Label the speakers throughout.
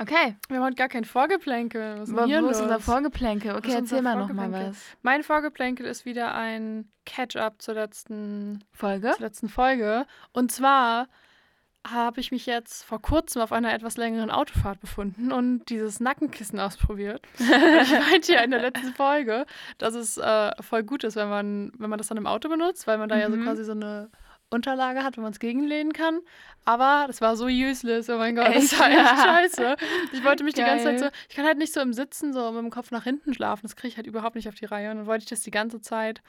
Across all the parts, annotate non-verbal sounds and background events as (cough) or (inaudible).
Speaker 1: Okay.
Speaker 2: Wir haben heute gar kein Vorgeplänkel. Was
Speaker 1: Wo,
Speaker 2: hier
Speaker 1: wo ist unser Vorgeplänkel? Okay, erzähl mal noch mal
Speaker 2: Vorgeplänkel?
Speaker 1: was.
Speaker 2: Mein Vorgeplänkel ist wieder ein Catch-up zur letzten,
Speaker 1: Folge?
Speaker 2: zur letzten Folge. Und zwar habe ich mich jetzt vor kurzem auf einer etwas längeren Autofahrt befunden und dieses Nackenkissen ausprobiert. (laughs) Ich meinte ja in der letzten Folge, dass es äh, voll gut ist, wenn man, wenn man das dann im Auto benutzt, weil man da ja so
Speaker 1: Mhm.
Speaker 2: quasi so eine Unterlage hat, wo man es gegenlehnen kann. Aber das war so useless. Oh mein Gott,
Speaker 1: Echt?
Speaker 2: das war echt scheiße. Ich wollte mich die ganze Zeit so,
Speaker 1: Geil.
Speaker 2: ich kann halt nicht so im Sitzen so mit dem Kopf nach hinten schlafen. Das kriege ich halt überhaupt nicht auf die Reihe. Und dann wollte ich das die ganze Zeit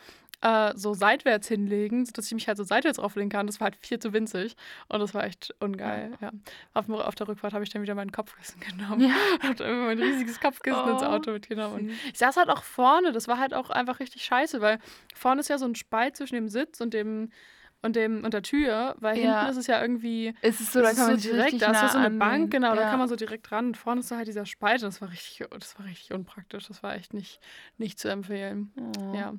Speaker 2: äh, so seitwärts hinlegen, sodass ich mich halt so seitwärts auflegen kann. Das war halt viel zu winzig. Und das war echt ungeil. Ja. Auf, dem- auf der Rückfahrt habe ich dann wieder mein Kopfkissen (laughs) genommen.
Speaker 1: Ja. (laughs)
Speaker 2: Und immer mein riesiges Kopfkissen ins
Speaker 1: Oh,
Speaker 2: Auto mitgenommen. Und ich saß halt auch vorne. Das war halt auch einfach richtig scheiße, weil vorne ist ja so ein Spalt zwischen dem Sitz und dem und dem und der Tür, weil
Speaker 1: Ja.
Speaker 2: hinten ist es ja irgendwie
Speaker 1: Ist es so, da
Speaker 2: das
Speaker 1: kann man
Speaker 2: ist so direkt, da ist ja so eine. Bank, genau, da
Speaker 1: Ja.
Speaker 2: kann man so direkt ran. Und vorne ist so halt dieser Spalt. Das war richtig, das war richtig unpraktisch. Das war echt nicht, nicht zu empfehlen.
Speaker 1: Oh.
Speaker 2: Ja.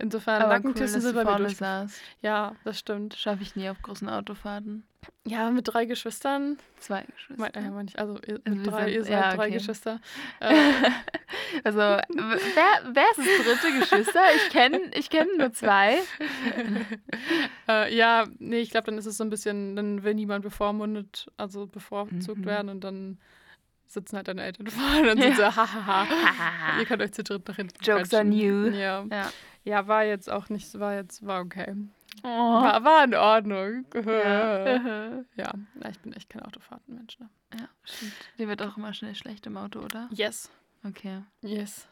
Speaker 2: Insofern,
Speaker 1: Aber cool,
Speaker 2: Nackenkissen
Speaker 1: dass
Speaker 2: sind mir
Speaker 1: vorne
Speaker 2: durch.
Speaker 1: saßt.
Speaker 2: Ja, das stimmt.
Speaker 1: Schaffe ich nie auf großen Autofahrten.
Speaker 2: Ja, mit drei Geschwistern.
Speaker 1: Zwei Geschwister.
Speaker 2: Mein, äh, mein ich, also ihr,
Speaker 1: Also
Speaker 2: mit
Speaker 1: wir
Speaker 2: drei,
Speaker 1: sind-
Speaker 2: ihr seid
Speaker 1: ja,
Speaker 2: drei
Speaker 1: okay.
Speaker 2: Geschwister. (laughs) Äh,
Speaker 1: Also, wer, wer ist das dritte Geschwister? Ich kenne ich kenn nur zwei. (laughs)
Speaker 2: äh, ja, nee, ich glaube, dann ist es so ein bisschen, dann will niemand bevormundet, also bevorzugt
Speaker 1: Mhm.
Speaker 2: werden und dann sitzen halt deine Eltern (laughs) vorne und sind so, hahaha. Ihr könnt euch zu dritt nach hinten
Speaker 1: Jokes on
Speaker 2: quetschen.
Speaker 1: you.
Speaker 2: Ja.
Speaker 1: Ja.
Speaker 2: Ja, war jetzt auch nicht, war jetzt, war okay.
Speaker 1: Oh.
Speaker 2: War, war in Ordnung. (laughs)
Speaker 1: Ja. (laughs)
Speaker 2: ja, ich bin echt kein Autofahrtenmensch. Ne?
Speaker 1: ja, stimmt. Dir wird auch immer schnell schlecht im Auto, oder?
Speaker 2: Yes.
Speaker 1: Okay.
Speaker 2: Yes.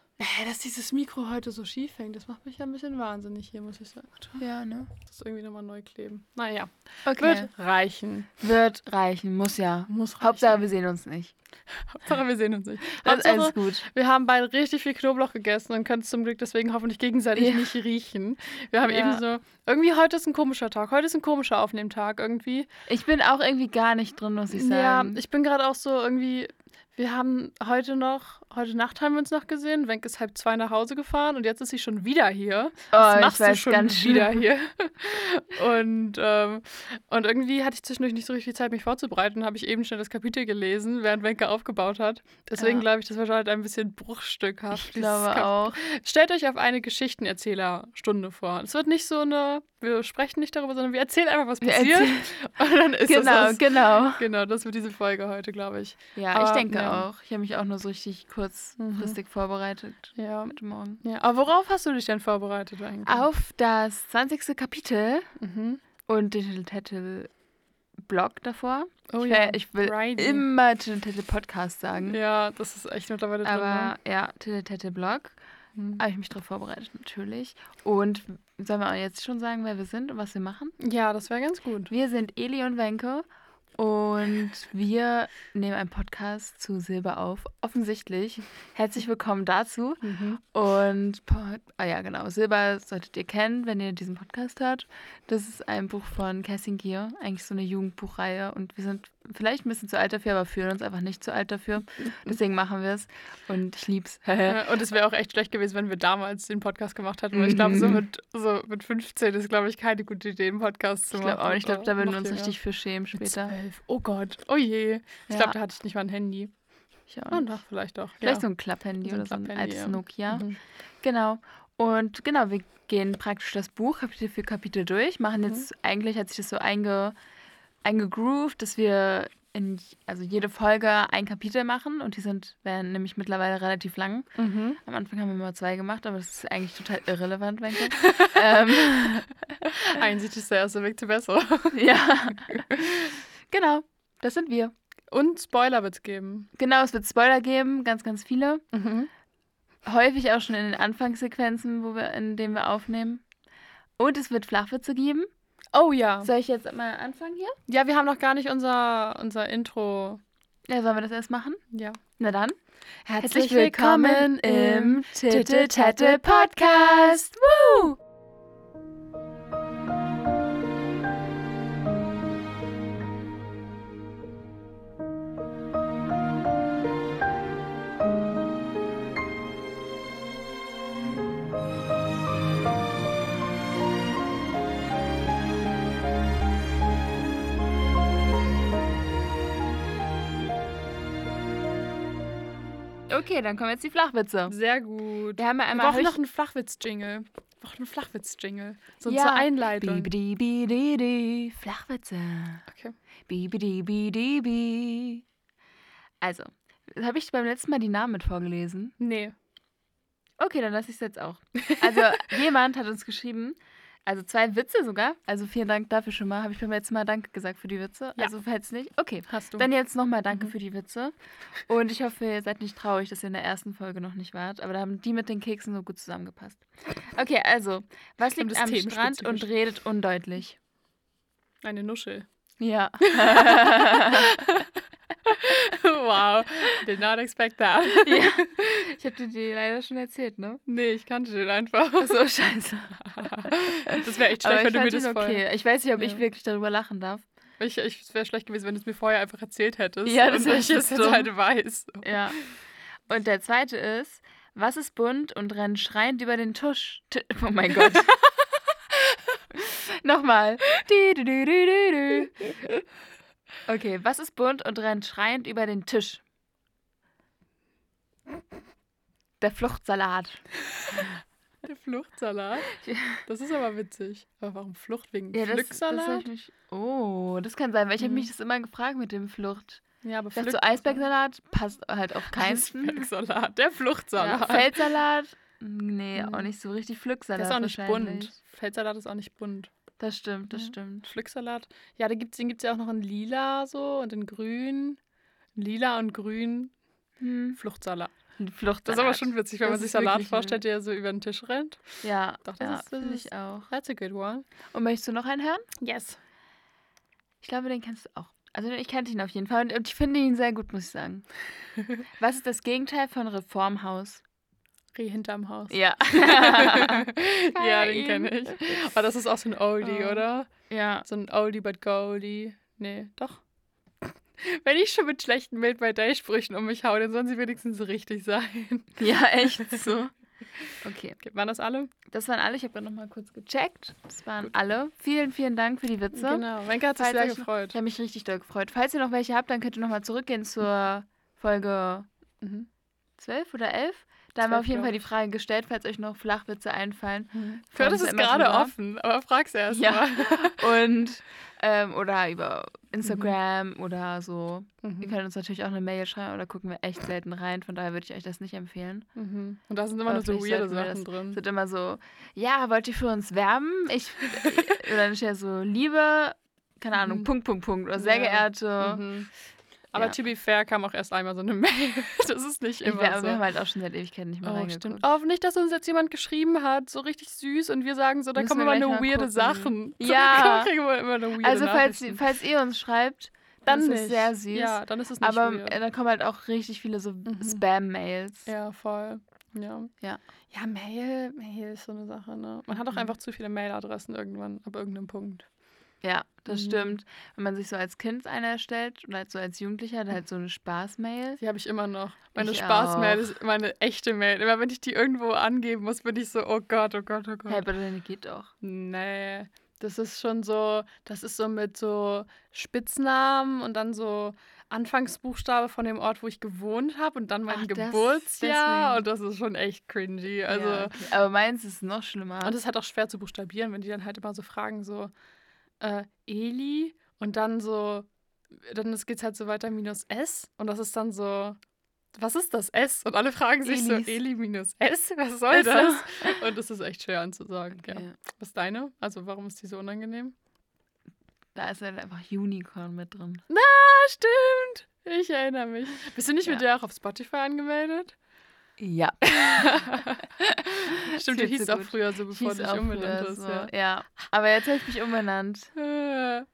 Speaker 2: Dass dieses Mikro heute so schief hängt, das macht mich ja ein bisschen wahnsinnig hier, muss ich sagen.
Speaker 1: Ja, ne?
Speaker 2: Das irgendwie nochmal neu kleben. Naja,
Speaker 1: Okay.
Speaker 2: wird reichen.
Speaker 1: Wird reichen, muss ja.
Speaker 2: Muss reichen.
Speaker 1: Hauptsache, wir sehen uns nicht.
Speaker 2: Hauptsache, wir sehen uns nicht. (laughs)
Speaker 1: Das ist
Speaker 2: Hauptsache,
Speaker 1: gut.
Speaker 2: wir haben beide richtig viel Knoblauch gegessen und können es zum Glück deswegen hoffentlich gegenseitig
Speaker 1: Ja.
Speaker 2: nicht riechen. Wir haben
Speaker 1: Ja.
Speaker 2: eben so, irgendwie heute ist ein komischer Tag. Heute ist ein komischer Aufnehmtag irgendwie.
Speaker 1: Ich bin auch irgendwie gar nicht drin, muss ich
Speaker 2: Ja,
Speaker 1: sagen.
Speaker 2: ich bin gerade auch so irgendwie. Wir haben heute noch, heute Nacht haben wir uns noch gesehen. Wenk ist halb zwei nach Hause gefahren und jetzt ist sie schon wieder hier. Was
Speaker 1: oh,
Speaker 2: machst du schon wieder
Speaker 1: schlimm.
Speaker 2: hier? (laughs) Und, ähm, und irgendwie hatte ich zwischendurch nicht so richtig Zeit, mich vorzubereiten. Habe ich eben schnell das Kapitel gelesen, während Wenke aufgebaut hat. Deswegen
Speaker 1: Ja.
Speaker 2: glaube ich, das war heute ein bisschen bruchstückhaft.
Speaker 1: Ich glaube auch.
Speaker 2: Stellt euch auf eine Geschichtenerzählerstunde vor. Es wird nicht so eine, wir sprechen nicht darüber, sondern wir erzählen einfach, was passiert. (laughs) Und dann ist
Speaker 1: Genau,
Speaker 2: das das.
Speaker 1: genau.
Speaker 2: Genau, das wird diese Folge heute, glaube ich.
Speaker 1: Ja, ich
Speaker 2: Aber,
Speaker 1: denke
Speaker 2: ja.
Speaker 1: auch. Ich habe mich auch nur so richtig kurzfristig vorbereitet
Speaker 2: Ja.
Speaker 1: heute Morgen.
Speaker 2: ja. Aber worauf hast du dich denn vorbereitet eigentlich?
Speaker 1: Auf das 20. Kapitel
Speaker 2: Mhm.
Speaker 1: und den Titel Blog davor.
Speaker 2: Oh
Speaker 1: ich,
Speaker 2: ja,
Speaker 1: ich will
Speaker 2: Righty.
Speaker 1: immer Titel Podcast sagen.
Speaker 2: Ja, das ist echt mittlerweile drin.
Speaker 1: Aber ja, Titel Blog.
Speaker 2: ne?
Speaker 1: Habe ich mich darauf vorbereitet, natürlich. Und sollen wir jetzt schon sagen, wer wir sind und was wir machen?
Speaker 2: Ja, das wäre ganz gut.
Speaker 1: Wir sind Eli und Wenke und wir nehmen einen Podcast zu Silber auf. Offensichtlich. Herzlich willkommen dazu.
Speaker 2: Mhm.
Speaker 1: Und, ah ja, genau, Silber solltet ihr kennen, wenn ihr diesen Podcast hört. Das ist ein Buch von Kerstin Gier, eigentlich so eine Jugendbuchreihe. Und wir sind vielleicht ein bisschen zu alt dafür, aber fühlen uns einfach nicht zu alt dafür. Deswegen machen wir es. Und ich lieb's. (laughs)
Speaker 2: Und es wäre auch echt schlecht gewesen, wenn wir damals den Podcast gemacht hätten. Weil ich glaube, so
Speaker 1: Mhm.
Speaker 2: mit, so mit 15 ist, glaube ich, keine gute Idee, einen Podcast zu
Speaker 1: Ich
Speaker 2: machen.
Speaker 1: glaube auch. Ich glaube, da würden wir uns richtig für schämen später.
Speaker 2: 12. Oh Gott. Oh je. Ich
Speaker 1: Ja.
Speaker 2: glaube, da hatte ich nicht mal ein Handy.
Speaker 1: Ich auch
Speaker 2: Ah, doch, vielleicht doch.
Speaker 1: Vielleicht
Speaker 2: ja.
Speaker 1: so ein Klapphandy
Speaker 2: So
Speaker 1: oder so ein altes
Speaker 2: ja.
Speaker 1: Nokia.
Speaker 2: Mhm.
Speaker 1: Genau. Und genau, wir gehen praktisch das Buch Kapitel für Kapitel durch. Machen
Speaker 2: Mhm.
Speaker 1: jetzt, eigentlich hat sich das so einge, eingegroovt, dass wir in also jede Folge ein Kapitel machen und die sind werden nämlich mittlerweile relativ lang.
Speaker 2: Mhm.
Speaker 1: Am Anfang haben wir immer zwei gemacht, aber das ist eigentlich total irrelevant, Wenke. (laughs) ähm,
Speaker 2: Einsicht ist der erste Weg zu besser. (laughs)
Speaker 1: ja. genau, das sind wir.
Speaker 2: Und Spoiler wird es geben.
Speaker 1: Genau, es wird Spoiler geben, ganz, ganz viele.
Speaker 2: Mhm.
Speaker 1: häufig auch schon in den Anfangssequenzen, wo wir, in denen wir aufnehmen. Und es wird Flachwitze geben.
Speaker 2: Oh ja.
Speaker 1: Soll ich jetzt mal anfangen hier?
Speaker 2: Ja, wir haben noch gar nicht unser, unser Intro.
Speaker 1: Ja, sollen wir das erst machen?
Speaker 2: Ja.
Speaker 1: Na dann.
Speaker 2: Herzlich willkommen im Titte Tatte Podcast.
Speaker 1: Woo! Okay, dann kommen jetzt die Flachwitze.
Speaker 2: Sehr gut.
Speaker 1: Wir haben ja
Speaker 2: Wir
Speaker 1: einmal
Speaker 2: brauchen
Speaker 1: hab
Speaker 2: noch einen Flachwitz-Jingle. Wir brauchen einen Flachwitz-Jingle. So
Speaker 1: Ja.
Speaker 2: zur Einleitung.
Speaker 1: Bibidi-bidi, Flachwitze.
Speaker 2: Okay.
Speaker 1: Bibidi-bidi-bi. Also, habe ich beim letzten Mal die Namen mit vorgelesen?
Speaker 2: Nee.
Speaker 1: Okay, dann lasse ich es jetzt auch. Also, (laughs) jemand hat uns geschrieben, also zwei Witze sogar. Also, vielen Dank dafür schon mal. Habe ich beim letzten Mal Danke gesagt für die Witze?
Speaker 2: Ja.
Speaker 1: Also, falls nicht. Okay.
Speaker 2: Hast du.
Speaker 1: Dann jetzt nochmal Danke
Speaker 2: Mhm.
Speaker 1: für die Witze. Und ich hoffe, ihr seid nicht traurig, dass ihr in der ersten Folge noch nicht wart. Aber da haben die mit den Keksen so gut zusammengepasst. Okay, also, was liegt am Strand und redet undeutlich?
Speaker 2: Eine Nuschel.
Speaker 1: Ja. (laughs) (laughs)
Speaker 2: wow. Did not expect that.
Speaker 1: ja. (laughs) Ich habe dir die leider schon erzählt, ne?
Speaker 2: Nee, ich kannte den einfach.
Speaker 1: Ach so, scheiße.
Speaker 2: Das wäre echt schlecht, wenn
Speaker 1: ich
Speaker 2: du mir das
Speaker 1: ihn
Speaker 2: vorher...
Speaker 1: okay. Ich weiß nicht, ob ich
Speaker 2: Ja.
Speaker 1: wirklich darüber lachen darf.
Speaker 2: Ich, ich, es wäre schlecht gewesen, wenn du es mir vorher einfach erzählt hättest.
Speaker 1: Ja, das
Speaker 2: und
Speaker 1: wär
Speaker 2: ich jetzt
Speaker 1: dumm.
Speaker 2: halt weiß.
Speaker 1: Ja. Und der zweite ist, was ist bunt und rennt schreiend über den Tusch? T (laughs) oh mein Gott. (laughs) Nochmal. Okay, was ist bunt und rennt schreiend über den Tisch? Der Fluchtsalat. (laughs)
Speaker 2: Der Fluchtsalat.
Speaker 1: Ja.
Speaker 2: Das ist aber witzig. Aber warum Flucht? Wegen
Speaker 1: Ja,
Speaker 2: Pflücksalat?
Speaker 1: Oh, das kann sein, weil ich habe
Speaker 2: Mhm.
Speaker 1: mich das immer gefragt mit dem Flucht.
Speaker 2: ja, aber
Speaker 1: Ich dachte so, Eisbergsalat passt halt auf keinen.
Speaker 2: Eisbergsalat. Der
Speaker 1: Ja,
Speaker 2: Fluchtsalat.
Speaker 1: Feldsalat? Nee, auch
Speaker 2: Mhm.
Speaker 1: nicht so richtig. Pflücksalat
Speaker 2: Der ist auch nicht bunt. Feldsalat ist auch nicht bunt.
Speaker 1: Das stimmt, das
Speaker 2: Ja.
Speaker 1: stimmt.
Speaker 2: Pflücksalat. Ja, da gibt's, den gibt es ja auch noch in lila so und in grün. Lila und grün.
Speaker 1: Hm.
Speaker 2: Fluchtsalat.
Speaker 1: Fluchtsalat.
Speaker 2: Das ist aber schon witzig, wenn
Speaker 1: Das
Speaker 2: man sich Salat vorstellt, der so über den Tisch rennt.
Speaker 1: Ja,
Speaker 2: Doch, das
Speaker 1: ja
Speaker 2: ist- das
Speaker 1: ich auch.
Speaker 2: That's a good one.
Speaker 1: Und möchtest du noch einen hören?
Speaker 2: Yes.
Speaker 1: Ich glaube, den kennst du auch. Also ich kannte ihn auf jeden Fall und ich finde ihn sehr gut, muss ich sagen. (laughs) Was ist das Gegenteil von Reformhaus?
Speaker 2: Reh hinterm Haus.
Speaker 1: Ja. (laughs)
Speaker 2: ja, den kenne ich. Aber das ist auch so ein Oldie,
Speaker 1: Oh.
Speaker 2: oder?
Speaker 1: ja.
Speaker 2: So ein Oldie but Goldie. Nee, doch. (laughs) Wenn ich schon mit schlechten Made-by-Day-Sprüchen um mich hau, dann sollen sie wenigstens richtig sein. (laughs)
Speaker 1: Ja, echt so. Okay,
Speaker 2: Okay, waren das alle?
Speaker 1: das waren alle. Ich habe gerade noch mal kurz gecheckt. Das waren alle. Vielen, vielen Dank für die Witze.
Speaker 2: Genau. Wenke hat sich sehr gefreut.
Speaker 1: Ich habe mich richtig doll gefreut. Falls ihr noch welche habt, dann könnt ihr noch mal zurückgehen zur Folge
Speaker 2: Mhm.
Speaker 1: 12 oder 11. Da haben wir
Speaker 2: 12,
Speaker 1: auf jeden Fall die Frage gestellt, falls euch noch Flachwitze einfallen.
Speaker 2: Ich höre,
Speaker 1: uns
Speaker 2: das ist gerade offen, aber frag's erst
Speaker 1: Ja.
Speaker 2: mal. (laughs) (laughs)
Speaker 1: Und ähm, oder über Instagram oder so. Ihr
Speaker 2: Mhm.
Speaker 1: könnt uns natürlich auch eine Mail schreiben, oder gucken wir echt selten rein. Von daher würde ich euch das nicht empfehlen.
Speaker 2: Mhm. Und da sind immer
Speaker 1: Aber
Speaker 2: nur so weirde Sachen
Speaker 1: das-
Speaker 2: drin.
Speaker 1: Es wird immer so, ja, wollt ihr für uns werben? Ich, (laughs) oder dann steht ja so, liebe, keine Ahnung,
Speaker 2: Mhm.
Speaker 1: Punkt, Punkt, Punkt. Oder sehr
Speaker 2: Ja.
Speaker 1: geehrte.
Speaker 2: Aber
Speaker 1: Ja.
Speaker 2: to be fair kam auch erst einmal so eine (laughs) Mail. Das ist nicht
Speaker 1: Ich,
Speaker 2: immer
Speaker 1: wir,
Speaker 2: so.
Speaker 1: wir haben halt auch schon seit Ewigkeiten nicht mehr
Speaker 2: Oh, stimmt. Oh, nicht, dass uns jetzt jemand geschrieben hat, so richtig süß und wir sagen so, da
Speaker 1: Müssen
Speaker 2: kommen immer nur weirde
Speaker 1: gucken.
Speaker 2: Sachen.
Speaker 1: Ja. (laughs)
Speaker 2: Da kriegen wir immer nur weirde
Speaker 1: Also falls, falls ihr uns schreibt,
Speaker 2: dann nicht.
Speaker 1: ist es sehr süß.
Speaker 2: Ja, dann ist es nicht
Speaker 1: aber
Speaker 2: weird.
Speaker 1: äh, dann kommen halt auch richtig viele so
Speaker 2: Mhm.
Speaker 1: Spam-Mails.
Speaker 2: Ja, voll. Ja.
Speaker 1: Ja.
Speaker 2: Ja, Mail, Mail ist so eine Sache, ne? Man hat auch
Speaker 1: Mhm.
Speaker 2: einfach zu viele Mailadressen irgendwann, ab irgendeinem Punkt.
Speaker 1: Ja, das
Speaker 2: Mhm.
Speaker 1: stimmt. Wenn man sich so als Kind eine erstellt oder halt so als Jugendlicher, dann halt so eine Spaß-Mail.
Speaker 2: Die habe ich immer noch. Meine
Speaker 1: Ich
Speaker 2: Spaßmail
Speaker 1: auch.
Speaker 2: ist meine echte Mail. Immer wenn ich die irgendwo angeben muss, bin ich so, oh Gott, oh Gott, oh Gott.
Speaker 1: Hey, aber deine geht doch.
Speaker 2: Nee, das ist schon so, das ist so mit so Spitznamen und dann so Anfangsbuchstabe von dem Ort, wo ich gewohnt habe und dann mein
Speaker 1: Ach, das-
Speaker 2: Geburtsjahr
Speaker 1: deswegen.
Speaker 2: und das ist schon echt cringy. Also
Speaker 1: ja, okay. Aber meins ist noch schlimmer.
Speaker 2: und es ist halt auch schwer zu buchstabieren, wenn die dann halt immer so fragen so äh, Eli und dann so dann geht es halt so weiter minus S und das ist dann so was ist das S? Und alle fragen sich
Speaker 1: Elis.
Speaker 2: so, Eli minus S? (laughs) Was soll das? Und das ist echt schwer anzusagen. Ja.
Speaker 1: Okay.
Speaker 2: Was ist deine? Also warum ist die so unangenehm?
Speaker 1: Da ist halt einfach Unicorn mit drin.
Speaker 2: Ah, stimmt. Ich erinnere mich. Bist du nicht mit
Speaker 1: Ja.
Speaker 2: der auch auf Spotify angemeldet?
Speaker 1: Ja. (laughs)
Speaker 2: Stimmt, du hieß auch
Speaker 1: gut.
Speaker 2: früher so, bevor du dich umbenannt hast.
Speaker 1: so.
Speaker 2: Ja.
Speaker 1: ja. Aber jetzt habe ich mich umbenannt. (laughs)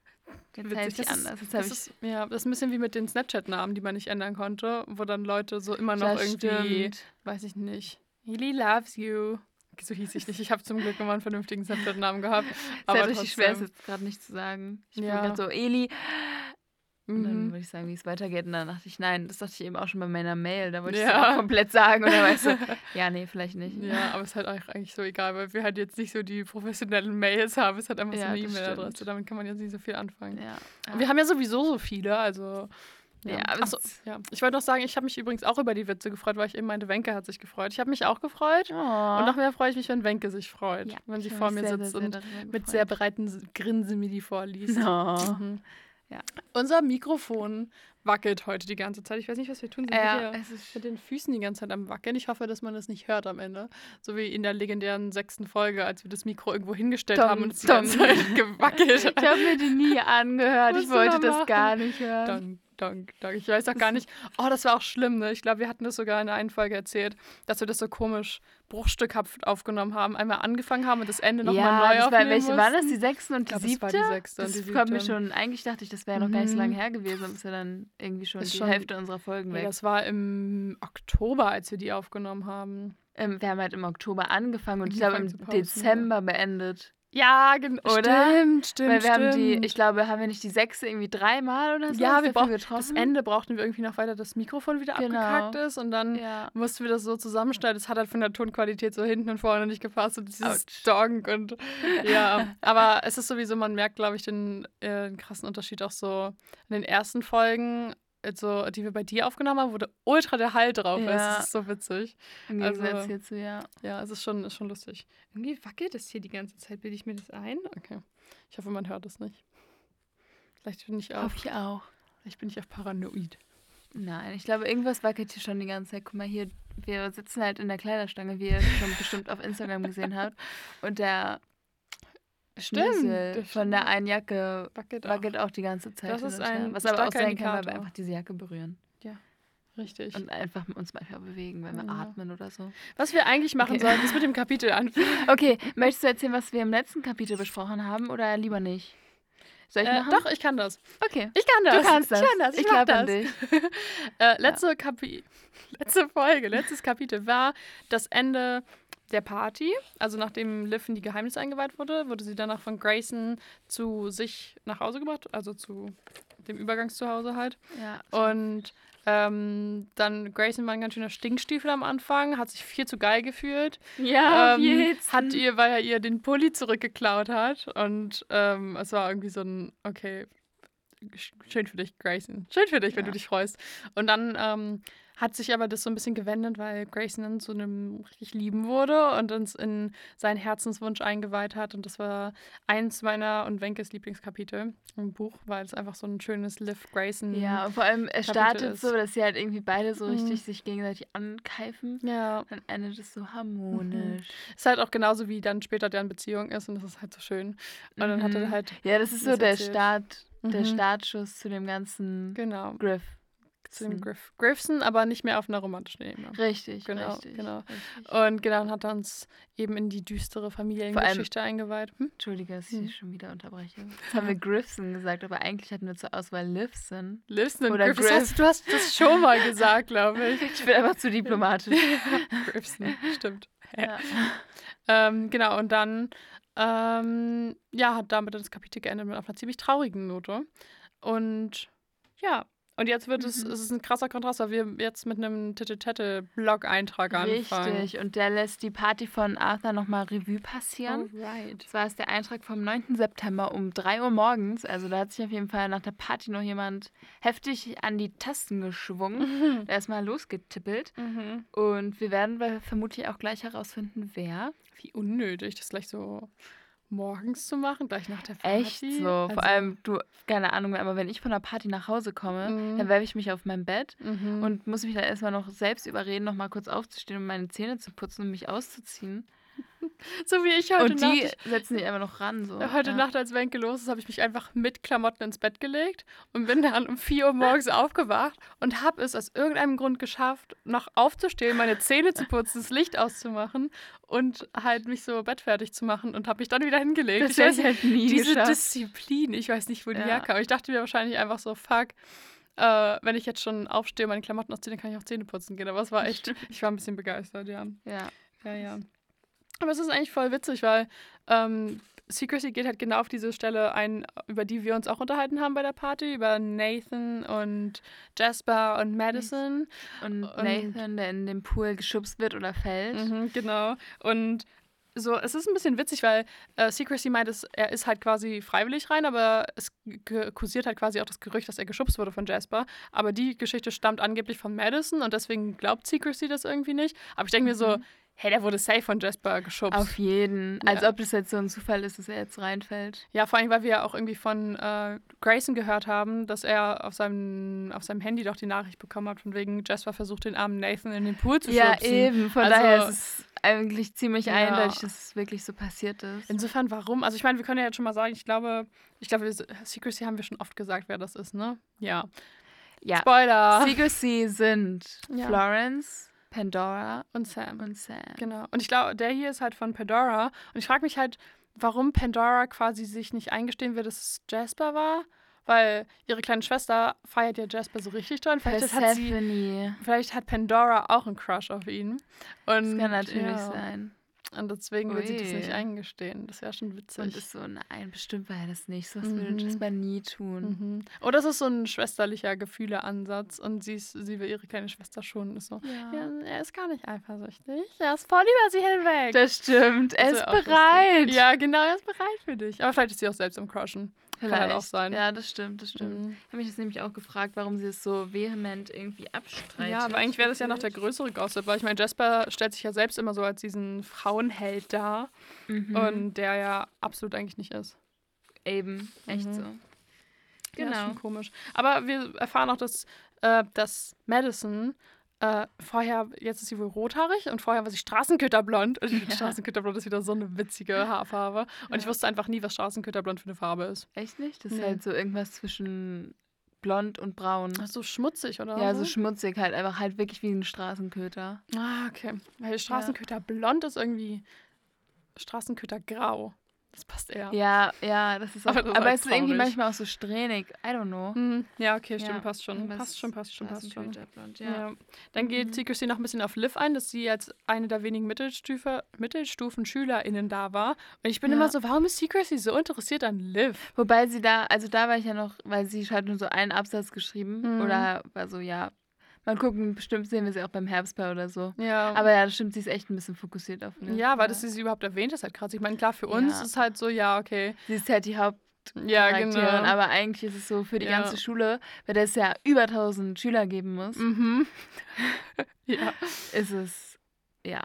Speaker 1: Jetzt
Speaker 2: Witzig.
Speaker 1: heiße ich
Speaker 2: Das ist-
Speaker 1: anders.
Speaker 2: Das ist, ja, das ist ein bisschen wie mit den Snapchat-Namen, die man nicht ändern konnte, wo dann Leute so immer noch
Speaker 1: Das
Speaker 2: irgendwie,
Speaker 1: stimmt.
Speaker 2: weiß ich nicht, Eli loves you. So hieß ich nicht. Ich habe zum Glück immer einen vernünftigen Snapchat-Namen gehabt.
Speaker 1: Es ist
Speaker 2: Aber
Speaker 1: richtig schwer, es jetzt gerade nicht zu sagen. Ich
Speaker 2: Ja.
Speaker 1: bin gerade so, Eli. Und dann
Speaker 2: Mhm.
Speaker 1: würde ich sagen, wie es weitergeht. Und dann dachte ich, nein, das dachte ich eben auch schon bei meiner Mail. Da wollte ich
Speaker 2: Ja.
Speaker 1: es auch komplett sagen. Und dann weißt du, (laughs) ja, nee, vielleicht nicht.
Speaker 2: Ja, aber es ist halt auch eigentlich so egal, weil wir halt jetzt nicht so die professionellen Mails haben. Es hat einfach
Speaker 1: Ja,
Speaker 2: so eine E-Mail-Adresse. Damit kann man jetzt nicht so viel anfangen.
Speaker 1: Ja.
Speaker 2: Wir haben ja sowieso so viele, also Ja,
Speaker 1: Ja,
Speaker 2: Achso, ja. Ich wollte noch sagen, ich habe mich übrigens auch über die Witze gefreut, weil ich eben meinte, Wenke hat sich gefreut. Ich habe mich auch gefreut.
Speaker 1: Oh.
Speaker 2: Und noch mehr freue ich mich, wenn Wenke sich freut.
Speaker 1: Ja,
Speaker 2: wenn sie vor mir
Speaker 1: sehr,
Speaker 2: sitzt
Speaker 1: sehr, sehr
Speaker 2: und mit sehr breiten Grinsen mir die vorliest.
Speaker 1: Oh.
Speaker 2: Mhm.
Speaker 1: Ja.
Speaker 2: Unser Mikrofon wackelt heute die ganze Zeit. Ich weiß nicht, was wir tun. Sind
Speaker 1: Ja,
Speaker 2: wir hier
Speaker 1: es ist
Speaker 2: mit den Füßen die ganze Zeit am Wackeln. Ich hoffe, dass man das nicht hört am Ende. So wie in der legendären sechsten Folge, als wir das Mikro irgendwo hingestellt
Speaker 1: Dum,
Speaker 2: haben und es die ganze (laughs) Zeit gewackelt hat. (laughs)
Speaker 1: Ich habe mir die nie angehört.
Speaker 2: Musst
Speaker 1: Ich wollte
Speaker 2: mal
Speaker 1: das gar nicht hören.
Speaker 2: Dank, dank, dank. Ich weiß auch gar nicht. (laughs) Oh, das war auch schlimm, ne? Ich glaube, wir hatten das sogar in der einen Folge erzählt, dass wir das so komisch bruchstückhaft aufgenommen haben. Einmal angefangen haben und das Ende nochmal
Speaker 1: ja,
Speaker 2: neu
Speaker 1: das war,
Speaker 2: aufnehmen
Speaker 1: welche waren das? Die
Speaker 2: mussten.
Speaker 1: sechste und die siebte?
Speaker 2: war die sechste und
Speaker 1: das
Speaker 2: die
Speaker 1: kommt mir
Speaker 2: siebte.
Speaker 1: schon, eigentlich dachte ich, das wäre noch gar nicht so
Speaker 2: Mhm.
Speaker 1: lange her gewesen, ist ja dann irgendwie schon
Speaker 2: Ist
Speaker 1: die
Speaker 2: schon-
Speaker 1: Hälfte unserer Folgen
Speaker 2: Ja,
Speaker 1: weg.
Speaker 2: das war im Oktober, als wir die aufgenommen haben.
Speaker 1: Ähm, wir haben halt im Oktober angefangen und ich glaube im Dezember beendet.
Speaker 2: Ja, genau. Stimmt, stimmt.
Speaker 1: Weil wir haben die,
Speaker 2: stimmt.
Speaker 1: ich glaube, haben wir nicht die sechste irgendwie dreimal oder so
Speaker 2: Ja, wir brauchen das? Ende brauchten wir irgendwie noch weiter, dass das Mikrofon wieder
Speaker 1: Genau.
Speaker 2: abgekackt ist und dann
Speaker 1: Ja.
Speaker 2: mussten wir das so zusammenschneiden. Das hat halt von der Tonqualität so hinten und vorne nicht gepasst und dieses
Speaker 1: Autsch.
Speaker 2: Donk und (laughs) ja. Aber es ist sowieso, man merkt, glaube ich, den, äh, den krassen Unterschied auch so in den ersten Folgen, also, die wir bei dir aufgenommen haben, wo da ultra der Hall drauf ist.
Speaker 1: Ja.
Speaker 2: Das ist so witzig.
Speaker 1: Im
Speaker 2: Also-
Speaker 1: Gegensatz hierzu, ja.
Speaker 2: Ja, es ist schon, ist schon lustig. Irgendwie wackelt es hier die ganze Zeit. Bilde ich mir das ein? Okay. Ich hoffe, man hört es nicht. Vielleicht bin ich auch,
Speaker 1: Hoffe ich auch.
Speaker 2: vielleicht bin ich auch paranoid.
Speaker 1: Nein, ich glaube, irgendwas wackelt hier schon die ganze Zeit. Guck mal hier, wir sitzen halt in der Kleiderstange, wie ihr schon bestimmt auf Instagram gesehen habt. Und der Schlüssel
Speaker 2: der
Speaker 1: von der einen Jacke
Speaker 2: Wackelt, auch.
Speaker 1: wackelt auch die ganze Zeit.
Speaker 2: Das ist ein
Speaker 1: Was aber auch sein kann, weil wir
Speaker 2: Indikator.
Speaker 1: einfach diese Jacke berühren.
Speaker 2: Richtig.
Speaker 1: Und einfach uns manchmal bewegen, wenn wir
Speaker 2: Ja.
Speaker 1: atmen oder so.
Speaker 2: Was wir eigentlich machen
Speaker 1: Okay.
Speaker 2: sollten, ist mit dem Kapitel anfangen. (laughs)
Speaker 1: Okay, möchtest du erzählen, was wir im letzten Kapitel besprochen haben oder lieber nicht? Soll ich
Speaker 2: Äh,
Speaker 1: machen?
Speaker 2: doch, ich kann das.
Speaker 1: Okay.
Speaker 2: Ich kann das.
Speaker 1: Du kannst das.
Speaker 2: Ich kann das. Ich,
Speaker 1: Ich
Speaker 2: mach
Speaker 1: glaub an
Speaker 2: das.
Speaker 1: dich. (laughs)
Speaker 2: äh, letzte, Kapi letzte Folge, letztes Kapitel war das Ende der Party. Also nachdem Liv in die Geheimnisse eingeweiht wurde, wurde sie danach von Grayson zu sich nach Hause gebracht, also zu dem Übergangszuhause halt.
Speaker 1: Ja.
Speaker 2: Und ähm, dann Grayson war ein ganz schöner Stinkstiefel am Anfang, hat sich viel zu geil gefühlt.
Speaker 1: ja,
Speaker 2: ähm,
Speaker 1: jeden
Speaker 2: hat ihr, weil er ihr den Pulli zurückgeklaut hat. Und ähm, es war irgendwie so ein, okay, sch- schön für dich, Grayson. Schön für dich, wenn
Speaker 1: Ja.
Speaker 2: du dich freust. Und dann ähm, hat sich aber das so ein bisschen gewendet, weil Grayson dann zu einem richtig Lieben wurde und uns in seinen Herzenswunsch eingeweiht hat. Und das war eins meiner und Wenkes Lieblingskapitel im Buch, weil es einfach so ein schönes Liv Grayson.
Speaker 1: Ja, und vor allem, es
Speaker 2: Kapitel
Speaker 1: startet so, dass sie halt irgendwie beide so
Speaker 2: Mhm.
Speaker 1: richtig sich gegenseitig ankeifen.
Speaker 2: Ja,
Speaker 1: Dann endet es so harmonisch.
Speaker 2: ist halt auch genauso wie dann später deren Beziehung ist und das ist halt so schön. Und dann hat er
Speaker 1: Mhm.
Speaker 2: halt,
Speaker 1: Ja, das ist so der
Speaker 2: erzählt.
Speaker 1: Start, der
Speaker 2: Mhm.
Speaker 1: Startschuss zu dem ganzen
Speaker 2: genau,
Speaker 1: Griff.
Speaker 2: Zu dem Griff. Griffson, aber nicht mehr auf einer romantischen Ebene.
Speaker 1: Richtig,
Speaker 2: Genau,
Speaker 1: richtig.
Speaker 2: genau.
Speaker 1: richtig.
Speaker 2: Und genau, und hat uns eben in die düstere Familiengeschichte eingeweiht. Hm?
Speaker 1: Entschuldige, dass ich
Speaker 2: Hm.
Speaker 1: schon wieder unterbreche. (laughs) Jetzt haben wir Griffson gesagt, aber eigentlich hatten wir zur Auswahl Livson.
Speaker 2: Livson
Speaker 1: Oder
Speaker 2: Griff. Das
Speaker 1: Griff.
Speaker 2: hast, du hast das schon mal gesagt, glaube ich. (laughs)
Speaker 1: Ich bin einfach zu diplomatisch. (laughs)
Speaker 2: Griffson, stimmt.
Speaker 1: ja.
Speaker 2: Ähm, genau, und dann ähm, ja, hat damit das Kapitel geendet mit auf einer ziemlich traurigen Note. Und ja, und jetzt wird es,
Speaker 1: Mhm.
Speaker 2: es ist ein krasser Kontrast, weil wir jetzt mit einem Tete-Tete-Blog-Eintrag anfangen.
Speaker 1: Richtig. Und der lässt die Party von Arthur nochmal Revue passieren.
Speaker 2: Alright.
Speaker 1: Das war es der Eintrag vom 9. September um 3 Uhr morgens. Also da hat sich auf jeden Fall nach der Party noch jemand heftig an die Tasten geschwungen.
Speaker 2: Mhm.
Speaker 1: Da ist mal losgetippelt.
Speaker 2: Mhm.
Speaker 1: Und wir werden vermutlich auch gleich herausfinden, wer.
Speaker 2: Wie unnötig, das gleich so morgens zu machen, gleich nach der Party.
Speaker 1: Echt so.
Speaker 2: Also,
Speaker 1: Vor allem, du, keine Ahnung, aber wenn ich von der Party nach Hause komme,
Speaker 2: Mhm.
Speaker 1: dann werfe ich mich auf mein Bett
Speaker 2: Mhm.
Speaker 1: und muss mich dann erstmal noch selbst überreden, noch mal kurz aufzustehen und meine Zähne zu putzen und mich auszuziehen. (laughs)
Speaker 2: so wie ich heute
Speaker 1: und die
Speaker 2: Nacht.
Speaker 1: setzen sich einfach noch ran. So.
Speaker 2: Heute
Speaker 1: ja.
Speaker 2: Nacht, als Wenke los ist, habe ich mich einfach mit Klamotten ins Bett gelegt und bin dann um 4 Uhr morgens aufgewacht und habe es aus irgendeinem Grund geschafft, noch aufzustehen, meine Zähne zu putzen, das Licht auszumachen und halt mich so bettfertig zu machen und habe mich dann wieder hingelegt.
Speaker 1: Das
Speaker 2: Ich nicht,
Speaker 1: halt nie
Speaker 2: diese
Speaker 1: geschafft.
Speaker 2: Disziplin, ich weiß nicht, wo die
Speaker 1: Ja.
Speaker 2: herkam. Ich dachte mir wahrscheinlich einfach so, fuck, äh, wenn ich jetzt schon aufstehe, meine Klamotten ausziehe, dann kann ich auch Zähne putzen gehen. Aber es war echt, (laughs) ich war ein bisschen begeistert, ja.
Speaker 1: Ja.
Speaker 2: Ja, ja. Aber es ist eigentlich voll witzig, weil ähm, Secrecy geht halt genau auf diese Stelle ein, über die wir uns auch unterhalten haben bei der Party, über Nathan und Jasper und Madison.
Speaker 1: Und,
Speaker 2: Und-
Speaker 1: Nathan, der in den Pool geschubst wird oder fällt.
Speaker 2: Mhm, genau. Und so, es ist ein bisschen witzig, weil äh, Secrecy meint, es, er ist halt quasi freiwillig rein, aber es kursiert halt quasi auch das Gerücht, dass er geschubst wurde von Jasper. Aber die Geschichte stammt angeblich von Madison und deswegen glaubt Secrecy das irgendwie nicht. Aber ich denke mir so, hey, der wurde safe von Jasper geschubst.
Speaker 1: Auf jeden. Als
Speaker 2: Ja.
Speaker 1: ob das jetzt so ein Zufall ist, dass er jetzt reinfällt.
Speaker 2: Ja, vor allem, weil wir ja auch irgendwie von äh, Grayson gehört haben, dass er auf seinem, auf seinem Handy doch die Nachricht bekommen hat, von wegen Jasper versucht, den armen Nathan in den Pool zu
Speaker 1: Ja,
Speaker 2: schubsen.
Speaker 1: eben. Von
Speaker 2: Also-
Speaker 1: daher ist es eigentlich ziemlich
Speaker 2: Ja.
Speaker 1: eindeutig, dass es wirklich so passiert ist.
Speaker 2: Insofern, warum? Also ich meine, wir können ja jetzt schon mal sagen, ich glaube, ich glaube, Secrecy haben wir schon oft gesagt, wer das ist, ne? Ja.
Speaker 1: Ja.
Speaker 2: Spoiler!
Speaker 1: Secrecy sind
Speaker 2: Ja.
Speaker 1: Florence, Pandora
Speaker 2: Und Sam.
Speaker 1: und Sam.
Speaker 2: Genau. Und ich glaube, der hier ist halt von Pandora. Und ich frage mich halt, warum Pandora quasi sich nicht eingestehen will, dass es Jasper war. Weil ihre kleine Schwester feiert ja Jasper so richtig dran. Vielleicht hat, sie, vielleicht hat Pandora auch einen Crush auf ihn. Und,
Speaker 1: Das kann natürlich
Speaker 2: ja.
Speaker 1: sein.
Speaker 2: Und deswegen will sie das
Speaker 1: Ui.
Speaker 2: nicht eingestehen. Das wäre schon witzig.
Speaker 1: Und ist so, nein, bestimmt war er das nicht. So was
Speaker 2: Mhm.
Speaker 1: würde Jasper nie tun.
Speaker 2: Mhm. Oder es ist so ein schwesterlicher Gefühleansatz und sie, ist, sie will ihre kleine Schwester schon. Ist so, ja, er ist gar nicht eifersüchtig. Er ist voll über sie hinweg.
Speaker 1: Das stimmt. Er ist bereit.
Speaker 2: lustig. Ja, genau, er ist bereit für dich. Aber vielleicht ist sie auch selbst im Crushen.
Speaker 1: Vielleicht.
Speaker 2: Kann halt auch sein.
Speaker 1: Ja, das stimmt, das stimmt.
Speaker 2: Mhm.
Speaker 1: Ich habe mich das nämlich auch gefragt, warum sie es so vehement irgendwie abstreitet.
Speaker 2: Ja, aber eigentlich wäre das ja noch der größere Gossip, weil ich meine, Jasper stellt sich ja selbst immer so als diesen Frauenheld dar
Speaker 1: Mhm.
Speaker 2: und der ja absolut eigentlich nicht ist.
Speaker 1: Eben, echt
Speaker 2: Mhm.
Speaker 1: so.
Speaker 2: Ja, ist
Speaker 1: Genau.
Speaker 2: schon komisch. Aber wir erfahren auch, dass, äh, dass Madison äh, vorher, jetzt ist sie wohl rothaarig und vorher war sie Straßenköterblond. Und ich finde,
Speaker 1: Ja.
Speaker 2: Straßenköterblond ist wieder so eine witzige (laughs) Haarfarbe. Und ich
Speaker 1: Ja.
Speaker 2: wusste einfach nie, was Straßenköterblond für eine Farbe ist.
Speaker 1: Echt nicht? Das ist
Speaker 2: Nee.
Speaker 1: halt so irgendwas zwischen blond und braun.
Speaker 2: Ach, so schmutzig, oder?
Speaker 1: Ja, so schmutzig halt, einfach halt wirklich wie ein Straßenköter.
Speaker 2: Ah, okay. Weil Straßenköterblond ist irgendwie Straßenkötergrau. Das passt eher.
Speaker 1: Ja, ja, das ist auch,
Speaker 2: Aber
Speaker 1: aber,
Speaker 2: das ist halt
Speaker 1: es ist irgendwie manchmal auch so strähnig. I don't know.
Speaker 2: Hm, ja, okay, stimmt,
Speaker 1: Ja,
Speaker 2: passt schon.
Speaker 1: aber
Speaker 2: Passt schon, passt schon, passt schon. Ja.
Speaker 1: Ja.
Speaker 2: Dann geht
Speaker 1: Mhm.
Speaker 2: Secrecy noch ein bisschen auf Liv ein, dass sie als eine der wenigen Mittelstufe, Mittelstufen-SchülerInnen da war. Und ich bin
Speaker 1: Ja.
Speaker 2: immer so, warum ist Secrecy so interessiert an Liv?
Speaker 1: Wobei sie da, also da war ich ja noch, weil sie hat nur so einen Absatz geschrieben.
Speaker 2: Mhm.
Speaker 1: Oder war so, ja, mal gucken, bestimmt sehen wir sie auch beim Herbstball oder so.
Speaker 2: Ja.
Speaker 1: Aber ja, das stimmt, sie ist echt ein bisschen fokussiert auf Liv.
Speaker 2: ja, weil dass sie sie überhaupt erwähnt, ist halt krass. Ich meine, klar, für uns
Speaker 1: Ja.
Speaker 2: ist halt so, ja, okay.
Speaker 1: Sie ist halt die
Speaker 2: Ja,
Speaker 1: Hauptcharakterin,
Speaker 2: genau.
Speaker 1: aber eigentlich ist es so für die
Speaker 2: Ja.
Speaker 1: ganze Schule, weil es ja über 1000 Schüler geben muss,
Speaker 2: Mhm. (laughs) ja.
Speaker 1: ist es, ja.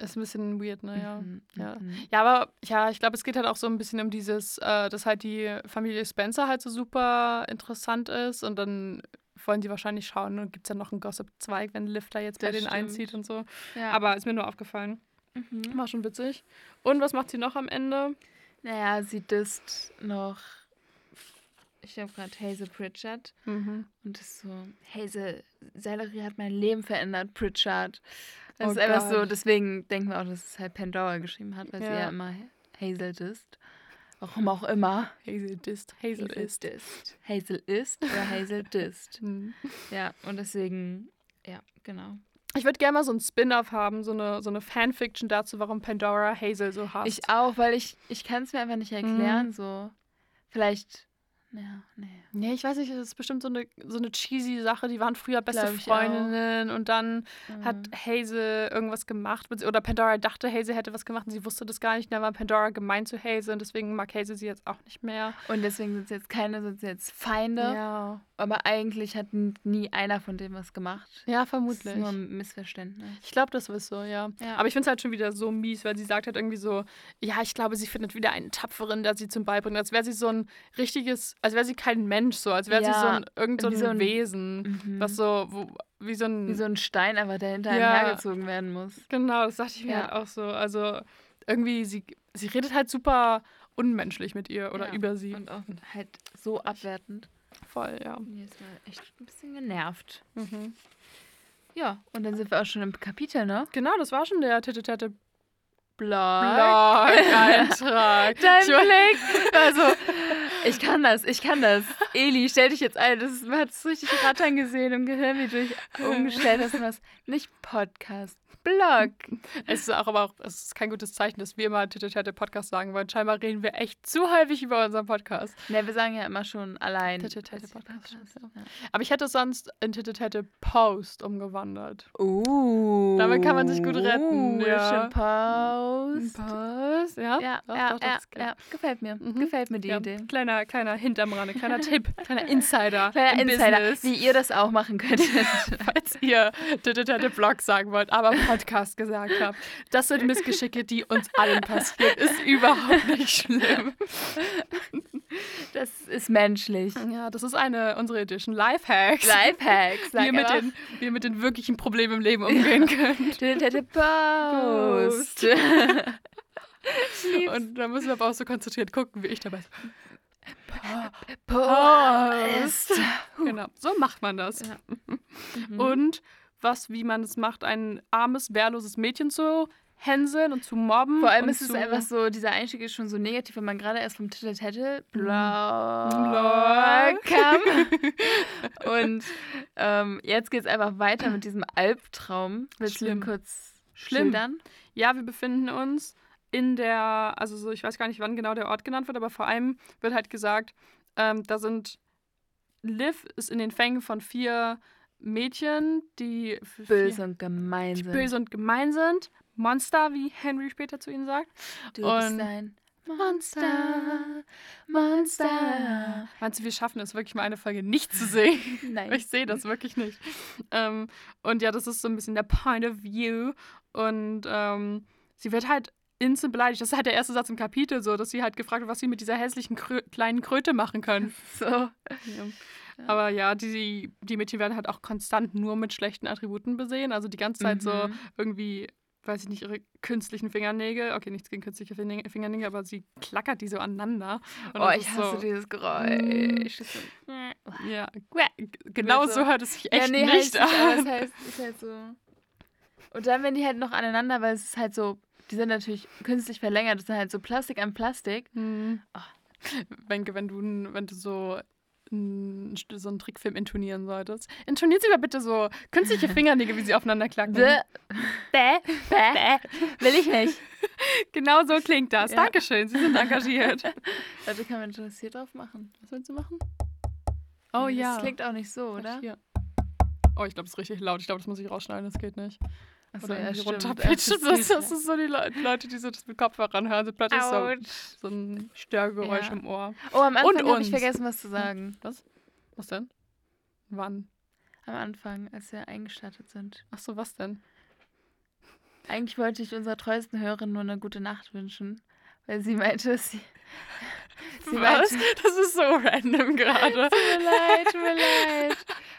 Speaker 2: Ist ein bisschen weird, ne? Ja.
Speaker 1: Mhm,
Speaker 2: ja.
Speaker 1: mhm.
Speaker 2: Ja, aber ja, ich glaube, es geht halt auch so ein bisschen um dieses, äh, dass halt die Familie Spencer halt so super interessant ist und dann wollen sie wahrscheinlich schauen und gibt es ja noch einen Gossip-Zweig, wenn da jetzt bei
Speaker 1: Das
Speaker 2: denen
Speaker 1: stimmt.
Speaker 2: einzieht und so.
Speaker 1: ja.
Speaker 2: Aber ist mir nur aufgefallen.
Speaker 1: mhm.
Speaker 2: War schon witzig. Und was macht sie noch am Ende?
Speaker 1: Naja, sie disst noch, ich habe gerade Hazel Pritchard
Speaker 2: Mhm.
Speaker 1: und ist so, Hazel, Sellerie hat mein Leben verändert, Pritchard. Das
Speaker 2: Oh
Speaker 1: ist einfach so, deswegen denken wir auch, dass es halt Pandora geschrieben hat, weil sie
Speaker 2: Ja.
Speaker 1: ja immer Hazel disst. Warum auch immer.
Speaker 2: Hazel disst. Hazel, ist.
Speaker 1: disst. Hazel ist oder Hazel disst.
Speaker 2: Mhm. (laughs)
Speaker 1: Ja, und deswegen, ja, genau.
Speaker 2: Ich würde gerne mal so ein Spin-off haben, so eine, so eine Fanfiction dazu, warum Pandora Hazel so hasst.
Speaker 1: Ich auch, weil ich, ich kann es mir einfach nicht erklären,
Speaker 2: Mhm.
Speaker 1: so. Vielleicht, ja, nee.
Speaker 2: Nee, ich weiß nicht, das ist bestimmt so eine, so eine cheesy Sache. Die waren früher beste
Speaker 1: ich auch.
Speaker 2: Freundinnen und dann hat
Speaker 1: Mhm.
Speaker 2: Hazel irgendwas gemacht. Oder Pandora dachte, Hazel hätte was gemacht und sie wusste das gar nicht. Da war Pandora gemein zu Hazel und deswegen mag Hazel sie jetzt auch nicht mehr.
Speaker 1: Und deswegen sind es jetzt keine, sind jetzt Feinde.
Speaker 2: Ja,
Speaker 1: Aber eigentlich hat nie einer von dem was gemacht.
Speaker 2: ja
Speaker 1: Das ist
Speaker 2: vermutlich.
Speaker 1: nur ein Missverständnis.
Speaker 2: Ich glaube, das ist so, ja.
Speaker 1: Ja.
Speaker 2: Aber ich finde es halt schon wieder so mies, weil sie sagt halt irgendwie so, ja, ich glaube, sie findet wieder einen Tapferen, der sie zum Beibringt. Als wäre sie so ein richtiges, als wäre sie kein Mensch so, als wäre sie
Speaker 1: Ja,
Speaker 2: so ein, irgend so ein,
Speaker 1: so ein-
Speaker 2: Wesen,
Speaker 1: Mhm.
Speaker 2: was so, wo, wie so ein,
Speaker 1: Wie so ein Stein einfach, der hinter
Speaker 2: Ja.
Speaker 1: einem hergezogen werden muss.
Speaker 2: Genau, das dachte ich mir
Speaker 1: Ja.
Speaker 2: halt auch so. Also irgendwie, sie, sie redet halt super unmenschlich mit ihr oder über sie.
Speaker 1: Und auch halt so abwertend.
Speaker 2: Voll, ja.
Speaker 1: Mir ist mal echt ein bisschen genervt.
Speaker 2: Mhm.
Speaker 1: Ja, und dann sind wir auch schon im Kapitel, ne?
Speaker 2: Genau, das war schon der Tete Tete
Speaker 1: Blog.
Speaker 2: Blog-Eintrag. (laughs)
Speaker 1: Dein
Speaker 2: Ich war-
Speaker 1: Blick. Also, ich kann das, ich kann das. Eli, stell dich jetzt ein. Das man hat es richtig rattern gesehen im Gehirn, wie du dich umgestellt hast. Nicht Podcast, Blog. (laughs)
Speaker 2: Es ist auch aber auch, es ist kein gutes Zeichen, dass wir immer Tete Podcast sagen wollen. Scheinbar reden wir echt zu häufig über unseren Podcast.
Speaker 1: Ne, wir sagen ja immer schon allein.
Speaker 2: Tete Tete
Speaker 1: als
Speaker 2: Podcast. Aber ich hätte es sonst in Tete Post umgewandert.
Speaker 1: Uh.
Speaker 2: Damit kann man sich gut retten,
Speaker 1: Uh,
Speaker 2: ja.
Speaker 1: Post.
Speaker 2: Post, ja?
Speaker 1: Ja,
Speaker 2: Doch,
Speaker 1: ja, ja, gefällt mir.
Speaker 2: Mhm.
Speaker 1: Gefällt mir die Idee.
Speaker 2: kleiner, kleiner Hint am Rande, kleiner (laughs) Tipp, kleiner Insider.
Speaker 1: Kleiner Insider, wie ihr das auch machen könntet. (laughs)
Speaker 2: falls ihr Tete Blog sagen wollt, aber Podcast gesagt habt. Das sind Missgeschicke, die uns allen passieren. Ist überhaupt nicht schlimm.
Speaker 1: Das ist menschlich.
Speaker 2: Ja, das ist eine unsere Edition Lifehacks.
Speaker 1: Lifehacks,
Speaker 2: wie ihr mit, den, wie ihr mit den wirklichen Problemen im Leben umgehen könnt. (laughs)
Speaker 1: Post.
Speaker 2: Und da müssen wir aber auch so konzentriert gucken, wie ich dabei.
Speaker 1: Post.
Speaker 2: Genau, so macht man das.
Speaker 1: Ja. Mhm.
Speaker 2: Und was, wie man es macht, ein armes, wehrloses Mädchen zu hänseln und zu mobben.
Speaker 1: Vor allem ist es einfach so, dieser Einstieg ist schon so negativ, wenn man gerade erst vom Titel Blog. (laughs) kam. Und ähm, jetzt geht es einfach weiter mit diesem Albtraum. Willst
Speaker 2: Schlimm.
Speaker 1: du kurz
Speaker 2: Schlimm.
Speaker 1: schildern?
Speaker 2: Ja, wir befinden uns in der, also so, ich weiß gar nicht, wann genau der Ort genannt wird, aber vor allem wird halt gesagt, ähm, da sind, Liv ist in den Fängen von vier Mädchen, die
Speaker 1: Böse und gemein sind.
Speaker 2: böse und gemein sind. Monster, wie Henry später zu ihnen sagt.
Speaker 1: Du
Speaker 2: und-
Speaker 1: bist ein Monster. Monster.
Speaker 2: Meinst du, wir schaffen es wirklich mal eine Folge nicht zu sehen? (laughs)
Speaker 1: Nein.
Speaker 2: Ich sehe das wirklich nicht. Ähm, und ja, das ist so ein bisschen der Point of View. Und ähm, sie wird halt instant beleidigt. Das ist halt der erste Satz im Kapitel so, dass sie halt gefragt wird, was sie mit dieser hässlichen Krö kleinen Kröte machen können. (laughs)
Speaker 1: So.
Speaker 2: Ja. Aber ja, die, die Mädchen werden halt auch konstant nur mit schlechten Attributen besehen. Also die ganze Zeit so
Speaker 1: Mhm.
Speaker 2: irgendwie, weiß ich nicht, ihre künstlichen Fingernägel. Okay, nichts gegen künstliche Fin- Fingernägel, aber sie klackert die so aneinander. Und
Speaker 1: Oh,
Speaker 2: das
Speaker 1: ich hasse
Speaker 2: so,
Speaker 1: dieses Geräusch. Das so-
Speaker 2: Ja, (laughs) genau
Speaker 1: so-
Speaker 2: so hört es sich echt
Speaker 1: ja, nee,
Speaker 2: nicht
Speaker 1: heißt
Speaker 2: an.
Speaker 1: es heißt, ist halt so. Und dann, wenn die halt noch aneinander, weil es ist halt so, die sind natürlich künstlich verlängert, das sind halt so Plastik an Plastik.
Speaker 2: Hm.
Speaker 1: Oh.
Speaker 2: Wenke, wenn du, wenn du so, so einen Trickfilm intonieren solltest, intoniert sie mal bitte so künstliche (laughs) Fingernägel, wie sie aufeinander klacken.
Speaker 1: Bäh,
Speaker 2: Bäh.
Speaker 1: bäh, will ich nicht. (laughs)
Speaker 2: Genau so klingt das.
Speaker 1: Ja.
Speaker 2: Dankeschön, Sie sind engagiert.
Speaker 1: Warte, kann man das hier drauf machen?
Speaker 2: Was willst du machen? Oh ja.
Speaker 1: Das klingt auch nicht so, oder?
Speaker 2: Hier. Oh, ich glaube, es ist richtig laut. Ich glaube, das muss ich rausschneiden. Das geht nicht.
Speaker 1: Achso,
Speaker 2: Oder
Speaker 1: ja,
Speaker 2: runterpitchen. Das, das ist so die Le Leute, die so das mit Kopfhörern hören. So plötzlich so, so ein Störgeräusch
Speaker 1: Ja.
Speaker 2: im Ohr.
Speaker 1: Oh, am Anfang habe ich vergessen, was zu sagen.
Speaker 2: Was? Was denn? Wann?
Speaker 1: Am Anfang, als wir eingestattet sind.
Speaker 2: Ach so, was denn?
Speaker 1: Eigentlich wollte ich unserer treuesten Hörerin nur eine gute Nacht wünschen, weil sie meinte, dass sie. (laughs) sie
Speaker 2: Was?
Speaker 1: meinte,
Speaker 2: Das ist so random gerade. (laughs)
Speaker 1: tut mir leid, tut mir leid.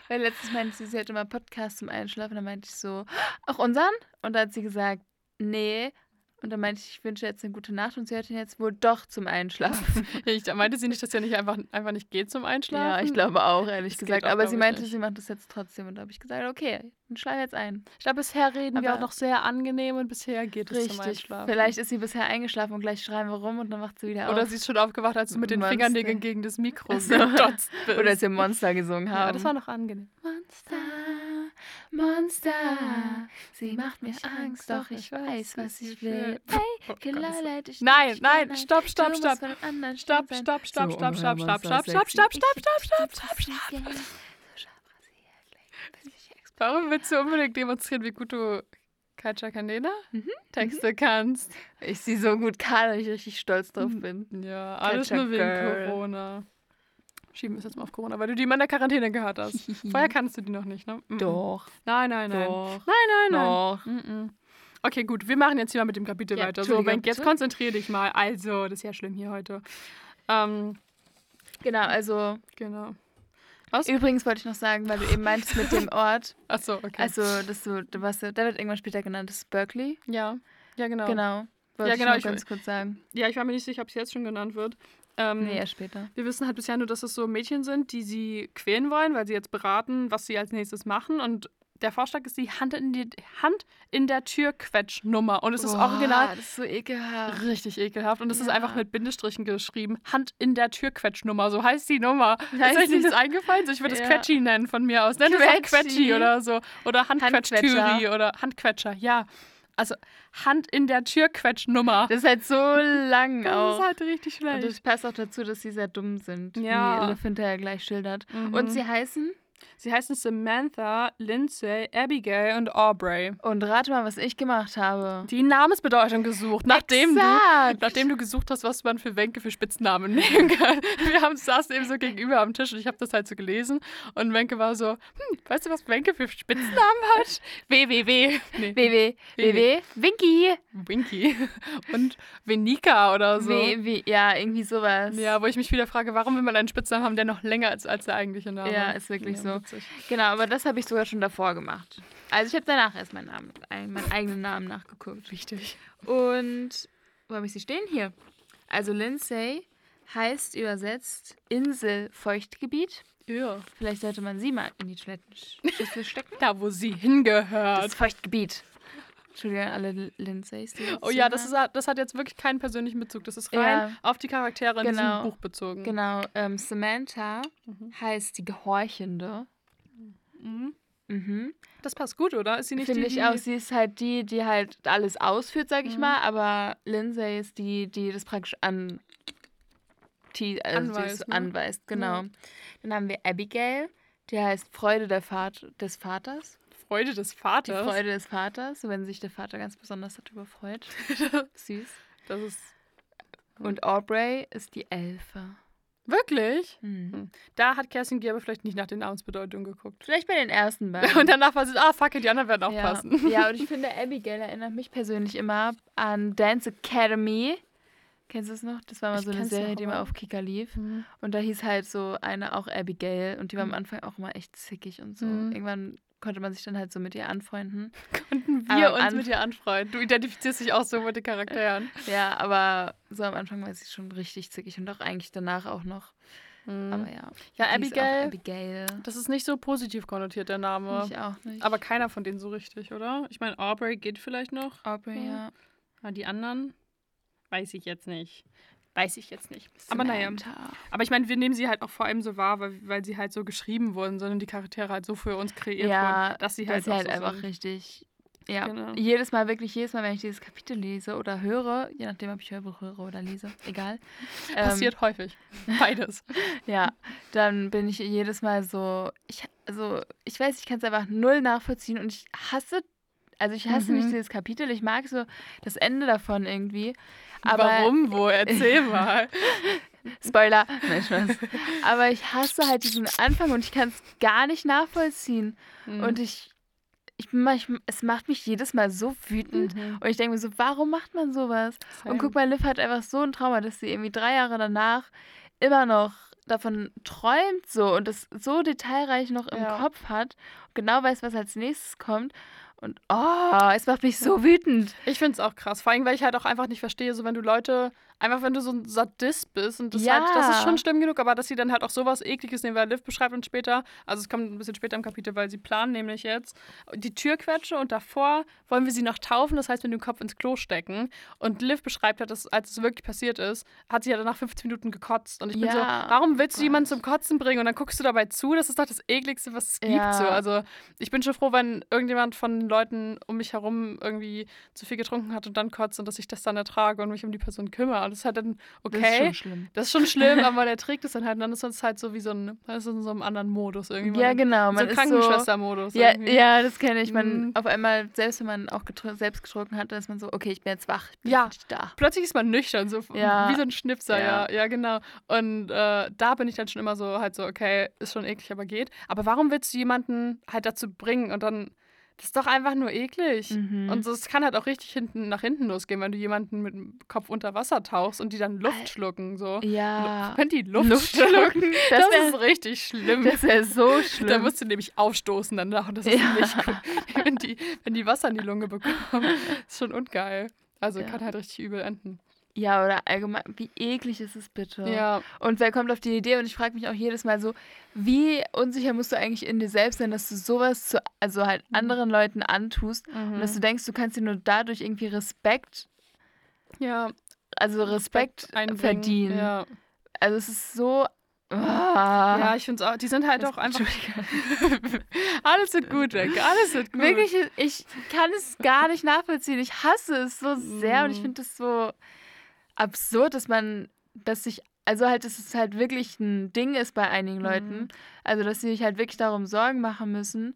Speaker 1: Weil letztes meinte sie, sie hätte immer Podcast zum Einschlafen. Dann meinte ich so, auch unseren? Und da hat sie gesagt, nee. Und dann meinte ich, ich wünsche jetzt eine gute Nacht und sie hört ihn jetzt wohl doch zum Einschlafen. (laughs)
Speaker 2: Ich meinte sie nicht, dass ja nicht einfach, einfach nicht geht zum Einschlafen?
Speaker 1: ja, ich glaube auch, ehrlich
Speaker 2: Das
Speaker 1: gesagt.
Speaker 2: auch,
Speaker 1: Aber sie meinte,
Speaker 2: nicht.
Speaker 1: sie macht das jetzt trotzdem. Und da habe ich gesagt, okay, dann schlaf jetzt ein.
Speaker 2: Ich glaube, bisher reden wir
Speaker 1: Aber-
Speaker 2: auch noch sehr angenehm und bisher geht es zum
Speaker 1: Richtig.
Speaker 2: Einschlafen.
Speaker 1: Vielleicht ist sie bisher eingeschlafen und gleich schreien wir rum und dann wacht sie wieder
Speaker 2: Oder
Speaker 1: auf.
Speaker 2: sie ist schon aufgewacht, als du mit den
Speaker 1: Monster.
Speaker 2: Fingernägeln gegen das Mikro (laughs)
Speaker 1: so.
Speaker 2: gedotzt bist.
Speaker 1: Oder als wir Monster gesungen haben.
Speaker 2: ja, das war noch angenehm.
Speaker 1: Monster, Monster, sie macht mir Angst, doch ich weiß, was ich will. Hey, (laughs) leid dich
Speaker 2: Nein, nein, stopp, stopp, stopp. Stopp, (laughs) stopp, stopp, stopp, stopp, stopp, stopp, stopp, stopp, stopp,
Speaker 1: Ich
Speaker 2: stopp, stopp, stopp, stopp,
Speaker 1: ich.
Speaker 2: Warum willst du unbedingt demonstrieren, wie gut du Kaja Kanena
Speaker 1: Mhm,
Speaker 2: Texte kannst?
Speaker 1: Ich sehe so gut Karl, dass ich richtig stolz drauf bin.
Speaker 2: Ja, alles nur wegen
Speaker 1: Girl.
Speaker 2: Corona. Schieben wir es jetzt mal auf Corona, weil du die immer in der Quarantäne gehört hast. (laughs) Vorher kannst du die noch nicht, ne? Mhm.
Speaker 1: Doch,
Speaker 2: Nein, nein, nein.
Speaker 1: doch,
Speaker 2: Nein, nein, nein.
Speaker 1: doch.
Speaker 2: Okay, gut, wir machen jetzt hier mal mit dem Kapitel
Speaker 1: Ja,
Speaker 2: weiter. So, Wenk, jetzt
Speaker 1: bitte.
Speaker 2: konzentrier dich mal. Also, das ist ja schlimm hier heute. Ähm,
Speaker 1: Genau, also
Speaker 2: genau.
Speaker 1: übrigens wollte ich noch sagen, weil du eben meintest mit dem Ort, (laughs)
Speaker 2: Achso, okay.
Speaker 1: also dass du, du warst, der wird irgendwann später genannt, das ist Berkeley.
Speaker 2: ja, ja, genau.
Speaker 1: Genau. Wollte
Speaker 2: Ja,
Speaker 1: ich
Speaker 2: genau,
Speaker 1: noch
Speaker 2: ich-
Speaker 1: ganz kurz sagen.
Speaker 2: Ja, ich war mir nicht sicher, ob es jetzt schon genannt wird. Ähm,
Speaker 1: Nee, erst später.
Speaker 2: Wir wissen halt bisher nur, dass es so Mädchen sind, die sie quälen wollen, weil sie jetzt beraten, was sie als nächstes machen. Und der Vorschlag ist die Hand in, die Hand in der Tür Quetschnummer. Und es ist
Speaker 1: Boah,
Speaker 2: original
Speaker 1: Das ist so ekelhaft.
Speaker 2: richtig ekelhaft. Und es ist
Speaker 1: Ja.
Speaker 2: einfach mit Bindestrichen geschrieben. Hand in der Tür Quetschnummer. So heißt die Nummer. Ist
Speaker 1: Heißt
Speaker 2: euch
Speaker 1: die
Speaker 2: nichts eingefallen? So, ich würde es
Speaker 1: Ja.
Speaker 2: Quetschi nennen von mir aus. Nenn es auch
Speaker 1: Quetschi.
Speaker 2: Oder so. Oder Handquetschtüri oder Handquetscher. Ja. Also Hand in der Tür Quetschnummer.
Speaker 1: Das ist halt so lang
Speaker 2: Das
Speaker 1: auch.
Speaker 2: ist halt richtig
Speaker 1: Und
Speaker 2: schlecht.
Speaker 1: das passt auch dazu, dass sie sehr dumm sind,
Speaker 2: Ja.
Speaker 1: wie Liv hinterher gleich schildert.
Speaker 2: Mhm.
Speaker 1: Und sie heißen,
Speaker 2: Sie heißen Samantha, Lindsay, Abigail und Aubrey.
Speaker 1: und rate mal, was ich gemacht habe.
Speaker 2: Die Namensbedeutung gesucht, nachdem du, nachdem du gesucht hast, was man für Wenke für Spitznamen (laughs) nehmen kann. Wir haben saßen eben so gegenüber am Tisch und ich habe das halt so gelesen und Wenke war so, hm, weißt du, was Wenke für Spitznamen hat? WWW. Nee,
Speaker 1: WW, WW, Winky.
Speaker 2: Winky. Und Venika oder so.
Speaker 1: W, w, ja, irgendwie sowas.
Speaker 2: Ja, wo ich mich wieder frage, warum will man einen Spitznamen haben, der noch länger ist als der eigentliche Name?
Speaker 1: Ja, ist wirklich
Speaker 2: Ja,
Speaker 1: so.
Speaker 2: witzig.
Speaker 1: Genau, aber das habe ich sogar schon davor gemacht. Also ich habe danach erst meinen Namen, ein- meinen eigenen Namen nachgeguckt.
Speaker 2: Richtig.
Speaker 1: Und wo habe ich sie stehen? Hier. Also Lindsay heißt übersetzt Inselfeuchtgebiet.
Speaker 2: Ja.
Speaker 1: Vielleicht sollte man sie mal in die Toilettenschüssel stecken.
Speaker 2: Da, wo sie hingehört.
Speaker 1: Das Feuchtgebiet. Entschuldigung alle Lindsay's.
Speaker 2: Oh ja, das, ist, das hat jetzt wirklich keinen persönlichen Bezug. Das ist rein
Speaker 1: Ja.
Speaker 2: auf die Charaktere in
Speaker 1: Genau.
Speaker 2: diesem Buch bezogen.
Speaker 1: Genau. Ähm, Samantha
Speaker 2: Mhm.
Speaker 1: heißt die Gehorchende.
Speaker 2: Mhm.
Speaker 1: Mhm.
Speaker 2: Das passt gut, oder? Ist sie nicht
Speaker 1: Finde
Speaker 2: die,
Speaker 1: ich
Speaker 2: die...
Speaker 1: auch. Sie ist halt die, die halt alles ausführt, sag ich
Speaker 2: Mhm.
Speaker 1: mal. Aber Lindsay ist die, die das praktisch an, die, also die
Speaker 2: Anweist,
Speaker 1: es
Speaker 2: ne?
Speaker 1: anweist. Genau. Dann haben wir Abigail. Die heißt Freude der Vat des Vaters.
Speaker 2: Freude des
Speaker 1: Die
Speaker 2: Vaters?
Speaker 1: Freude des Vaters, wenn sich der Vater ganz besonders darüber freut. (laughs) Süß.
Speaker 2: Das ist...
Speaker 1: Und Aubrey ist die Elfe.
Speaker 2: Wirklich?
Speaker 1: Mhm.
Speaker 2: Da hat Kerstin Gier aber vielleicht nicht nach den Namensbedeutungen geguckt.
Speaker 1: Vielleicht bei den ersten (laughs) beiden.
Speaker 2: Und danach war sie, ah, fuck it, die anderen werden auch
Speaker 1: ja.
Speaker 2: passen.
Speaker 1: Ja, (laughs) und ich finde, Abigail erinnert mich persönlich immer an Dance Academy. Kennst du es noch? Das war mal
Speaker 2: Ich
Speaker 1: so eine Serie, die mal auf Kika lief.
Speaker 2: Mhm.
Speaker 1: Und da hieß halt so eine auch Abigail und die war am
Speaker 2: Mhm.
Speaker 1: Anfang auch immer echt zickig und so.
Speaker 2: Mhm.
Speaker 1: Irgendwann konnte man sich dann halt so mit ihr anfreunden. (laughs)
Speaker 2: Konnten wir
Speaker 1: Aber
Speaker 2: uns mit ihr anfreuen. Du identifizierst dich auch so mit den Charakteren. (laughs)
Speaker 1: Ja, aber so am Anfang war sie schon richtig zickig und auch eigentlich danach auch noch. Aber ja.
Speaker 2: Ja, Abigail.
Speaker 1: Abigail.
Speaker 2: Das ist nicht so positiv konnotiert, der Name.
Speaker 1: Ich auch nicht.
Speaker 2: Aber keiner von denen so richtig, oder? Ich meine, Aubrey geht vielleicht noch.
Speaker 1: Aubrey, ja.
Speaker 2: Ah, die anderen? Weiß ich jetzt nicht. Weiß ich jetzt nicht. Aber naja.
Speaker 1: Samantha.
Speaker 2: Aber ich meine, wir nehmen sie halt auch vor allem so wahr, weil, weil sie halt so geschrieben wurden, sondern die Charaktere halt so für uns kreiert
Speaker 1: Ja,
Speaker 2: wurden, dass sie
Speaker 1: dass
Speaker 2: halt,
Speaker 1: sie
Speaker 2: auch
Speaker 1: halt
Speaker 2: so
Speaker 1: einfach
Speaker 2: sind.
Speaker 1: richtig. Ja,
Speaker 2: Genau.
Speaker 1: jedes Mal, wirklich jedes Mal, wenn ich dieses Kapitel lese oder höre, je nachdem, ob ich Hörbuch höre oder lese, egal. (laughs) ähm,
Speaker 2: Passiert häufig. Beides. (laughs)
Speaker 1: Ja, dann bin ich jedes Mal so, ich, also, ich weiß, ich kann es einfach null nachvollziehen und ich hasse, also ich hasse nicht
Speaker 2: Mhm.
Speaker 1: dieses Kapitel, ich mag so das Ende davon irgendwie. Aber
Speaker 2: Warum? Wo? Erzähl mal. (laughs)
Speaker 1: Spoiler, nein, Spaß. Aber ich hasse halt diesen Anfang und ich kann es gar nicht nachvollziehen.
Speaker 2: Mhm.
Speaker 1: Und ich, ich, mach- es macht mich jedes Mal so wütend.
Speaker 2: Mhm.
Speaker 1: Und ich denke mir so, warum macht man sowas?
Speaker 2: Same.
Speaker 1: Und guck mal, Liv hat einfach so ein Trauma, dass sie irgendwie drei Jahre danach immer noch davon träumt so und das so detailreich noch im
Speaker 2: Ja.
Speaker 1: Kopf hat, genau weiß, was als nächstes kommt. Und oh, es macht mich so wütend.
Speaker 2: Ich finde es auch krass. Vor allem, weil ich halt auch einfach nicht verstehe, so wenn du Leute, einfach wenn du so ein Sadist bist und das
Speaker 1: Ja.
Speaker 2: halt, das ist schon schlimm genug, aber dass sie dann halt auch sowas ekliges nehmen, weil Liv beschreibt uns später, also es kommt ein bisschen später im Kapitel, weil sie planen nämlich jetzt die Türquetsche und davor wollen wir sie noch taufen, das heißt mit dem Kopf ins Klo stecken. Und Liv beschreibt halt, dass als es wirklich passiert ist, hat sie ja danach 15 Minuten gekotzt. Und ich bin so,
Speaker 1: Ja.
Speaker 2: warum willst du
Speaker 1: Gott.
Speaker 2: jemanden zum Kotzen bringen und dann guckst du dabei zu? Das ist doch das ekligste, was es gibt.
Speaker 1: Ja.
Speaker 2: So. Also ich bin schon froh, wenn irgendjemand von den Leuten um mich herum irgendwie zu viel getrunken hat und dann kotzt und dass ich das dann ertrage und mich um die Person kümmere. Und das ist halt dann okay.
Speaker 1: Das ist schon schlimm.
Speaker 2: Das ist schon schlimm, (laughs) aber der trägt es dann halt. Und dann ist es halt so wie so ein, dann ist in so einem anderen Modus irgendwie.
Speaker 1: Ja, genau.
Speaker 2: so
Speaker 1: Man so,
Speaker 2: Krankenschwester-Modus.
Speaker 1: ja,
Speaker 2: irgendwie.
Speaker 1: ja, das kenne ich. Man
Speaker 2: Mhm.
Speaker 1: auf einmal, selbst wenn man auch selbst getrunken hat, dann ist man so, okay, ich bin jetzt wach. Ich bin
Speaker 2: Ja.
Speaker 1: da.
Speaker 2: Plötzlich ist man nüchtern, so
Speaker 1: Ja.
Speaker 2: wie so ein Schnipser, ja.
Speaker 1: Ja.
Speaker 2: ja, genau. Und äh, da bin ich dann schon immer so halt so, okay, ist schon eklig, aber geht. Aber warum willst du jemanden halt dazu bringen und dann, das ist doch einfach nur eklig.
Speaker 1: Mhm.
Speaker 2: Und es kann halt auch richtig hinten nach hinten losgehen, wenn du jemanden mit dem Kopf unter Wasser tauchst und die dann Luft
Speaker 1: Al-
Speaker 2: schlucken, so.
Speaker 1: Ja.
Speaker 2: Könnt die Luft,
Speaker 1: Luft
Speaker 2: schlucken? (laughs) Das,
Speaker 1: Das
Speaker 2: ist
Speaker 1: wär-
Speaker 2: richtig schlimm.
Speaker 1: Das wäre so (laughs) schlimm.
Speaker 2: Da musst du nämlich aufstoßen danach und das ist
Speaker 1: Ja.
Speaker 2: nicht gut. (laughs) Wenn die, wenn die Wasser in die Lunge bekommen, ist schon ungeil. Also
Speaker 1: Ja.
Speaker 2: kann halt richtig übel enden.
Speaker 1: Ja, oder allgemein, wie eklig ist es bitte?
Speaker 2: Ja.
Speaker 1: Und wer kommt auf die Idee? Und ich frage mich auch jedes Mal so, wie unsicher musst du eigentlich in dir selbst sein, dass du sowas zu, also halt
Speaker 2: Mhm.
Speaker 1: anderen Leuten antust und dass du
Speaker 2: Mhm.
Speaker 1: denkst, du kannst dir nur dadurch irgendwie Respekt,
Speaker 2: Ja.
Speaker 1: also Respekt,
Speaker 2: einbringen.
Speaker 1: verdienen.
Speaker 2: Ja.
Speaker 1: Also es ist so. Ah.
Speaker 2: ja, ich finde es auch, die sind halt
Speaker 1: Das-
Speaker 2: auch einfach. (laughs) Alles wird gut, weg. Alles wird gut.
Speaker 1: Wirklich, ich kann es gar nicht nachvollziehen. Ich hasse es so sehr und ich
Speaker 2: Mhm.
Speaker 1: finde es so absurd, dass man, dass sich, also halt, dass es halt wirklich ein Ding ist bei einigen Leuten.
Speaker 2: Mhm.
Speaker 1: Also, dass sie sich halt wirklich darum Sorgen machen müssen.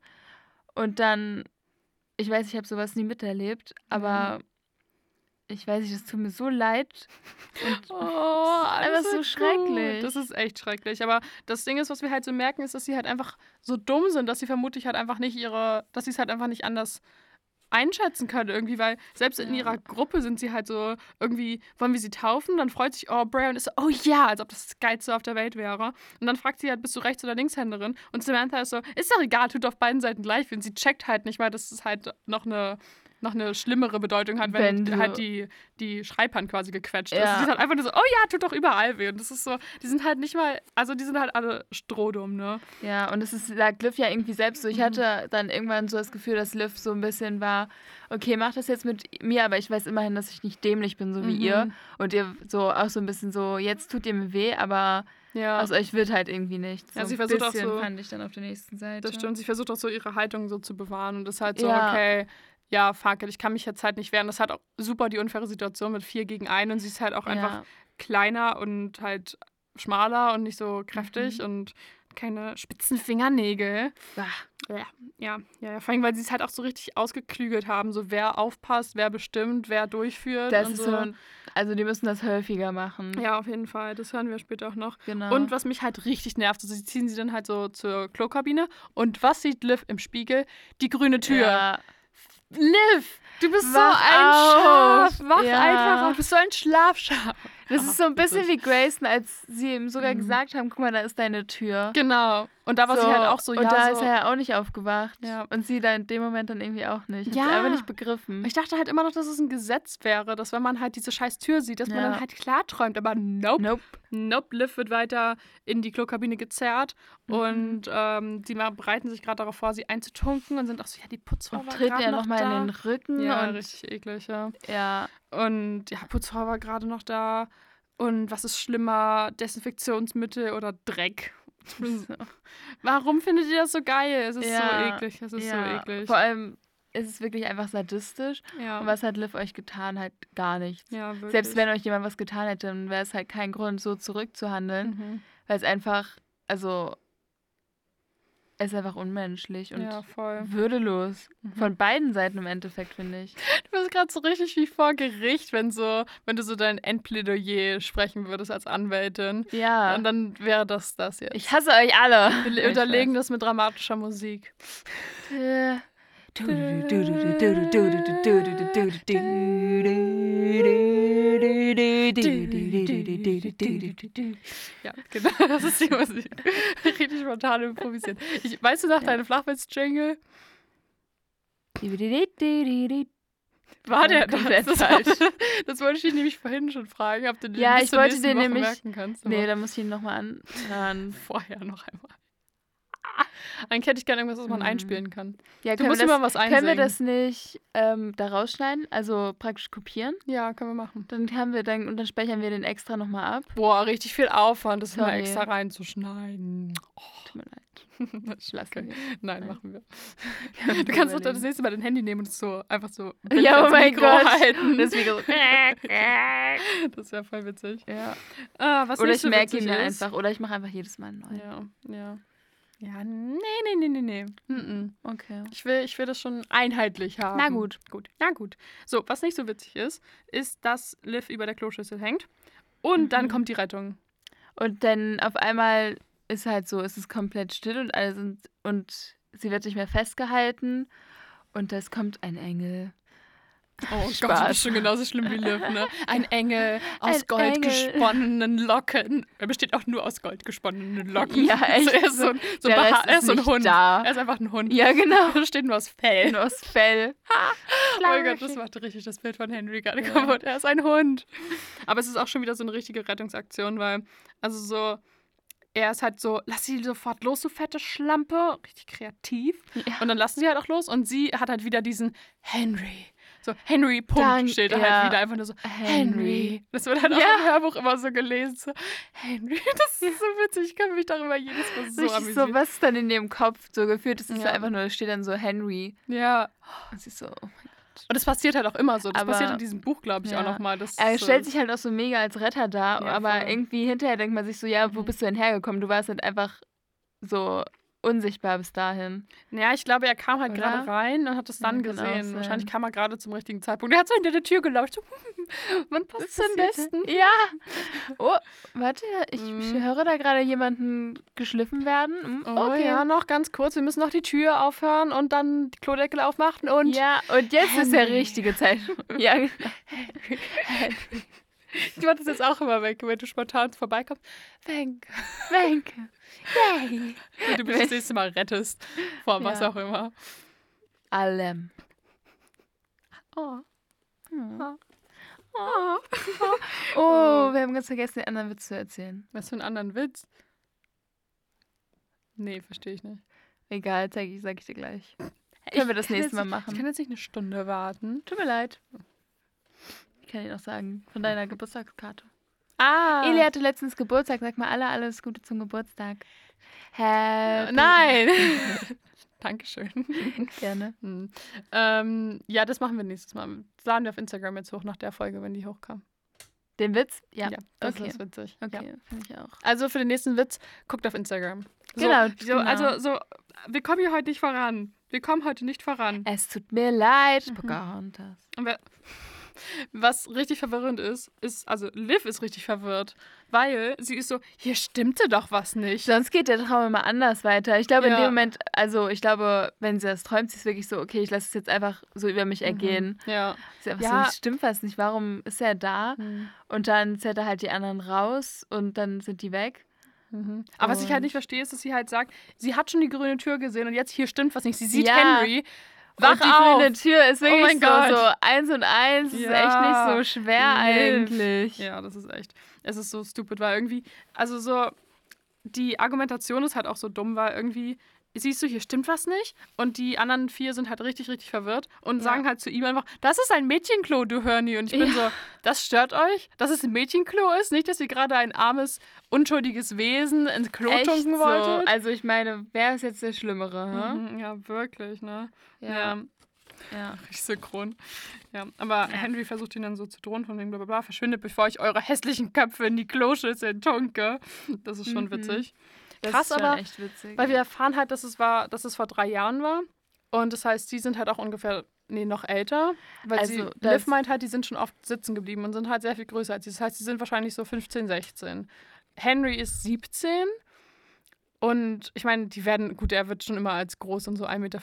Speaker 1: Und dann, ich weiß, ich habe sowas nie miterlebt, aber ich weiß nicht, das tut mir so leid. Und (laughs)
Speaker 2: Oh, alles
Speaker 1: so
Speaker 2: wird
Speaker 1: schrecklich.
Speaker 2: Gut. Das ist echt schrecklich. Aber das Ding ist, was wir halt so merken, ist, dass sie halt einfach so dumm sind, dass sie vermutlich halt einfach nicht ihre, dass sie es halt einfach nicht anders einschätzen können irgendwie, weil selbst in ihrer Gruppe sind sie halt so irgendwie, wollen wir sie taufen? Dann freut sich Aubrey und ist so, oh ja, als ob das das Geilste auf der Welt wäre. Und dann fragt sie halt, bist du Rechts- oder Linkshänderin? Und Samantha ist so, ist doch egal, tut auf beiden Seiten gleich. Und sie checkt halt nicht, weil das ist halt noch eine noch eine schlimmere Bedeutung hat, wenn,
Speaker 1: Wenn
Speaker 2: halt die, die Schreibhand quasi gequetscht ist.
Speaker 1: Ja.
Speaker 2: Sie ist halt einfach nur so, oh ja, tut doch überall weh. Und das ist so, die sind halt nicht mal, also die sind halt alle strohdumm, ne?
Speaker 1: Ja, und es ist, sagt Liv ja irgendwie selbst so. Ich
Speaker 2: Mhm.
Speaker 1: hatte dann irgendwann so das Gefühl, dass Liv so ein bisschen war, okay, mach das jetzt mit mir, aber ich weiß immerhin, dass ich nicht dämlich bin, so wie
Speaker 2: Mhm.
Speaker 1: ihr. Und ihr so auch so ein bisschen so, jetzt tut ihr mir weh, aber
Speaker 2: Ja.
Speaker 1: aus euch wird halt irgendwie nichts.
Speaker 2: Ja,
Speaker 1: so
Speaker 2: sie
Speaker 1: ein
Speaker 2: versucht auch
Speaker 1: bisschen
Speaker 2: so-
Speaker 1: fand ich dann auf der nächsten Seite.
Speaker 2: Das stimmt. Sie versucht auch so ihre Haltung so zu bewahren und ist halt so,
Speaker 1: Ja.
Speaker 2: okay, ja, fuck it, ich kann mich jetzt halt nicht wehren. Das halt auch super die unfaire Situation mit vier gegen ein und sie ist halt auch einfach
Speaker 1: Ja,
Speaker 2: kleiner und halt schmaler und nicht so kräftig
Speaker 1: Mhm.
Speaker 2: und keine spitzen Fingernägel. Ja, ja, ja. Vor allem, weil sie es halt auch so richtig ausgeklügelt haben, so wer aufpasst, wer bestimmt, wer durchführt.
Speaker 1: das
Speaker 2: und
Speaker 1: ist so, also die müssen das häufiger machen.
Speaker 2: Ja, auf jeden Fall. Das hören wir später auch noch.
Speaker 1: genau.
Speaker 2: Und was mich halt richtig nervt, also sie ziehen sie dann halt so zur Klokabine und was sieht Liv im Spiegel? Die grüne Tür.
Speaker 1: Ja,
Speaker 2: Liv, du bist so
Speaker 1: Wach
Speaker 2: ein
Speaker 1: auf.
Speaker 2: Schaf. Wach
Speaker 1: Ja.
Speaker 2: einfach auf. Du bist so ein Schlafschaf.
Speaker 1: Das ist so ein bisschen wie Grayson, als sie ihm sogar
Speaker 2: Mhm.
Speaker 1: gesagt haben, guck mal, da ist deine Tür.
Speaker 2: Genau. Und da war sie halt auch so,
Speaker 1: und
Speaker 2: ja,
Speaker 1: da
Speaker 2: so.
Speaker 1: ist er ja auch nicht aufgewacht.
Speaker 2: Ja.
Speaker 1: Und sie da in dem Moment dann irgendwie auch nicht. Ich
Speaker 2: Ja.
Speaker 1: einfach nicht begriffen.
Speaker 2: Ich dachte halt immer noch, dass es ein Gesetz wäre, dass wenn man halt diese scheiß Tür sieht, dass man
Speaker 1: Ja.
Speaker 2: dann halt klar träumt. Aber nope.
Speaker 1: Nope.
Speaker 2: Nope. Liv wird weiter in die Klokabine gezerrt
Speaker 1: Mhm.
Speaker 2: und ähm, die ma- bereiten sich gerade darauf vor, sie einzutunken und sind auch so, ja, die Putzfrau
Speaker 1: Und ja
Speaker 2: noch
Speaker 1: nochmal in den Rücken.
Speaker 2: Ja,
Speaker 1: und
Speaker 2: richtig eklig, ja.
Speaker 1: ja,
Speaker 2: Und ja, Putzfrau war gerade noch da. Und was ist schlimmer, Desinfektionsmittel oder Dreck? (laughs)
Speaker 1: so.
Speaker 2: Warum findet ihr das so geil? Es ist
Speaker 1: Ja,
Speaker 2: so eklig, es ist
Speaker 1: ja.
Speaker 2: so eklig.
Speaker 1: Vor allem ist es wirklich einfach sadistisch.
Speaker 2: ja,
Speaker 1: Und was hat Liv euch getan? Halt gar nichts. Selbst wenn euch jemand was getan hätte, dann wäre es halt kein Grund, so zurückzuhandeln.
Speaker 2: Mhm.
Speaker 1: Weil es einfach, also, ist einfach unmenschlich und
Speaker 2: Ja,
Speaker 1: würdelos.
Speaker 2: Mhm.
Speaker 1: Von beiden Seiten im Endeffekt, finde ich.
Speaker 2: Du bist gerade so richtig wie vor Gericht, wenn so, wenn du so dein Endplädoyer sprechen würdest als Anwältin.
Speaker 1: Ja.
Speaker 2: Und dann wäre das das jetzt.
Speaker 1: ich hasse euch alle.
Speaker 2: Wir (laughs) unterlegen das mit dramatischer Musik.
Speaker 1: Äh,
Speaker 2: Ja, genau, (laughs) das ist die Musik. Richtig spontan improvisiert. Ich, weißt du noch deine Flachwitz-Jingle? War der?
Speaker 1: Komplett (laughs)
Speaker 2: Das,
Speaker 1: falsch.
Speaker 2: das wollte ich dich nämlich vorhin schon fragen, ob du den
Speaker 1: Ja,
Speaker 2: bis
Speaker 1: ich wollte den
Speaker 2: Woche
Speaker 1: nämlich-
Speaker 2: merken kannst.
Speaker 1: Nee, da muss ich ihn nochmal anhören. (laughs)
Speaker 2: vorher noch einmal. (laughs) Eigentlich hätte ich gerne irgendwas, was man
Speaker 1: Mhm.
Speaker 2: einspielen kann.
Speaker 1: Ja,
Speaker 2: Du musst immer was einsingen.
Speaker 1: können wir das nicht ähm, da rausschneiden? Also praktisch kopieren?
Speaker 2: Ja, können wir machen.
Speaker 1: Dann haben wir dann und dann speichern wir den extra nochmal ab.
Speaker 2: Boah, richtig viel Aufwand, das mal extra reinzuschneiden.
Speaker 1: Tut mir leid. (laughs)
Speaker 2: Das
Speaker 1: Lassen
Speaker 2: okay. Nein,
Speaker 1: Nein.
Speaker 2: machen wir. (laughs) Du kannst doch das nächste Mal dein Handy nehmen und es so einfach so
Speaker 1: Ja, oh mein
Speaker 2: Mikro
Speaker 1: Gott.
Speaker 2: halten.
Speaker 1: Das Mikro.
Speaker 2: Das wäre voll witzig.
Speaker 1: ja.
Speaker 2: Ah,
Speaker 1: Oder ich
Speaker 2: so
Speaker 1: merke ihn mir einfach. Oder ich mache einfach jedes Mal neu.
Speaker 2: Ja, ja. Ja, nee, nee, nee, nee, nee.
Speaker 1: Okay.
Speaker 2: Ich will, ich will das schon einheitlich haben.
Speaker 1: Na gut.
Speaker 2: Gut, na gut. So, was nicht so witzig ist, ist, dass Liv über der Kloschüssel hängt. Und dann
Speaker 1: Mhm.
Speaker 2: kommt die Rettung.
Speaker 1: Und dann auf einmal ist halt so, es ist komplett still und alle sind und sie wird nicht mehr festgehalten und es kommt ein Engel.
Speaker 2: Oh Gott,
Speaker 1: Spaß.
Speaker 2: das ist schon genauso schlimm wie Liv, ne? Ein Engel aus
Speaker 1: Ein
Speaker 2: Gold
Speaker 1: Engel.
Speaker 2: gesponnenen Locken. Er besteht auch nur aus Gold gesponnenen Locken.
Speaker 1: Ja, (laughs) echt.
Speaker 2: So, er ist so, ein- so,
Speaker 1: Der Rest
Speaker 2: er
Speaker 1: ist
Speaker 2: so ein Hund.
Speaker 1: da.
Speaker 2: Er ist einfach ein Hund.
Speaker 1: Ja, genau. (laughs)
Speaker 2: Er besteht nur aus Fell.
Speaker 1: Nur aus Fell.
Speaker 2: Oh mein Gott, das macht richtig das Bild von Henry gerade
Speaker 1: Ja.
Speaker 2: kaputt. Er ist ein Hund. Aber es ist auch schon wieder so eine richtige Rettungsaktion, weil, also so, er ist halt so, lass sie sofort los, du fette Schlampe. Richtig kreativ.
Speaker 1: Ja.
Speaker 2: Und dann lassen sie halt auch los und sie hat halt wieder diesen Henry. So, Henry, Punkt,
Speaker 1: Dank-
Speaker 2: steht da
Speaker 1: ja.
Speaker 2: halt wieder einfach nur so, Henry. Das wird halt auch
Speaker 1: Ja.
Speaker 2: im Hörbuch immer so gelesen. So, Henry, (laughs) das ist so witzig. Ich kann mich darüber jedes Mal so amüsieren.
Speaker 1: so, was ist dann in ihrem Kopf so gefühlt? Es ist
Speaker 2: Ja.
Speaker 1: einfach nur, steht dann so Henry.
Speaker 2: Ja.
Speaker 1: Und sie ist so, oh mein
Speaker 2: Und das passiert halt auch immer so. Das
Speaker 1: Aber-
Speaker 2: passiert in diesem Buch, glaube ich, auch
Speaker 1: Ja.
Speaker 2: nochmal. Das
Speaker 1: Er
Speaker 2: so-
Speaker 1: stellt sich halt auch so mega als Retter dar, aber
Speaker 2: voll.
Speaker 1: irgendwie hinterher denkt man sich so, ja, wo
Speaker 2: Mhm.
Speaker 1: bist du denn hergekommen? Du warst halt einfach so unsichtbar bis dahin.
Speaker 2: Ja, ich glaube, er kam halt gerade rein und hat es dann
Speaker 1: Ja, auch
Speaker 2: gesehen.
Speaker 1: sein.
Speaker 2: Wahrscheinlich kam er gerade zum richtigen Zeitpunkt. Er hat so hinter der Tür gelauscht. (laughs) Wann passt es am besten?
Speaker 1: Ja. Oh, warte, ich
Speaker 2: Mhm.
Speaker 1: höre da gerade jemanden geschliffen werden. Hm,
Speaker 2: Oh
Speaker 1: Okay.
Speaker 2: ja, noch ganz kurz. Wir müssen noch die Tür aufhören und dann die Klodeckel aufmachen und
Speaker 1: ja, und jetzt ist der
Speaker 2: Henry.
Speaker 1: richtige Zeitpunkt. (laughs) Ja, (laughs) genau. (laughs)
Speaker 2: ich mach das jetzt auch immer weg, wenn du spontan vorbeikommst. Thank.
Speaker 1: Wenke. Yay.
Speaker 2: Wenn du mich das nächste Mal rettest. Vor was
Speaker 1: Ja.
Speaker 2: auch immer.
Speaker 1: Allem.
Speaker 2: Oh.
Speaker 1: Hm.
Speaker 2: Oh.
Speaker 1: Oh. oh, (laughs) wir haben ganz vergessen, den anderen Witz zu erzählen.
Speaker 2: Was für einen anderen Witz? Nee, verstehe ich nicht.
Speaker 1: Egal, zeig ich, sag ich dir gleich. Können wir das nächste Mal
Speaker 2: nicht- Ich
Speaker 1: machen.
Speaker 2: kann jetzt nicht eine Stunde warten.
Speaker 1: Tut mir leid. Ich kann dir noch sagen, von deiner Geburtstagskarte.
Speaker 2: Ah.
Speaker 1: Eli hatte letztens Geburtstag. Sag mal alle alles Gute zum Geburtstag. Happy.
Speaker 2: Nein. (laughs) Dankeschön. (laughs)
Speaker 1: Gerne.
Speaker 2: Hm. Ähm, ja, das machen wir nächstes Mal. Das laden wir auf Instagram jetzt hoch nach der Folge, wenn die hochkam.
Speaker 1: Den Witz? Ja.
Speaker 2: das
Speaker 1: okay.
Speaker 2: ist witzig.
Speaker 1: Okay,
Speaker 2: Ja.
Speaker 1: finde ich auch.
Speaker 2: Also für den nächsten Witz, guckt auf Instagram. So,
Speaker 1: Genau,
Speaker 2: So,
Speaker 1: genau.
Speaker 2: Also so, wir kommen hier heute nicht voran. Wir kommen heute nicht voran.
Speaker 1: Es tut mir leid,
Speaker 2: Mhm.
Speaker 1: Pocahontas.
Speaker 2: Und wer- Was richtig verwirrend ist, ist, also Liv ist richtig verwirrt, weil sie ist so, hier stimmte doch was nicht.
Speaker 1: Sonst geht der Traum immer anders weiter. Ich glaube, in
Speaker 2: Ja.
Speaker 1: dem Moment, also ich glaube, wenn sie das träumt, sie ist wirklich so, okay, ich lasse es jetzt einfach so über mich ergehen.
Speaker 2: Ja.
Speaker 1: Sie ist einfach
Speaker 2: Ja.
Speaker 1: so, stimmt was nicht, warum ist er da? Und dann zählt er halt die anderen raus und dann sind die weg.
Speaker 2: Mhm. Aber was ich halt
Speaker 1: Und-
Speaker 2: nicht verstehe, ist, dass sie halt sagt, sie hat schon die grüne Tür gesehen und jetzt hier stimmt was nicht. Sie sieht
Speaker 1: Ja.
Speaker 2: Henry. Wach
Speaker 1: und die
Speaker 2: auf!
Speaker 1: grüne Tür ist wirklich
Speaker 2: mein
Speaker 1: so,
Speaker 2: Gott.
Speaker 1: so eins und eins. Das ist echt
Speaker 2: Ja.
Speaker 1: nicht so schwer
Speaker 2: Liv.
Speaker 1: eigentlich.
Speaker 2: Ja, das ist echt. Es ist so stupid, weil irgendwie, also so, die Argumentation ist halt auch so dumm, weil irgendwie, siehst du, hier stimmt was nicht. Und die anderen vier sind halt richtig, richtig verwirrt und
Speaker 1: Ja.
Speaker 2: sagen halt zu ihm einfach, das ist ein Mädchenklo, du Hörni. Und ich bin so, das stört euch, dass es ein Mädchenklo ist? Nicht, dass ihr gerade ein armes, unschuldiges Wesen ins Klo
Speaker 1: Echt
Speaker 2: tunken
Speaker 1: so.
Speaker 2: wolltet?
Speaker 1: Also ich meine, wer ist jetzt der Schlimmere?
Speaker 2: Mhm, ja, wirklich, ne?
Speaker 1: Ja.
Speaker 2: ja.
Speaker 1: ja. (laughs)
Speaker 2: Richtig synchron. Ja, aber Henry versucht ihn dann so zu drohen, von wegen blablabla, verschwindet, bevor ich eure hässlichen Köpfe in die Kloschüssel tunke. Das ist schon
Speaker 1: Mhm.
Speaker 2: witzig.
Speaker 1: Das
Speaker 2: Krass, aber,
Speaker 1: echt witzig.
Speaker 2: Weil wir erfahren halt, dass es war, dass es vor drei Jahren war. Und das heißt, die sind halt auch ungefähr, nee, noch älter. Weil
Speaker 1: Also,
Speaker 2: sie, Liv meint halt, die sind schon oft sitzen geblieben und sind halt sehr viel größer als sie. Das heißt, die sind wahrscheinlich so 15, 16. Henry ist 17. Und ich meine, die werden, gut, er wird schon immer als groß und so 1,85 Meter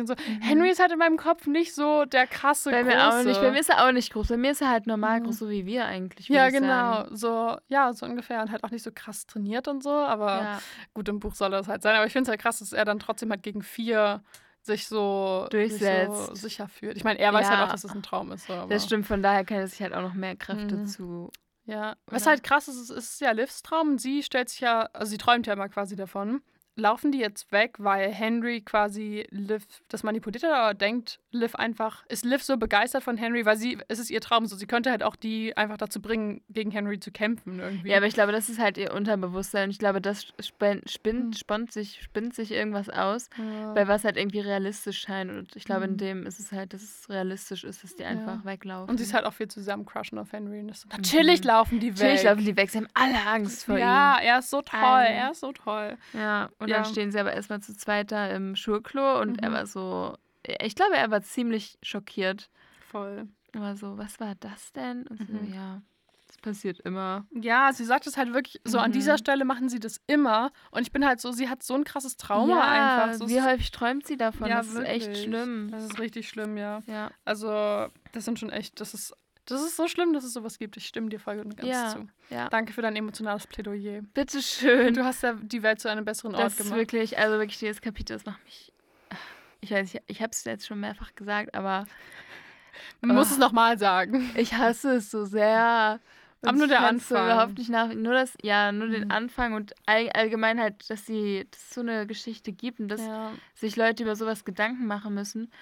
Speaker 2: und so. Henry ist halt in meinem Kopf nicht so der krasse
Speaker 1: bei
Speaker 2: große.
Speaker 1: mir auch nicht. Bei mir ist er auch nicht groß. Bei mir ist er halt normal
Speaker 2: Mhm.
Speaker 1: groß, so wie wir eigentlich.
Speaker 2: ja, genau.
Speaker 1: Sagen.
Speaker 2: So, ja, so ungefähr. Und halt auch nicht so krass trainiert und so. Aber
Speaker 1: Ja.
Speaker 2: gut, im Buch soll das halt sein. Aber ich finde es halt krass, dass er dann trotzdem halt gegen vier sich so, sich so sicher fühlt. Ich meine, er weiß
Speaker 1: Ja.
Speaker 2: halt auch, dass es ein Traum ist. So,
Speaker 1: Das stimmt, von daher kann er sich halt auch noch mehr Kräfte
Speaker 2: Mhm.
Speaker 1: zu.
Speaker 2: Ja. Was
Speaker 1: Oder?
Speaker 2: halt krass ist, ist, ist ja Livs Traum. Und sie stellt sich ja, also sie träumt ja immer quasi davon. Laufen die jetzt weg, weil Henry quasi Liv das manipuliert hat oder denkt Liv einfach, ist Liv so begeistert von Henry, weil sie, es ist ihr Traum so, sie könnte halt auch die einfach dazu bringen, gegen Henry zu kämpfen irgendwie.
Speaker 1: Ja, aber ich glaube, das ist halt ihr Unterbewusstsein. Ich glaube, das spinnt,
Speaker 2: Mhm.
Speaker 1: spinnt, spont sich, spinnt sich irgendwas aus,
Speaker 2: Ja.
Speaker 1: bei was halt irgendwie realistisch scheint. Und ich glaube, in
Speaker 2: Mhm.
Speaker 1: dem ist es halt, dass es realistisch ist, dass die einfach weglaufen.
Speaker 2: Und sie ist halt auch viel zusammen crushen auf Henry. Und ist so, natürlich laufen die weg.
Speaker 1: Mhm. Natürlich laufen die weg. Sie haben alle Angst vor
Speaker 2: ja, er ist so toll,
Speaker 1: Alle.
Speaker 2: er ist so toll.
Speaker 1: ihm. Ja, und
Speaker 2: Ja.
Speaker 1: dann stehen sie aber erstmal zu zweit da im Schulklo und er
Speaker 2: Mhm.
Speaker 1: war so. Ich glaube, er war ziemlich schockiert.
Speaker 2: Voll.
Speaker 1: Er war so, was war das denn? Und
Speaker 2: Mhm.
Speaker 1: so, ja, Das passiert immer.
Speaker 2: Ja, sie sagt es halt wirklich, so an dieser
Speaker 1: Mhm.
Speaker 2: Stelle machen sie das immer. Und ich bin halt so, sie hat so ein krasses Trauma
Speaker 1: ja,
Speaker 2: einfach. So,
Speaker 1: wie häufig träumt sie davon?
Speaker 2: Ja,
Speaker 1: das ist echt
Speaker 2: wirklich.
Speaker 1: schlimm.
Speaker 2: Das ist richtig schlimm, ja.
Speaker 1: Ja.
Speaker 2: Also, das sind schon echt, das ist, das ist so schlimm, dass es sowas gibt. Ich stimme dir voll und ganz
Speaker 1: Ja,
Speaker 2: zu.
Speaker 1: ja.
Speaker 2: Danke für dein emotionales Plädoyer.
Speaker 1: Bitteschön.
Speaker 2: Du hast ja die Welt zu einem besseren Ort
Speaker 1: Das ist
Speaker 2: gemacht.
Speaker 1: wirklich, also wirklich dieses Kapitel, das macht mich. Ich weiß, ich, ich habe es jetzt schon mehrfach gesagt, aber
Speaker 2: Man muss
Speaker 1: Ah.
Speaker 2: es nochmal sagen.
Speaker 1: ich hasse es so sehr. Und
Speaker 2: Aber nur
Speaker 1: ich
Speaker 2: der Anfang.
Speaker 1: überhaupt nicht nach. Nur das, ja, nur den
Speaker 2: Mhm.
Speaker 1: Anfang und all, allgemein halt, dass sie, dass es so eine Geschichte gibt und dass
Speaker 2: Ja.
Speaker 1: sich Leute über sowas Gedanken machen müssen.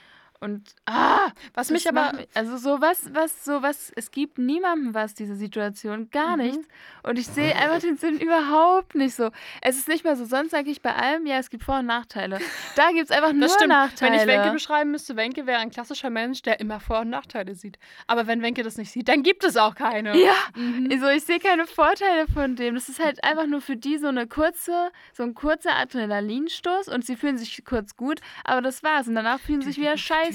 Speaker 1: Und ah,
Speaker 2: Was
Speaker 1: das
Speaker 2: mich aber.
Speaker 1: also so was, was, so was, es gibt niemandem was, diese Situation, gar
Speaker 2: Mhm.
Speaker 1: nichts. Und ich sehe einfach den Sinn überhaupt nicht so. Es ist nicht mal so, sonst sage ich bei allem, ja, es gibt Vor- und Nachteile. Da gibt es einfach nur
Speaker 2: stimmt.
Speaker 1: Nachteile.
Speaker 2: Wenn ich Wenke beschreiben müsste, Wenke wäre ein klassischer Mensch, der immer Vor- und Nachteile sieht. Aber wenn Wenke das nicht sieht, dann gibt es auch keine.
Speaker 1: ja,
Speaker 2: Mhm.
Speaker 1: also ich sehe keine Vorteile von dem. Das ist halt einfach nur für die so eine kurze, so ein kurzer Adrenalinstoß und sie fühlen sich kurz gut, aber das war's. Und danach fühlen sie sich wieder (laughs) scheiße.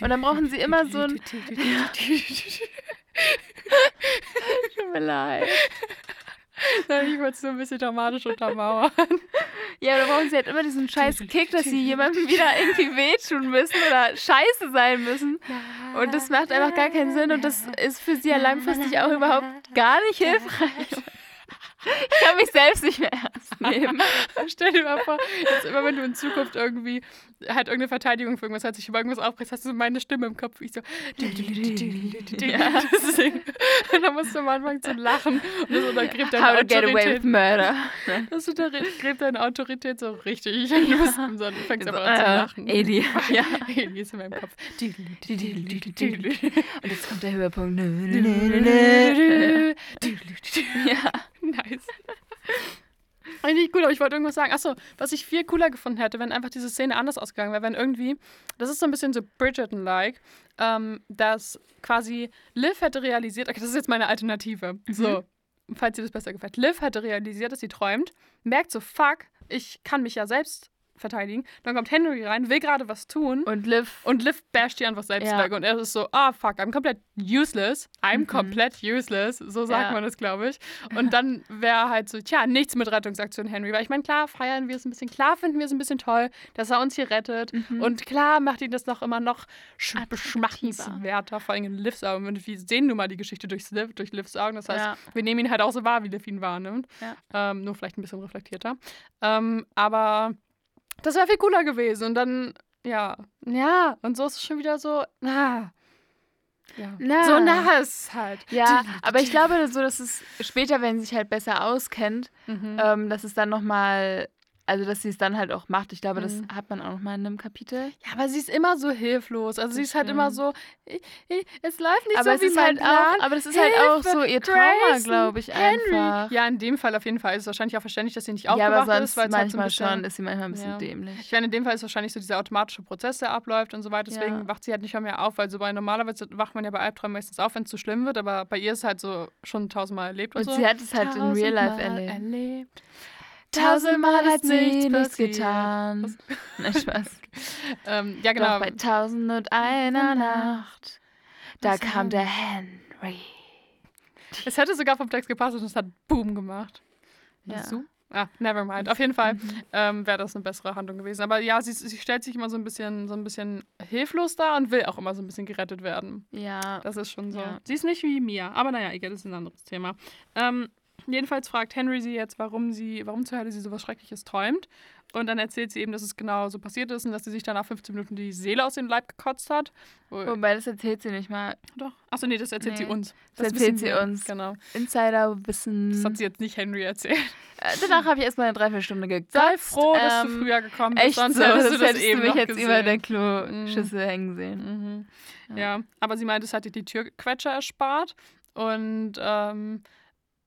Speaker 1: Und dann brauchen sie immer so ein. (laughs) Tut mir leid.
Speaker 2: ich wollte es so ein bisschen dramatisch untermauern.
Speaker 1: Ja, da brauchen sie halt immer diesen scheiß Kick, dass sie jemandem wieder irgendwie (laughs) wehtun müssen oder scheiße sein müssen. Und das macht einfach gar keinen Sinn und das ist für sie ja langfristig auch überhaupt gar nicht hilfreich. Ich kann mich selbst nicht mehr ernst nehmen.
Speaker 2: Stell dir mal vor, jetzt immer wenn du in Zukunft irgendwie halt irgendeine Verteidigung für irgendwas hat, sich über irgendwas aufbrichst, hast du so meine Stimme im Kopf, wie ich so
Speaker 1: Ja.
Speaker 2: Und dann musst du am Anfang zu lachen und das untergräbt deine
Speaker 1: How to get away with
Speaker 2: Autorität.
Speaker 1: murder.
Speaker 2: Das untergräbt deine Autorität so richtig. Du bist du fängst
Speaker 1: So,
Speaker 2: aber an zu
Speaker 1: äh,
Speaker 2: lachen.
Speaker 1: Edi. Ja.
Speaker 2: Eli ist in meinem Kopf.
Speaker 1: Und jetzt kommt der Höhepunkt. Ja. (laughs)
Speaker 2: Nice. Eigentlich gut, aber ich wollte irgendwas sagen. Achso, was ich viel cooler gefunden hätte, wenn einfach diese Szene anders ausgegangen wäre, wenn irgendwie, das ist so ein bisschen so Bridgerton-like, ähm, dass quasi Liv hätte realisiert, okay, das ist jetzt meine Alternative. So, falls dir das besser gefällt. Liv hätte realisiert, dass sie träumt, merkt so, fuck, ich kann mich ja selbst verteidigen. Dann kommt Henry rein, will gerade was tun.
Speaker 1: Und Liv.
Speaker 2: Und Liv basht die einfach selbst
Speaker 1: Ja.
Speaker 2: weg. Und er ist so, ah, fuck, I'm komplett useless. I'm
Speaker 1: Mhm.
Speaker 2: komplett useless. So sagt
Speaker 1: Ja.
Speaker 2: man das, glaube ich. Und dann wäre halt so, tja, nichts mit Rettungsaktion Henry. Weil ich meine, klar feiern wir es ein bisschen, klar finden wir es ein bisschen toll, dass er uns hier rettet.
Speaker 1: Mhm.
Speaker 2: Und klar macht ihn das noch immer noch sch beschmachtenswerter, vor allem in Livs Augen. Und wir sehen nun mal die Geschichte durch, Liv, durch Livs Augen. Das heißt,
Speaker 1: Ja.
Speaker 2: wir nehmen ihn halt auch so wahr, wie Liv ihn wahrnimmt. Ähm, nur vielleicht ein bisschen reflektierter. Ähm, aber das wäre viel cooler gewesen. Und dann, ja, ja, und so ist es schon wieder so, na. Ja.
Speaker 1: Na.
Speaker 2: So nah ist halt.
Speaker 1: Ja, aber ich glaube so, dass es später, wenn sie sich halt besser auskennt,
Speaker 2: Mhm.
Speaker 1: ähm, dass es dann nochmal, also dass sie es dann halt auch macht. Ich glaube, das
Speaker 2: Mhm.
Speaker 1: hat man auch nochmal in einem Kapitel.
Speaker 2: Ja, aber sie ist immer so hilflos. Also sie
Speaker 1: Das
Speaker 2: ist halt immer
Speaker 1: stimmt.
Speaker 2: so, ich, ich, es läuft nicht
Speaker 1: aber
Speaker 2: so wie
Speaker 1: ist
Speaker 2: mein
Speaker 1: halt
Speaker 2: Plan.
Speaker 1: auch, aber das ist halt auch
Speaker 2: Hilfe,
Speaker 1: so ihr Trauma, glaube ich,
Speaker 2: Henry.
Speaker 1: einfach.
Speaker 2: Ja, in dem Fall auf jeden Fall ist es wahrscheinlich auch verständlich, dass sie nicht
Speaker 1: Ja, aber
Speaker 2: aufgewacht
Speaker 1: sonst
Speaker 2: ist, weil es halt so ein bisschen,
Speaker 1: schon ist sie manchmal ein bisschen
Speaker 2: Ja.
Speaker 1: dämlich.
Speaker 2: Ich meine, in dem Fall ist wahrscheinlich so dieser automatische Prozess, der abläuft und so weiter. Deswegen
Speaker 1: Ja.
Speaker 2: wacht sie halt nicht mehr, auf, weil so bei normalerweise wacht man ja bei Albträumen meistens auf, wenn es zu schlimm wird, aber bei ihr ist es halt so schon tausendmal erlebt und,
Speaker 1: Und
Speaker 2: so.
Speaker 1: sie hat es halt in Real Life erlebt.
Speaker 2: erlebt.
Speaker 1: Tausendmal hat sie nichts
Speaker 2: passiert.
Speaker 1: getan. (laughs) Nein, Spaß. (laughs)
Speaker 2: Ähm, ja,
Speaker 1: Genau. Doch bei tausend und einer Nacht, da
Speaker 2: Was
Speaker 1: kam der Henry.
Speaker 2: Es hätte sogar vom Text gepasst und es hat Boom gemacht.
Speaker 1: Ja.
Speaker 2: Du? Ah, never mind. Auf jeden Fall
Speaker 1: Mhm.
Speaker 2: ähm, wäre das eine bessere Handlung gewesen. Aber ja, sie, sie stellt sich immer so ein bisschen, so ein bisschen hilflos dar und will auch immer so ein bisschen gerettet werden.
Speaker 1: Ja.
Speaker 2: Das ist schon so.
Speaker 1: Ja.
Speaker 2: Sie ist nicht wie Mia, aber naja, egal, das ist ein anderes Thema. Ähm, jedenfalls fragt Henry sie jetzt, warum sie, warum zur Hölle sie sowas Schreckliches träumt. Und dann erzählt sie eben, dass es genau so passiert ist und dass sie sich dann nach 15 Minuten die Seele aus dem Leib gekotzt hat. Wo,
Speaker 1: Wobei, das erzählt sie nicht mal.
Speaker 2: doch. Achso, nee, das erzählt sie
Speaker 1: Nee,
Speaker 2: uns.
Speaker 1: das
Speaker 2: wissen
Speaker 1: erzählt sie uns.
Speaker 2: Genau.
Speaker 1: Insiderwissen.
Speaker 2: Das hat sie jetzt nicht Henry erzählt.
Speaker 1: Äh, Danach habe ich erstmal eine Dreiviertelstunde gekotzt.
Speaker 2: Sei froh, dass du
Speaker 1: Ähm,
Speaker 2: früher gekommen bist,
Speaker 1: Echt
Speaker 2: sonst
Speaker 1: so,
Speaker 2: hättest
Speaker 1: das
Speaker 2: du das
Speaker 1: hättest
Speaker 2: eben
Speaker 1: du mich jetzt
Speaker 2: gesehen.
Speaker 1: über der Kloschüssel hängen sehen.
Speaker 2: Mhm. Ja. aber sie meinte, es hat ihr die Türquetscher erspart und ähm,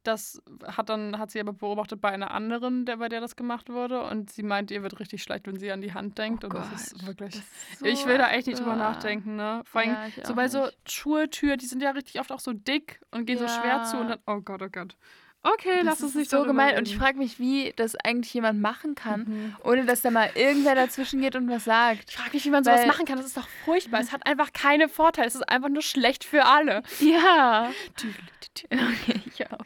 Speaker 2: das hat dann hat sie aber beobachtet bei einer anderen, der bei der das gemacht wurde und sie meint, ihr wird richtig schlecht, wenn sie an die Hand denkt
Speaker 1: Oh
Speaker 2: und das ist
Speaker 1: Gott,
Speaker 2: wirklich.
Speaker 1: Das ist so
Speaker 2: ich will da echt nicht drüber nachdenken, ne? Vor allem
Speaker 1: Ja,
Speaker 2: so bei so
Speaker 1: nicht.
Speaker 2: Schultür, die sind ja richtig oft auch so dick und gehen so schwer zu und
Speaker 1: Ja.
Speaker 2: dann, oh Gott, oh Gott. Okay,
Speaker 1: Das
Speaker 2: lass uns nicht
Speaker 1: so gemein. Und ich frage mich, wie das eigentlich jemand machen kann,
Speaker 2: Mhm.
Speaker 1: ohne dass da mal irgendwer dazwischen geht und was sagt.
Speaker 2: Ich frage mich, wie man sowas
Speaker 1: Weil-
Speaker 2: machen kann. Das ist doch furchtbar. Es hat einfach keine Vorteile. Es ist einfach nur schlecht für alle.
Speaker 1: Ja. (laughs) Okay, ich auch.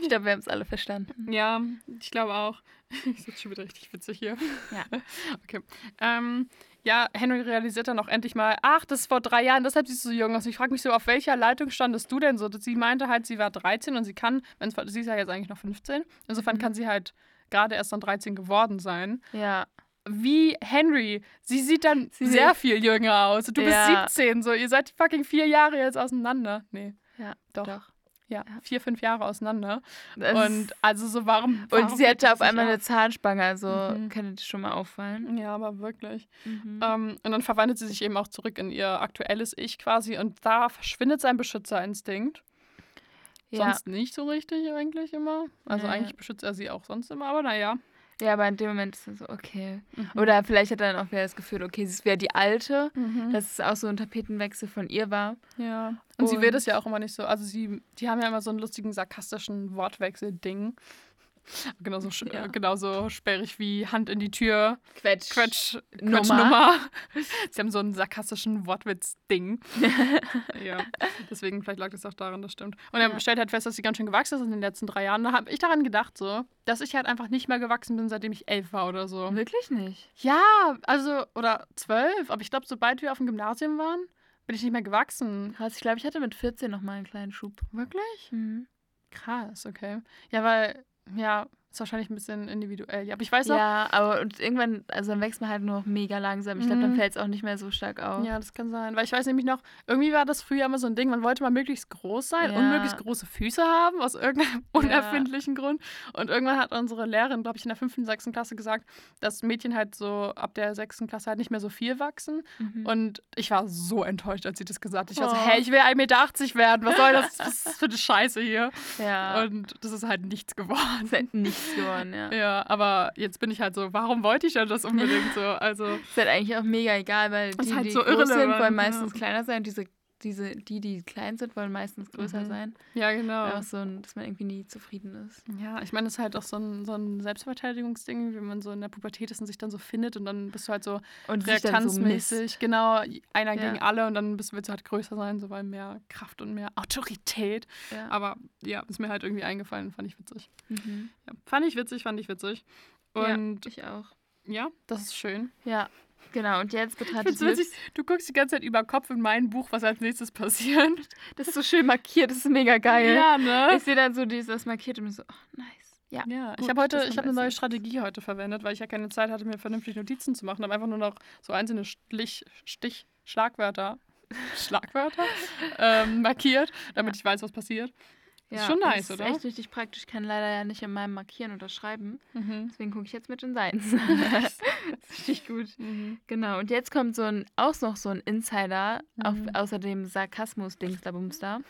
Speaker 1: Ich glaube, wir haben es alle verstanden.
Speaker 2: Ja, ich glaube auch. (laughs) Ich sitze schon wieder richtig witzig hier.
Speaker 1: Ja. (laughs)
Speaker 2: Okay. Ähm, ja, Henry realisiert dann auch endlich mal, ach, das ist vor drei Jahren, deshalb siehst du so jung aus. Ich frage mich so, auf welcher Leitung standest du denn so? Sie meinte halt, sie war 13 und sie kann, wenn's, sie ist ja jetzt eigentlich noch 15, insofern
Speaker 1: Mhm.
Speaker 2: kann sie halt gerade erst dann 13 geworden sein.
Speaker 1: Ja.
Speaker 2: Wie Henry, sie sieht dann
Speaker 1: Sie
Speaker 2: sehr
Speaker 1: sieht-
Speaker 2: viel jünger aus. Du
Speaker 1: Ja.
Speaker 2: bist 17, so, ihr seid fucking vier Jahre jetzt auseinander. Nee,
Speaker 1: Ja,
Speaker 2: Doch.
Speaker 1: doch.
Speaker 2: Ja, vier, fünf Jahre auseinander.
Speaker 1: Das
Speaker 2: Und also so, warum.
Speaker 1: und sie hatte auf einmal eine Zahnspange, also
Speaker 2: Mhm.
Speaker 1: könnte das schon mal auffallen.
Speaker 2: Ja, aber wirklich.
Speaker 1: Mhm.
Speaker 2: Ähm, und dann verwandelt sie sich eben auch zurück in ihr aktuelles Ich quasi und da verschwindet sein Beschützerinstinkt.
Speaker 1: ja.
Speaker 2: Sonst nicht so richtig eigentlich immer. Also
Speaker 1: Nee.
Speaker 2: eigentlich beschützt er sie auch sonst immer, aber naja.
Speaker 1: Ja, aber in dem Moment ist es so, okay.
Speaker 2: Mhm.
Speaker 1: Oder vielleicht hat er dann auch wieder das Gefühl, okay, sie wäre die Alte,
Speaker 2: Mhm.
Speaker 1: dass es auch so ein Tapetenwechsel von ihr war.
Speaker 2: Ja. Und, sie will
Speaker 1: Und-
Speaker 2: das ja auch immer nicht so. Also sie, die haben ja immer so einen lustigen, sarkastischen Wortwechsel-Ding. Genauso,
Speaker 1: Ja.
Speaker 2: äh, genauso sperrig wie Hand in die Tür,
Speaker 1: Quetsch.
Speaker 2: Quetsch,
Speaker 1: Nummer.
Speaker 2: Quetschnummer. (laughs) Sie haben so einen sarkastischen Wortwitz-Ding. (laughs) ja, deswegen vielleicht lag das auch daran, das stimmt. Und er
Speaker 1: Ja.
Speaker 2: stellt halt fest, dass sie ganz schön gewachsen ist in den letzten drei Jahren. Da habe ich daran gedacht, so, dass ich halt einfach nicht mehr gewachsen bin, seitdem ich elf war oder so.
Speaker 1: Wirklich nicht.
Speaker 2: Ja, also, oder zwölf, aber ich glaube, sobald wir auf dem Gymnasium waren, bin ich nicht mehr gewachsen.
Speaker 1: Krass, ich glaube, ich hatte mit 14 noch mal einen kleinen Schub.
Speaker 2: Wirklich?
Speaker 1: Mhm.
Speaker 2: Krass, okay. Ja, weil, ja, ist wahrscheinlich ein bisschen individuell. Ja, aber ich weiß auch,
Speaker 1: Ja, aber und irgendwann, also dann wächst man halt nur noch mega langsam. Ich glaube, dann
Speaker 2: Mhm.
Speaker 1: fällt es auch nicht mehr so stark auf.
Speaker 2: Ja, das kann sein. Weil ich weiß nämlich noch, irgendwie war das früher immer so ein Ding, man wollte mal möglichst groß sein
Speaker 1: Ja.
Speaker 2: und möglichst große Füße haben, aus irgendeinem (laughs) unerfindlichen Grund. Und irgendwann hat unsere Lehrerin, glaube ich, in der fünften, sechsten Klasse gesagt, dass Mädchen halt so ab der sechsten Klasse halt nicht mehr so viel wachsen.
Speaker 1: Mhm.
Speaker 2: Und ich war so enttäuscht, als sie das gesagt hat. Ich war so,
Speaker 1: Oh.
Speaker 2: hey, ich will 1,80 Meter werden. Was soll das? (laughs) Was ist das für eine Scheiße hier?
Speaker 1: ja,
Speaker 2: Und das ist halt nichts geworden.
Speaker 1: ist halt nichts geworden, ja.
Speaker 2: Ja, aber jetzt bin ich halt so, warum wollte ich denn das unbedingt so? Also, (laughs)
Speaker 1: Ist halt eigentlich auch mega egal, weil die,
Speaker 2: halt
Speaker 1: die
Speaker 2: so
Speaker 1: groß sind, wollen
Speaker 2: ja.
Speaker 1: meistens kleiner sein. Diese, diese, die, die klein sind, wollen meistens größer
Speaker 2: Mhm.
Speaker 1: sein.
Speaker 2: ja, genau.
Speaker 1: Einfach so, ein- dass man irgendwie nie zufrieden ist.
Speaker 2: Ja, ich meine, das ist halt auch so ein, so ein Selbstverteidigungsding, wenn man so in der Pubertät ist und sich dann so findet und dann bist du halt so
Speaker 1: Und so
Speaker 2: reaktanzmäßig,
Speaker 1: misst.
Speaker 2: genau, einer
Speaker 1: Ja.
Speaker 2: gegen alle und dann bist, willst du halt größer sein, so weil mehr Kraft und mehr Autorität.
Speaker 1: Ja.
Speaker 2: Aber ja, ist mir halt irgendwie eingefallen, fand ich witzig.
Speaker 1: Mhm.
Speaker 2: Ja, fand ich witzig, fand ich witzig. Und
Speaker 1: ja, ich auch.
Speaker 2: ja, das ist schön.
Speaker 1: Ja, genau. Und jetzt
Speaker 2: Ich
Speaker 1: betrachtet
Speaker 2: witzig, du guckst die ganze Zeit über Kopf in mein Buch, was als nächstes passiert. (laughs)
Speaker 1: Das ist so schön markiert, das ist mega geil.
Speaker 2: Ja, ne?
Speaker 1: Ich sehe dann so dieses markiert und so, ach, nice. Ja.
Speaker 2: Ja, ich
Speaker 1: Gut,
Speaker 2: habe heute, ich habe eine neue. Strategie heute verwendet, weil ich ja keine Zeit hatte, mir vernünftig Notizen zu machen. habe einfach nur noch so einzelne Stich, Stich Schlagwörter, (laughs) Schlagwörter (laughs) ähm, markiert, damit ich weiß, was passiert. Ist schon nice,
Speaker 1: das
Speaker 2: oder?
Speaker 1: ist echt richtig praktisch. Ich kann leider ja nicht in meinem Markieren unterschreiben.
Speaker 2: Mhm.
Speaker 1: Deswegen gucke ich jetzt mit den Seins. (laughs) das (laughs) ist richtig gut.
Speaker 2: Mhm.
Speaker 1: Genau. Und jetzt kommt so ein, auch noch so ein Insider, auf,
Speaker 2: Mhm.
Speaker 1: außer dem Sarkasmus-Dings da Bums (laughs) da.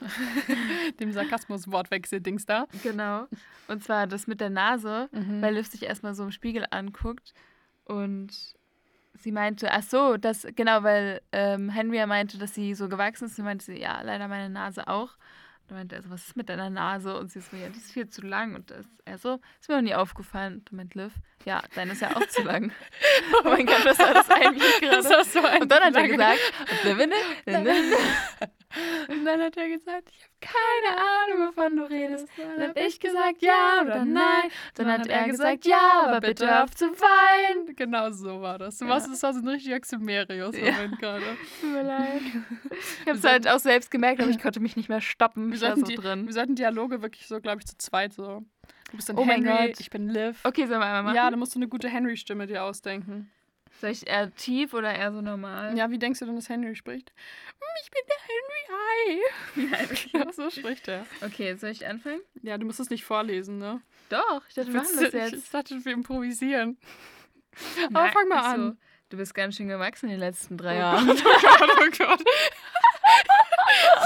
Speaker 2: Dem Sarkasmus-Wortwechsel-Dings da.
Speaker 1: Genau. Und zwar das mit der Nase,
Speaker 2: Mhm.
Speaker 1: weil Liv sich erstmal so im Spiegel anguckt und sie meinte, ach so, das, genau, weil ähm, Henry ja meinte, dass sie so gewachsen ist. Sie meinte sie, ja, leider meine Nase auch. Dann meinte er so, was ist mit deiner Nase? Und sie so, ja, die ist viel zu lang. Und das, er so, ist mir noch nie aufgefallen. Und dann meint Liv, ja, deine ist ja auch zu lang. (laughs) oh mein Gott, was war das eigentlich gerade?
Speaker 2: Das war so ein
Speaker 1: Und dann hat er gesagt, und
Speaker 2: dann hat er gesagt, ich habe
Speaker 1: keine Ahnung, wovon du redest. Dann hab ich gesagt,
Speaker 2: ja
Speaker 1: ja oder nein. Dann hat er gesagt, ja, aber bitte auf zu weinen.
Speaker 2: Genau so war das. Du
Speaker 1: Ja.
Speaker 2: warst, das war so ein richtiger Ximerius-Moment gerade. (laughs)
Speaker 1: Tut mir leid. Ich habe es halt auch selbst gemerkt, aber ich konnte mich nicht mehr stoppen.
Speaker 2: Wir sollten,
Speaker 1: so
Speaker 2: die,
Speaker 1: drin.
Speaker 2: wir sollten Dialoge wirklich so, glaube ich, zu zweit so. Du bist dann
Speaker 1: Oh mein
Speaker 2: Henry,
Speaker 1: Gott.
Speaker 2: ich bin Liv.
Speaker 1: Okay, sollen wir einmal machen?
Speaker 2: Ja, dann musst du eine gute Henry-Stimme dir ausdenken.
Speaker 1: Soll ich eher tief oder eher so normal?
Speaker 2: Ja, wie denkst du denn, dass Henry spricht? "Hm, Ich bin der Henry, hi.
Speaker 1: Nein, okay.
Speaker 2: Ja, so spricht er.
Speaker 1: Okay, soll ich anfangen?
Speaker 2: Ja, du musst es nicht vorlesen, ne?
Speaker 1: Doch, ich dachte, wir machen das
Speaker 2: Ich- Ich
Speaker 1: jetzt.
Speaker 2: dachte, wir improvisieren. (laughs)
Speaker 1: Nein,
Speaker 2: Aber fang mal
Speaker 1: ach so.
Speaker 2: an.
Speaker 1: Du bist ganz schön gewachsen in den letzten drei
Speaker 2: Oh
Speaker 1: Jahren.
Speaker 2: Gott, oh Gott, oh Gott.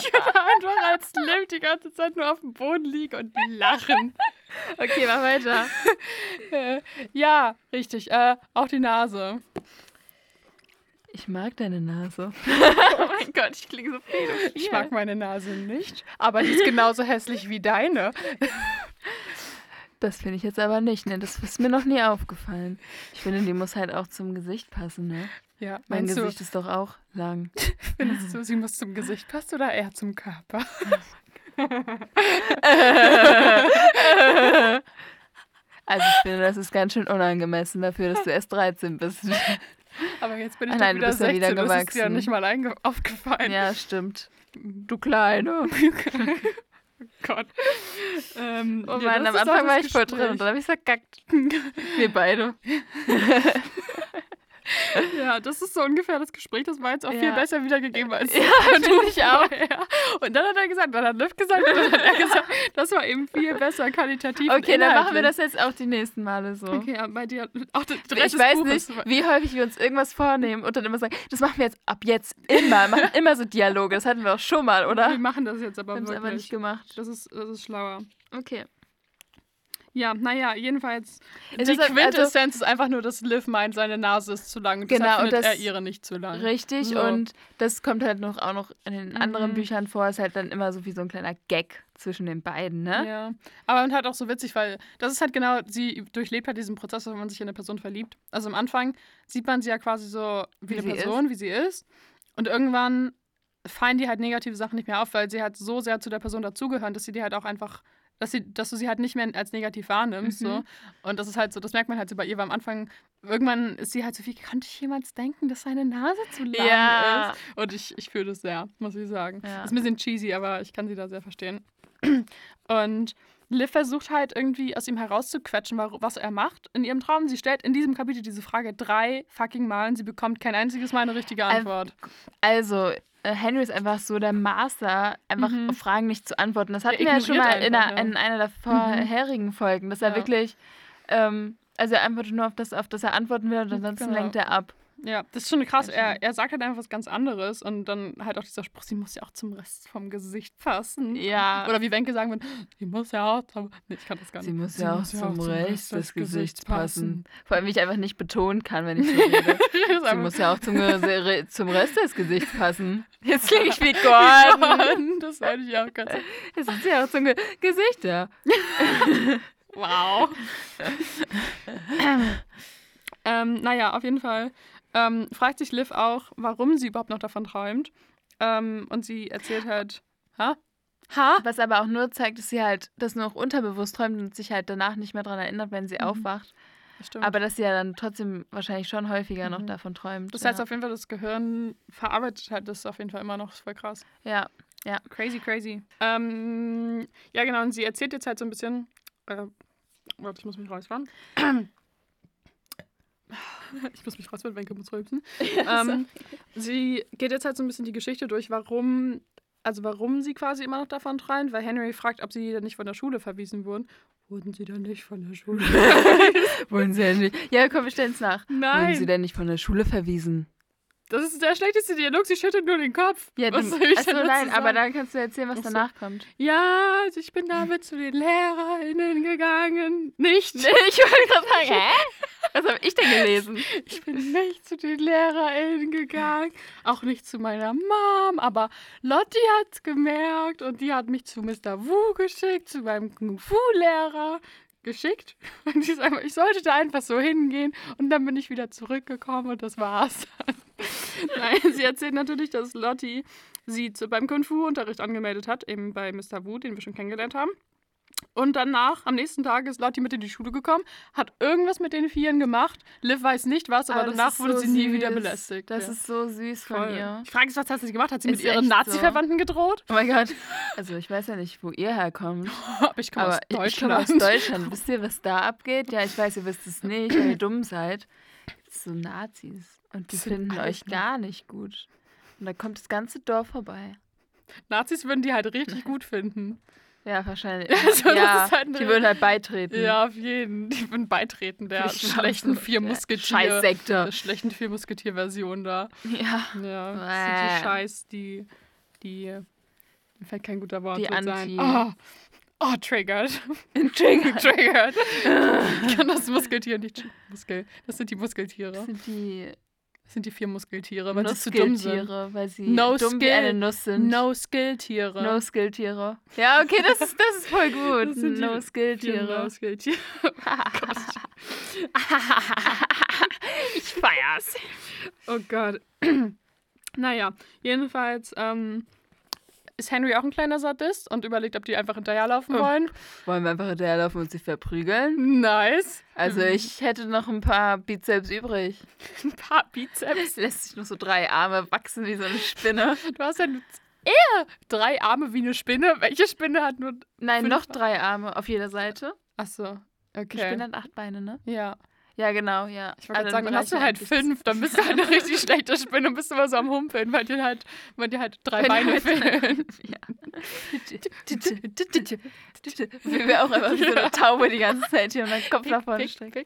Speaker 2: Ich würde einfach als Liv die ganze Zeit nur auf dem Boden liegen und lachen.
Speaker 1: Okay, mach weiter. (laughs)
Speaker 2: Ja, richtig. Äh, auch die Nase.
Speaker 1: Ich mag deine Nase. (laughs) oh mein Gott, ich klinge so pädophil.
Speaker 2: Ich mag meine Nase nicht, aber die ist (laughs) genauso hässlich wie deine.
Speaker 1: Das finde ich jetzt aber nicht, ne? Das ist mir noch nie aufgefallen. Ich finde, die muss halt auch zum Gesicht passen, ne?
Speaker 2: Ja,
Speaker 1: Mein Gesicht ist doch auch lang.
Speaker 2: du, (laughs) findest du, sie muss zum Gesicht passen oder eher zum Körper? (laughs)
Speaker 1: Also ich finde, das ist ganz schön unangemessen dafür, dass du erst 13 bist. (laughs)
Speaker 2: Aber jetzt bin ich
Speaker 1: nein, du
Speaker 2: wieder
Speaker 1: bist ja
Speaker 2: 16,
Speaker 1: wieder
Speaker 2: das ist dir ja
Speaker 1: gewachsen.
Speaker 2: nicht mal aufgefallen.
Speaker 1: Ja, stimmt. Du Kleine.
Speaker 2: Gott. Ähm,
Speaker 1: Oh
Speaker 2: ja,
Speaker 1: Mann,
Speaker 2: das
Speaker 1: am Anfang war ich voll drin und dann habe ich verkackt. Wir beide. (laughs)
Speaker 2: Ja, das ist so ungefähr das Gespräch. Das war jetzt auch viel
Speaker 1: Ja.
Speaker 2: besser wiedergegeben als (laughs)
Speaker 1: Ja, (laughs)
Speaker 2: du
Speaker 1: ich auch.
Speaker 2: Und dann hat er gesagt, dann hat Liv gesagt, dann hat er gesagt, das war eben viel besser qualitativ.
Speaker 1: Okay, dann machen wir das jetzt auch die nächsten Male so.
Speaker 2: Okay, ja, bei dir auch Rest
Speaker 1: Ich weiß
Speaker 2: Buches.
Speaker 1: nicht, wie häufig wir uns irgendwas vornehmen und dann immer sagen, das machen wir jetzt ab jetzt immer. Machen immer so Dialoge. Das hatten wir auch schon mal, oder?
Speaker 2: Wir machen das jetzt aber
Speaker 1: Wir haben es
Speaker 2: wirklich.
Speaker 1: aber nicht gemacht.
Speaker 2: das, ist, das ist schlauer.
Speaker 1: Okay.
Speaker 2: Ja, naja, jedenfalls.
Speaker 1: Es
Speaker 2: die
Speaker 1: ist halt-
Speaker 2: Quintessenz ist einfach nur, dass Liv meint, seine Nase ist zu lang. Und
Speaker 1: Genau, und das-
Speaker 2: er ihre nicht zu lang.
Speaker 1: Richtig,
Speaker 2: So.
Speaker 1: und das kommt halt noch auch noch in den anderen
Speaker 2: Mhm.
Speaker 1: Büchern vor, ist halt dann immer so wie so ein kleiner Gag zwischen den beiden, ne?
Speaker 2: Ja, aber und halt auch so witzig, weil das ist halt genau, sie durchlebt halt diesen Prozess, wenn man sich in eine Person verliebt. Also am Anfang sieht man sie ja quasi so wie,
Speaker 1: Wie
Speaker 2: eine Person, wie sie ist. Und irgendwann fallen die halt negative Sachen nicht mehr auf, weil sie halt so sehr zu der Person dazugehören, dass sie die halt auch einfach, dass, sie, dass du sie halt nicht mehr als negativ wahrnimmst.
Speaker 1: Mhm.
Speaker 2: So. Und das ist halt so, das merkt man halt so bei ihr, weil am Anfang, irgendwann ist sie halt so, wie konnte ich jemals denken, dass seine Nase zu lang
Speaker 1: Ja.
Speaker 2: ist? Und ich, ich fühle das sehr, muss ich sagen.
Speaker 1: Ja.
Speaker 2: Ist ein bisschen cheesy, aber ich kann sie da sehr verstehen. (clears throat) Und Liv versucht halt irgendwie aus ihm herauszuquetschen, wa- was er macht in ihrem Traum. Sie stellt in diesem Kapitel diese Frage drei fucking Mal und sie bekommt kein einziges Mal eine richtige Antwort.
Speaker 1: Also, Henry ist einfach so der Master, einfach
Speaker 2: Mhm.
Speaker 1: auf Fragen nicht zu antworten. Das hatten wir ja schon mal in
Speaker 2: einfach,
Speaker 1: einer,
Speaker 2: ja.
Speaker 1: in einer der vorherigen Folgen, dass er
Speaker 2: Ja.
Speaker 1: wirklich, ähm, also er antwortet nur auf das, auf das er antworten will und ansonsten
Speaker 2: Genau.
Speaker 1: lenkt er ab.
Speaker 2: Ja, das ist schon krass. Er, er sagt halt einfach was ganz anderes und dann halt auch dieser Spruch, sie muss ja auch zum Rest vom Gesicht passen.
Speaker 1: Ja.
Speaker 2: Oder wie Wenke sagen würde, sie muss ja auch zum... Nee, ich kann das gar nicht.
Speaker 1: Sie muss ja auch zum Rest des Gesichts passen.
Speaker 2: passen.
Speaker 1: Vor allem, wie ich einfach nicht betonen kann, wenn ich (laughs) so rede. Sie muss ja auch zum, zum Rest des Gesichts passen. Jetzt klinge ich wie (laughs) Gordon.
Speaker 2: das werde ich auch ganz...
Speaker 1: Es ist ja auch zum Ge Gesicht, (laughs) ja.
Speaker 2: Wow. ähm, naja, auf jeden Fall ähm, fragt sich Liv auch, warum sie überhaupt noch davon träumt. Ähm, und sie erzählt halt, ha? Ha?
Speaker 1: Was aber auch nur zeigt, dass sie halt das nur noch unterbewusst träumt und sich halt danach nicht mehr daran erinnert, wenn sie
Speaker 2: Mhm.
Speaker 1: aufwacht.
Speaker 2: Stimmt.
Speaker 1: Aber dass sie ja dann trotzdem wahrscheinlich schon häufiger noch
Speaker 2: Mhm.
Speaker 1: davon träumt.
Speaker 2: das
Speaker 1: ja.
Speaker 2: heißt auf jeden Fall, das Gehirn verarbeitet halt das auf jeden Fall immer noch voll krass.
Speaker 1: ja.
Speaker 2: Crazy, crazy. Ähm, ja, genau, und sie erzählt jetzt halt so ein bisschen. Äh, warte, ich muss mich räuspern. (laughs) Ich muss mich räuspern, Wenke muss rülpsen. (laughs) ähm, sie geht jetzt halt so ein bisschen die Geschichte durch, warum, also warum sie quasi immer noch davon träumt, weil Henry fragt, ob sie denn nicht von der Schule verwiesen wurden. Wurden sie denn nicht von der Schule? (laughs)
Speaker 1: Wurden sie denn nicht. Ja, komm, wir stellen es nach. Wurden sie
Speaker 2: Nein,
Speaker 1: denn nicht von der Schule verwiesen?
Speaker 2: Das ist der schlechteste Dialog, sie schüttelt nur den Kopf.
Speaker 1: Ja,
Speaker 2: Was soll ich
Speaker 1: achso,
Speaker 2: dazu
Speaker 1: nein, aber dann kannst du erzählen, was
Speaker 2: Ach so.
Speaker 1: danach kommt.
Speaker 2: Ja, also ich bin damit zu den LehrerInnen gegangen. Nicht. (laughs)
Speaker 1: ich wollte gerade sagen, hä? Was habe ich denn gelesen?
Speaker 2: Ich bin nicht zu den LehrerInnen gegangen, auch nicht zu meiner Mom, aber Lotti hat's gemerkt und die hat mich zu Mr. Wu geschickt, zu meinem Kung Fu-Lehrer geschickt. (laughs) Ich sollte da einfach so hingehen und dann bin ich wieder zurückgekommen und das war's. (laughs) Nein, sie erzählt natürlich, dass Lotti sie beim Kung Fu-Unterricht angemeldet hat, eben bei Mr. Wu, den wir schon kennengelernt haben. Und danach, am nächsten Tag, ist Lotti mit in die Schule gekommen, hat irgendwas mit den Vieren gemacht. Liv weiß nicht was, aber,
Speaker 1: das
Speaker 2: danach
Speaker 1: ist
Speaker 2: wurde
Speaker 1: so
Speaker 2: sie nie wieder
Speaker 1: süß.
Speaker 2: belästigt.
Speaker 1: Das
Speaker 2: Ja.
Speaker 1: ist so süß von
Speaker 2: Voll.
Speaker 1: ihr.
Speaker 2: Ich frage mich, was hat sie gemacht? Hat sie
Speaker 1: Ist
Speaker 2: mit ihren Nazi-Verwandten gedroht?
Speaker 1: Oh mein Gott. (laughs) Also ich weiß ja nicht, wo ihr herkommt. (laughs)
Speaker 2: Aber ich komme aus
Speaker 1: Aber ich- komme
Speaker 2: Deutschland.
Speaker 1: aus Deutschland. Wisst ihr, was da abgeht? Ja, ich weiß, ihr wisst es nicht, weil ihr dumm seid. So Nazis. Und die finden
Speaker 2: alles
Speaker 1: euch gar nicht gut. Und da kommt das ganze Dorf vorbei.
Speaker 2: Nazis würden die halt richtig (laughs) gut finden.
Speaker 1: Ja, wahrscheinlich. (laughs)
Speaker 2: Also,
Speaker 1: ja,
Speaker 2: halt eine-
Speaker 1: die würden halt beitreten.
Speaker 2: Ja, auf jeden. Die würden beitreten der
Speaker 1: Ich
Speaker 2: schlechten vier Musketier. Der schlechten vier Musketier-Version da.
Speaker 1: Ja.
Speaker 2: Ja, das sind die Scheiß, die, die, mir fällt kein guter Wort
Speaker 1: Die
Speaker 2: sein.
Speaker 1: Anti-
Speaker 2: Oh, oh triggered. (laughs)
Speaker 1: Trigger. (laughs)
Speaker 2: triggered. ich kann das Musketier nicht. Muskel. Das sind die Muskeltiere.
Speaker 1: Das sind die
Speaker 2: Das sind die vier Muskeltiere, weil sie zu dumm sind.
Speaker 1: Weil sie
Speaker 2: No
Speaker 1: dumm wie eine Nuss sind.
Speaker 2: No-Skill-Tiere.
Speaker 1: No-Skill-Tiere. Ja, okay, das ist, das ist voll gut. No-Skill-Tiere.
Speaker 2: No-Skill-Tiere. (laughs)
Speaker 1: ich feier's.
Speaker 2: Oh Gott. naja, jedenfalls ähm, ist Henry auch ein kleiner Sadist und überlegt, ob die einfach hinterherlaufen
Speaker 1: Oh.
Speaker 2: wollen.
Speaker 1: Wollen wir einfach hinterherlaufen und sie verprügeln?
Speaker 2: Nice.
Speaker 1: Also
Speaker 2: Mhm.
Speaker 1: ich hätte noch ein paar Bizeps übrig. (laughs)
Speaker 2: Ein paar Bizeps. (laughs)
Speaker 1: Lässt sich noch so drei Arme wachsen wie so eine Spinne. (laughs)
Speaker 2: Du hast ja nur eher drei Arme wie eine Spinne. Welche Spinne hat nur.
Speaker 1: Nein, noch drei Arme auf jeder Seite.
Speaker 2: Achso,
Speaker 1: Die
Speaker 2: okay.
Speaker 1: Spinne hat acht Beine, ne?
Speaker 2: Ja,
Speaker 1: Ja, genau, ja.
Speaker 2: ich wollte gerade sagen, dann hast du halt fünf, dann bist du halt eine richtig schlechte Spinne und bist immer so am Humpeln, weil dir halt, weil dir halt drei Beine
Speaker 1: halt-
Speaker 2: fehlen. (laughs)
Speaker 1: Wie wir auch einfach wie so eine Taube die ganze Zeit hier und den Kopf nach vorne strecken.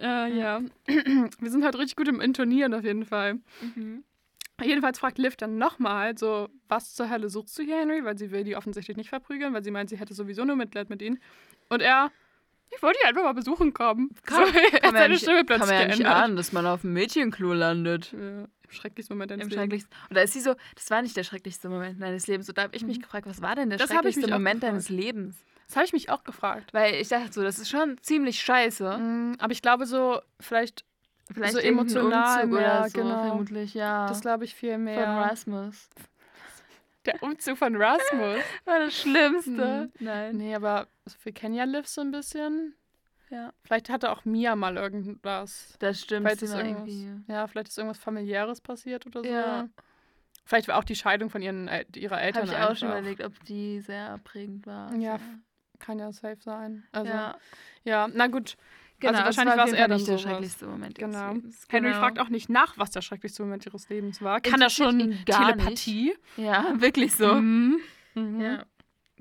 Speaker 2: Äh, ja. (clears throat) Wir sind halt richtig gut im Intonieren auf jeden Fall.
Speaker 1: Mhm.
Speaker 2: Jedenfalls fragt Liv dann nochmal so, was zur Hölle suchst du hier, Henry? Weil sie will die offensichtlich nicht verprügeln, weil sie meint, sie hätte sowieso nur Mitleid mit ihnen. Und er, ich wollte die einfach mal besuchen kommen.
Speaker 1: Kann-
Speaker 2: so, (laughs)
Speaker 1: Kann man ja
Speaker 2: seine
Speaker 1: nicht,
Speaker 2: Stimme
Speaker 1: kann
Speaker 2: plötzlich
Speaker 1: man ja nicht ahnen, dass man auf dem Mädchenklo landet.
Speaker 2: Ja, Im schrecklichsten Moment
Speaker 1: Im
Speaker 2: deines Lebens.
Speaker 1: schrecklichsten. Und da ist sie so, das war nicht der schrecklichste Moment deines Lebens. Und da habe ich mich
Speaker 2: Mhm.
Speaker 1: gefragt, was war denn der
Speaker 2: Das
Speaker 1: schrecklichste Moment deines Lebens?
Speaker 2: Das habe ich mich auch gefragt.
Speaker 1: Weil ich dachte so, das ist schon ziemlich scheiße.
Speaker 2: Mm, Aber ich glaube so, vielleicht,
Speaker 1: Vielleicht
Speaker 2: So emotional mehr,
Speaker 1: oder so,
Speaker 2: genau.
Speaker 1: vermutlich, ja.
Speaker 2: das glaube ich viel
Speaker 1: von
Speaker 2: mehr.
Speaker 1: Rasmus.
Speaker 2: Der Umzug von Rasmus. (laughs)
Speaker 1: War das Schlimmste.
Speaker 2: Mhm.
Speaker 1: Nein.
Speaker 2: nee, aber wir kennen ja Liv so ein bisschen.
Speaker 1: Ja.
Speaker 2: Vielleicht hatte auch Mia mal irgendwas.
Speaker 1: Das stimmt.
Speaker 2: Vielleicht ist
Speaker 1: irgendwie.
Speaker 2: ja, vielleicht ist irgendwas familiäres passiert oder so.
Speaker 1: Ja.
Speaker 2: Vielleicht war auch die Scheidung von ihren, El- ihrer Eltern
Speaker 1: Habe ich auch schon überlegt, ob die sehr prägend war.
Speaker 2: Ja,
Speaker 1: Sehr.
Speaker 2: Kann ja safe sein. Also, ja,
Speaker 1: ja.
Speaker 2: na gut.
Speaker 1: Genau,
Speaker 2: also wahrscheinlich
Speaker 1: war
Speaker 2: es eher dann
Speaker 1: nicht der schrecklichste Moment
Speaker 2: Genau. Henry
Speaker 1: Genau.
Speaker 2: fragt auch nicht nach, was der schrecklichste Moment ihres Lebens war. Kann er schon Telepathie?
Speaker 1: Ja, (laughs) wirklich so.
Speaker 2: Mhm. Mhm.
Speaker 1: Ja.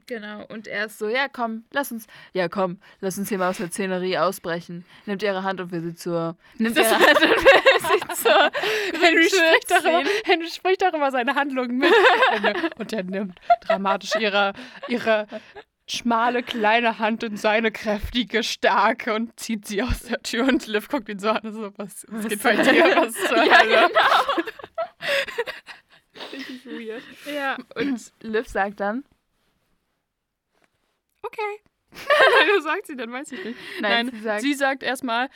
Speaker 1: Genau. Und er ist so, ja, komm, lass uns, ja, komm, lass uns hier mal aus der Szenerie ausbrechen. Nimmt ihre Hand und will sie zur, nimmt ihre Hand und will (laughs) sie zur (laughs)
Speaker 2: Henry, spricht darüber. Henry spricht darüber seine Handlungen mit. und er nimmt dramatisch ihre, ihre schmale, kleine Hand in seine kräftige, starke und zieht sie aus der Tür. Und Liv guckt ihn so an und so, was, was geht bei dir? (laughs) Was zur
Speaker 1: Ja,
Speaker 2: Hölle?
Speaker 1: genau.
Speaker 2: Richtig weird.
Speaker 1: Ja, und Liv sagt dann,
Speaker 2: Okay. Was (laughs) (laughs) sagt sie dann? Weiß ich nicht.
Speaker 1: nein,
Speaker 2: Nein,
Speaker 1: sie sagt,
Speaker 2: erstmal,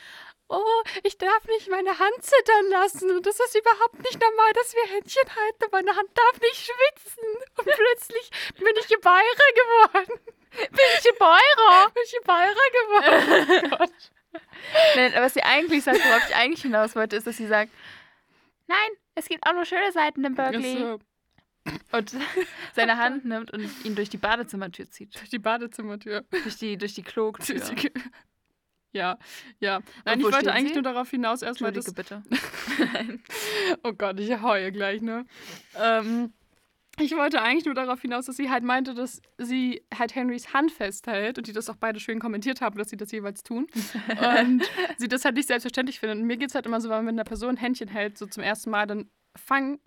Speaker 2: oh, ich darf nicht meine Hand zittern lassen. Und das ist überhaupt nicht normal, dass wir Händchen halten. Meine Hand darf nicht schwitzen. Und (laughs) plötzlich bin ich Gebeire geworden.
Speaker 1: bin ich Beurer? (laughs)
Speaker 2: Bin ich Gebeire geworden. Gott. (laughs)
Speaker 1: Nein, aber was sie eigentlich sagt, worauf ich eigentlich hinaus wollte, ist, dass sie sagt, nein, es gibt auch nur schöne Seiten im Berkeley.
Speaker 2: So,
Speaker 1: Und seine Hand nimmt und ihn durch die Badezimmertür zieht.
Speaker 2: durch die Badezimmertür.
Speaker 1: Durch die, durch die Klotür.
Speaker 2: Durch die- Ja, ja. Nein, ich wollte eigentlich
Speaker 1: sie?
Speaker 2: nur darauf hinaus, erstmal das.
Speaker 1: Bitte. (laughs)
Speaker 2: Oh Gott, ich heule gleich, ne? Ähm, ich wollte eigentlich nur darauf hinaus, dass sie halt meinte, dass sie halt Henrys Hand festhält und die das auch beide schön kommentiert haben, dass sie das jeweils tun. (laughs) und sie das halt nicht selbstverständlich finden. Und mir geht es halt immer so, wenn man mit einer Person ein Händchen hält, so zum ersten Mal, dann fang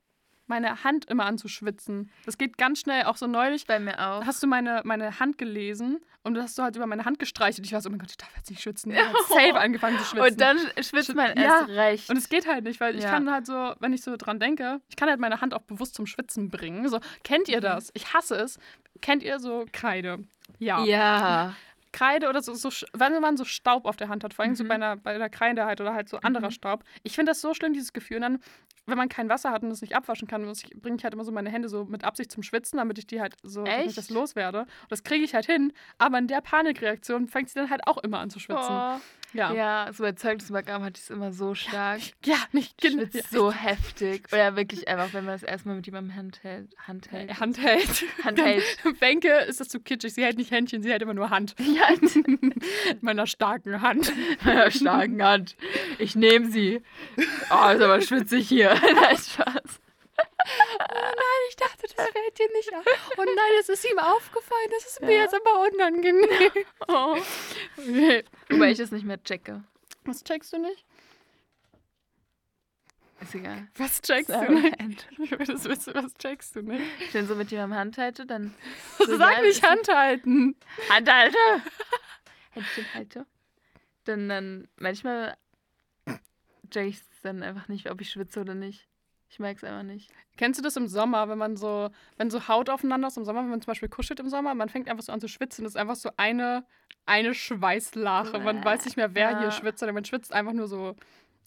Speaker 2: meine Hand immer an zu schwitzen. Das geht ganz schnell, auch so neulich.
Speaker 1: Bei mir auch.
Speaker 2: Hast du meine, meine Hand gelesen und hast du halt über meine Hand gestreichelt. Ich war so, oh mein Gott, ich darf jetzt nicht schwitzen. Ich habe (laughs) safe angefangen zu schwitzen.
Speaker 1: Und dann schwitzt man
Speaker 2: Ja.
Speaker 1: erst recht.
Speaker 2: Und es geht halt nicht, weil ich
Speaker 1: Ja.
Speaker 2: kann halt so, wenn ich so dran denke, ich kann halt meine Hand auch bewusst zum Schwitzen bringen. So, kennt ihr das? Ich hasse es. Kennt ihr so Kreide? Ja.
Speaker 1: ja.
Speaker 2: Kreide oder so, so wenn man so Staub auf der Hand hat, vor allem so
Speaker 1: Mhm.
Speaker 2: bei einer, bei einer Kreide halt oder halt so anderer
Speaker 1: Mhm.
Speaker 2: Staub. Ich finde das so schlimm, dieses Gefühl. Und dann, wenn man kein Wasser hat und es nicht abwaschen kann, muss ich- bringe ich halt immer so meine Hände so mit Absicht zum Schwitzen, damit ich die halt so, damit ich das
Speaker 1: Echt?
Speaker 2: loswerde. Und das kriege ich halt hin. Aber in der Panikreaktion fängt sie dann halt auch immer an zu schwitzen.
Speaker 1: Oh.
Speaker 2: Ja.
Speaker 1: Ja, so bei Zeugnisübergaben hatte ich es immer so stark.
Speaker 2: Ja, nicht
Speaker 1: Ich
Speaker 2: genau.
Speaker 1: schwitze so heftig. Oder wirklich einfach, wenn man das erstmal mit jemandem Hand hält. Hand hält.
Speaker 2: Ja. Hand hält.
Speaker 1: Hand hält.
Speaker 2: Wenke (laughs) ist das zu kitschig. Sie hält nicht Händchen, sie hält immer nur Hand.
Speaker 1: Ja, (laughs)
Speaker 2: Mit meiner starken Hand. (laughs)
Speaker 1: meiner starken Hand. Ich nehme sie. Oh, ist aber schwitzig hier. Nein, Spaß.
Speaker 2: Ich dachte, das (laughs) fällt dir nicht auf. Oh nein, es ist ihm aufgefallen. Das ist mir
Speaker 1: Ja.
Speaker 2: jetzt aber unangenehm. (laughs) Oh. Okay.
Speaker 1: Wobei ich es nicht mehr checke.
Speaker 2: Was checkst du nicht?
Speaker 1: Ist egal.
Speaker 2: Was checkst
Speaker 1: Sorry.
Speaker 2: du nicht? Ich (laughs) will das wissen, was checkst du nicht?
Speaker 1: Wenn so mit jemandem Hand halte, dann.
Speaker 2: Sag
Speaker 1: ja,
Speaker 2: nicht Hand halten.
Speaker 1: Hand halte! Händchen halte. Dann, dann manchmal check ich dann einfach nicht, ob ich schwitze oder nicht. Ich merke es einfach nicht.
Speaker 2: Kennst du das im Sommer, wenn man so, wenn so Haut aufeinander ist im Sommer, wenn man zum Beispiel kuschelt im Sommer, man fängt einfach so an zu schwitzen, das ist einfach so eine, eine Schweißlache. Man weiß nicht mehr, wer
Speaker 1: Ja.
Speaker 2: hier schwitzt, sondern man schwitzt einfach nur so,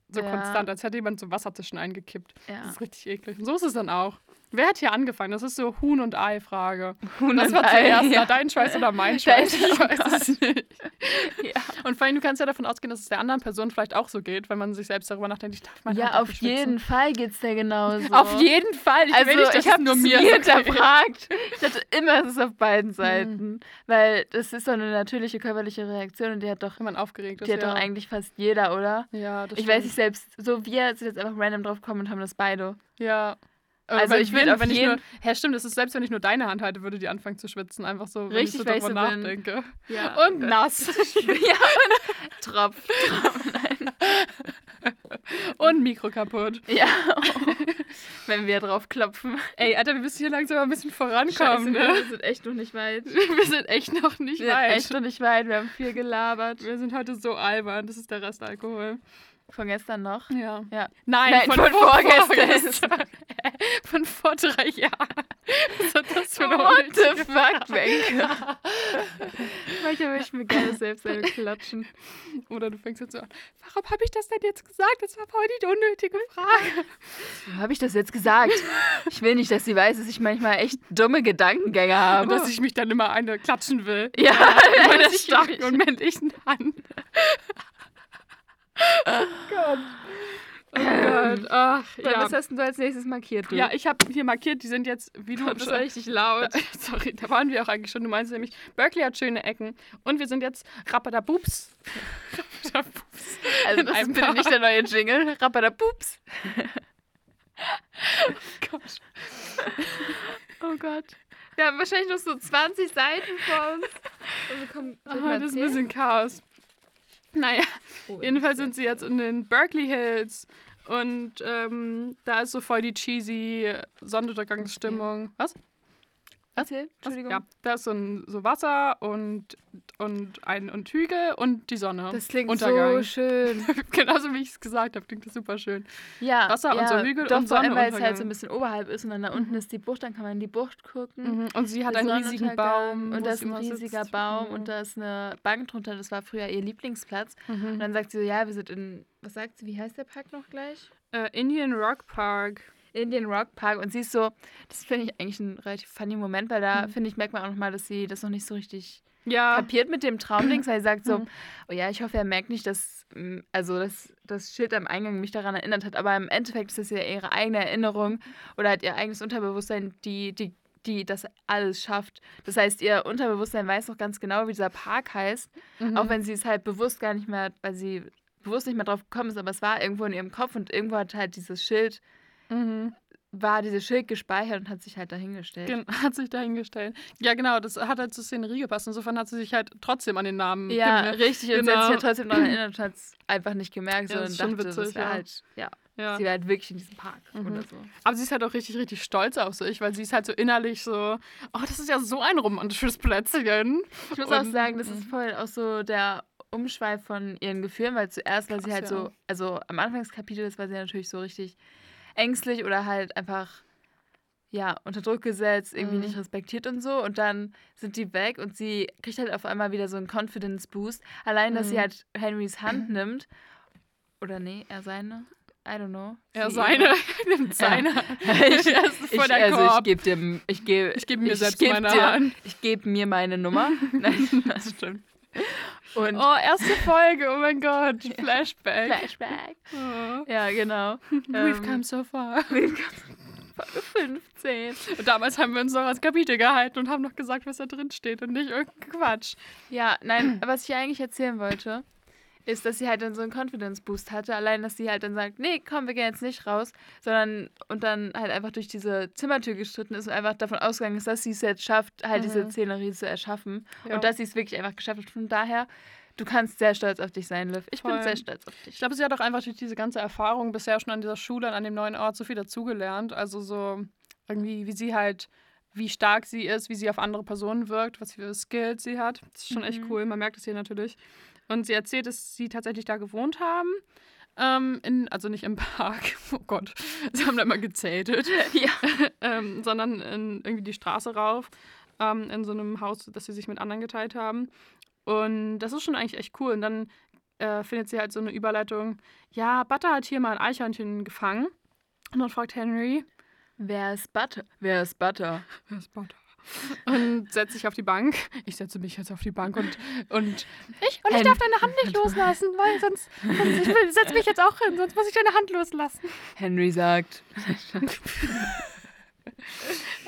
Speaker 2: so
Speaker 1: Ja.
Speaker 2: konstant, als hätte jemand so Wasser zwischen eingekippt.
Speaker 1: Ja.
Speaker 2: Das ist richtig eklig. Und so ist es dann auch. Wer hat hier angefangen? Das ist so Huhn- und Ei-Frage.
Speaker 1: Huhn
Speaker 2: Was
Speaker 1: und
Speaker 2: war
Speaker 1: Ei,
Speaker 2: zuerst
Speaker 1: ja.
Speaker 2: dein Schweiß oder mein (laughs)
Speaker 1: Dein
Speaker 2: Schweiß? Ich weiß es nicht.
Speaker 1: Ja.
Speaker 2: Und vor allem, du kannst ja davon ausgehen, dass es der anderen Person vielleicht auch so geht, wenn man sich selbst darüber nachdenkt, ich darf meine
Speaker 1: Ja,
Speaker 2: Hand
Speaker 1: auf jeden Fall geht's dir genauso.
Speaker 2: Auf jeden Fall. Ich
Speaker 1: also
Speaker 2: will nicht,
Speaker 1: ich habe
Speaker 2: es nur
Speaker 1: es
Speaker 2: mir so geht.
Speaker 1: hinterfragt. Ich dachte immer, es ist auf beiden Seiten. Weil das ist doch eine natürliche körperliche Reaktion und die hat doch,
Speaker 2: Wenn man aufgeregt ist.
Speaker 1: die hat
Speaker 2: ja.
Speaker 1: doch eigentlich fast jeder, oder?
Speaker 2: Ja, das
Speaker 1: Ich weiß
Speaker 2: stimmt.
Speaker 1: nicht selbst, so wir sind jetzt einfach random drauf gekommen und haben das beide.
Speaker 2: Ja.
Speaker 1: Also
Speaker 2: wenn-
Speaker 1: ich würd
Speaker 2: wenn,
Speaker 1: auf
Speaker 2: wenn ich nur, ja, stimmt, das ist selbst wenn ich nur deine Hand halte, würde die anfangen zu schwitzen. Einfach so, wenn
Speaker 1: Richtig,
Speaker 2: ich so darüber
Speaker 1: bin.
Speaker 2: nachdenke.
Speaker 1: Ja. (laughs)
Speaker 2: Und nass. (laughs)
Speaker 1: ja, und (laughs) Tropf. Tropf. Nein.
Speaker 2: Und Mikro kaputt.
Speaker 1: Ja. Wenn wir drauf klopfen.
Speaker 2: Ey, Alter, wir müssen hier langsam mal ein bisschen vorankommen,
Speaker 1: Scheiße,
Speaker 2: ne?
Speaker 1: wir sind echt noch nicht weit.
Speaker 2: Wir sind echt noch nicht
Speaker 1: Wir sind
Speaker 2: weit.
Speaker 1: echt noch nicht weit. Wir haben viel gelabert.
Speaker 2: Wir sind heute so albern. Das ist der Rest Alkohol.
Speaker 1: Von gestern noch.
Speaker 2: Ja.
Speaker 1: Ja.
Speaker 2: Nein,
Speaker 1: Nein,
Speaker 2: von,
Speaker 1: von
Speaker 2: vor-
Speaker 1: vorgestern.
Speaker 2: vorgestern. (laughs) von vor drei Jahren. Was hat das für eine
Speaker 1: What the fuck, Wenke? (laughs) Manchmal will ich mir gerne selbst eine klatschen.
Speaker 2: Oder du fängst jetzt so an. Warum habe ich das denn jetzt gesagt? Das war voll die unnötige Frage.
Speaker 1: Wo habe ich das jetzt gesagt? Ich will nicht, dass sie weiß, dass ich manchmal echt dumme Gedankengänge
Speaker 2: Und
Speaker 1: habe.
Speaker 2: dass ich mich dann immer eine klatschen will. (laughs)
Speaker 1: ja,
Speaker 2: meiner
Speaker 1: ich-
Speaker 2: starken und männlichen Hand. oh Gott. Oh Gott. Ach, ja.
Speaker 1: Was hast denn du als nächstes markiert? Du?
Speaker 2: Ja, ich habe hier markiert, die sind jetzt, wie du
Speaker 1: das war richtig laut.
Speaker 2: Da, (laughs) sorry, da waren wir auch eigentlich schon. Du meinst nämlich, Berkeley hat schöne Ecken. Und wir sind jetzt Rappadabups. Rappadabups.
Speaker 1: Also das ist bitte nicht der neue Jingle. Rappadapups.
Speaker 2: Gott. (laughs)
Speaker 1: Oh Gott. Wir haben wahrscheinlich noch so 20 Seiten vor uns. Und wir kommen, ich
Speaker 2: Ah,
Speaker 1: mal
Speaker 2: das ist ein bisschen Chaos. Naja,
Speaker 1: Oh,
Speaker 2: jedenfalls sind sie jetzt in den Berkeley Hills. Und ähm, da ist so voll die cheesy Sonnenuntergangsstimmung. Was?
Speaker 1: Erzähl? Entschuldigung.
Speaker 2: Ja, da ist so, ein, so Wasser und, und ein und Hügel und die Sonne.
Speaker 1: Das klingt
Speaker 2: Untergang.
Speaker 1: so (laughs) schön.
Speaker 2: Genauso wie ich es gesagt habe, klingt das super schön.
Speaker 1: Ja,
Speaker 2: Wasser und
Speaker 1: ja,
Speaker 2: so Hügel
Speaker 1: doch,
Speaker 2: und
Speaker 1: vor allem, weil es halt so ein bisschen oberhalb ist und dann da unten ist die Bucht, dann kann man in die Bucht gucken.
Speaker 2: Mhm. Und sie hat einen riesigen Baum.
Speaker 1: Und da ist ein riesiger
Speaker 2: sitzt.
Speaker 1: Baum
Speaker 2: Mhm.
Speaker 1: und da ist eine Bank drunter. Das war früher ihr Lieblingsplatz. Und
Speaker 2: Mhm.
Speaker 1: dann sagt sie so, ja, wir sind in, was sagt sie, wie heißt der Park noch gleich?
Speaker 2: Äh, Indian Rock Park.
Speaker 1: Indian Rock Park. Und sie ist so, das finde ich eigentlich ein relativ funny Moment, weil da,
Speaker 2: Mhm.
Speaker 1: finde ich, merkt man auch nochmal, dass sie das noch nicht so richtig
Speaker 2: Ja.
Speaker 1: kapiert mit dem Traumdings, weil sie sagt so,
Speaker 2: Mhm.
Speaker 1: oh ja, ich hoffe, er merkt nicht, dass, mm, also dass das Schild am Eingang mich daran erinnert hat, aber im Endeffekt ist es ja ihre eigene Erinnerung oder hat ihr eigenes Unterbewusstsein, die, die, die das alles schafft. Das heißt, ihr Unterbewusstsein weiß noch ganz genau, wie dieser Park heißt,
Speaker 2: Mhm.
Speaker 1: auch wenn sie es halt bewusst gar nicht mehr, weil sie bewusst nicht mehr drauf gekommen ist, aber es war irgendwo in ihrem Kopf und irgendwo hat halt dieses Schild,
Speaker 2: Mhm.
Speaker 1: war dieses Schild gespeichert und hat sich halt dahingestellt.
Speaker 2: Gen hat sich dahingestellt. Ja, genau, das hat halt zur Szenerie gepasst. Insofern hat sie sich halt trotzdem an den Namen
Speaker 1: Ja,
Speaker 2: gemerkt.
Speaker 1: richtig. Und sie hat
Speaker 2: Genau.
Speaker 1: sich ja trotzdem daran (clears throat) erinnert und hat es einfach nicht gemerkt.
Speaker 2: Ja,
Speaker 1: So,
Speaker 2: das
Speaker 1: und
Speaker 2: ist schon
Speaker 1: dachte,
Speaker 2: witzig,
Speaker 1: das wäre
Speaker 2: ja.
Speaker 1: halt, ja,
Speaker 2: Ja.
Speaker 1: sie wäre halt wirklich in diesem Park
Speaker 2: Mhm.
Speaker 1: oder so.
Speaker 2: Aber sie ist halt auch richtig, richtig stolz auf sich, weil sie ist halt so innerlich so, oh, das ist ja so ein romantisches Plätzchen.
Speaker 1: Ich muss auch
Speaker 2: Und-
Speaker 1: sagen, das ist
Speaker 2: mhm.
Speaker 1: voll auch so der Umschweif von ihren Gefühlen, weil zuerst war sie halt
Speaker 2: ja.
Speaker 1: so, also am Anfangskapitel das war sie natürlich so richtig ängstlich oder halt einfach ja, unter Druck gesetzt, irgendwie
Speaker 2: Mhm.
Speaker 1: nicht respektiert und so. Und dann sind die weg und sie kriegt halt auf einmal wieder so einen Confidence-Boost. Allein, dass sie
Speaker 2: Mhm.
Speaker 1: halt Henrys Hand (clears throat) nimmt. Oder nee, er seine. I don't know.
Speaker 2: Er
Speaker 1: Sie
Speaker 2: seine, (laughs) nimmt seine. (laughs)
Speaker 1: Ich,
Speaker 2: voll
Speaker 1: ich,
Speaker 2: der
Speaker 1: also ich
Speaker 2: Korb.
Speaker 1: gebe dir, ich gebe,
Speaker 2: Ich gebe mir selbst
Speaker 1: geb
Speaker 2: meine
Speaker 1: dir,
Speaker 2: Hand.
Speaker 1: Ich gebe mir meine Nummer. (laughs) Nein,
Speaker 2: Das stimmt.
Speaker 1: Und
Speaker 2: Oh, erste Folge, oh mein Gott, Flashback.
Speaker 1: Flashback.
Speaker 2: Oh.
Speaker 1: Ja, genau.
Speaker 2: We've
Speaker 1: Ähm,
Speaker 2: come so far. (laughs)
Speaker 1: Folge 15.
Speaker 2: Und damals haben wir uns noch ans Kapitel gehalten und haben noch gesagt, was da drin steht und nicht irgendein Quatsch.
Speaker 1: Ja, nein, was ich eigentlich erzählen wollte, ist, dass sie halt dann so einen Confidence-Boost hatte. Allein, dass sie halt dann sagt, nee, komm, wir gehen jetzt nicht raus, sondern und dann halt einfach durch diese Zimmertür gestritten ist und einfach davon ausgegangen ist, dass sie es jetzt schafft, halt diese
Speaker 2: Mhm.
Speaker 1: Szenerie zu erschaffen.
Speaker 2: Ja.
Speaker 1: Und dass sie es wirklich einfach geschafft hat. Von daher, du kannst sehr stolz auf dich sein, Liv. Ich bin
Speaker 2: Voll.
Speaker 1: sehr stolz auf dich.
Speaker 2: Ich glaube, sie hat auch einfach durch diese ganze Erfahrung bisher schon an dieser Schule und an dem neuen Ort so viel dazugelernt. Also so irgendwie, wie sie halt, wie stark sie ist, wie sie auf andere Personen wirkt, was für Skills sie hat. Das ist schon echt
Speaker 1: Mhm.
Speaker 2: cool. Man merkt es hier natürlich. Und sie erzählt, dass sie tatsächlich da gewohnt haben. ähm, in, also nicht im Park, (laughs) oh Gott, sie haben da immer gezeltet, (laughs)
Speaker 1: Ja. (laughs)
Speaker 2: ähm, sondern in, irgendwie die Straße rauf, ähm, in so einem Haus, das sie sich mit anderen geteilt haben. Und das ist schon eigentlich echt cool. Und dann äh, findet sie halt so eine Überleitung, ja, Butter hat hier mal ein Eichhörnchen gefangen. Und dann fragt Henry,
Speaker 1: Wer ist Butter? Wer ist Butter?
Speaker 2: wer ist Butter? Und setzt sich auf die Bank. Ich setze mich jetzt auf die Bank und, und ich, und ich darf deine Hand nicht loslassen, weil sonst, sonst ich will, setz mich jetzt auch hin, sonst muss ich deine Hand loslassen.
Speaker 1: Henry sagt.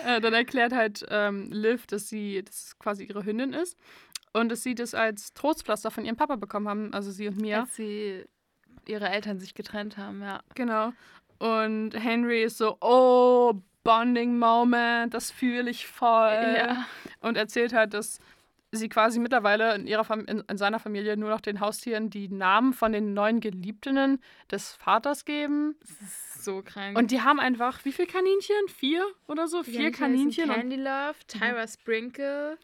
Speaker 2: Äh, dann erklärt halt ähm, Liv, dass sie, dass es quasi ihre Hündin ist und dass sie das als Trostpflaster von ihrem Papa bekommen haben, also sie und Mia.
Speaker 1: Als sie ihre Eltern sich getrennt haben, ja.
Speaker 2: Genau. Und Henry ist so, oh, Bonding Moment, das fühle ich voll.
Speaker 1: Ja.
Speaker 2: Und erzählt halt, dass sie quasi mittlerweile in, ihrer Fam in, in seiner Familie nur noch den Haustieren die Namen von den neuen Geliebtinnen des Vaters geben.
Speaker 1: Das ist so krank.
Speaker 2: Und die haben einfach, wie viele Kaninchen? Vier oder so? Vier Kaninchen.
Speaker 1: Candy Love, Tyra Sprinkle,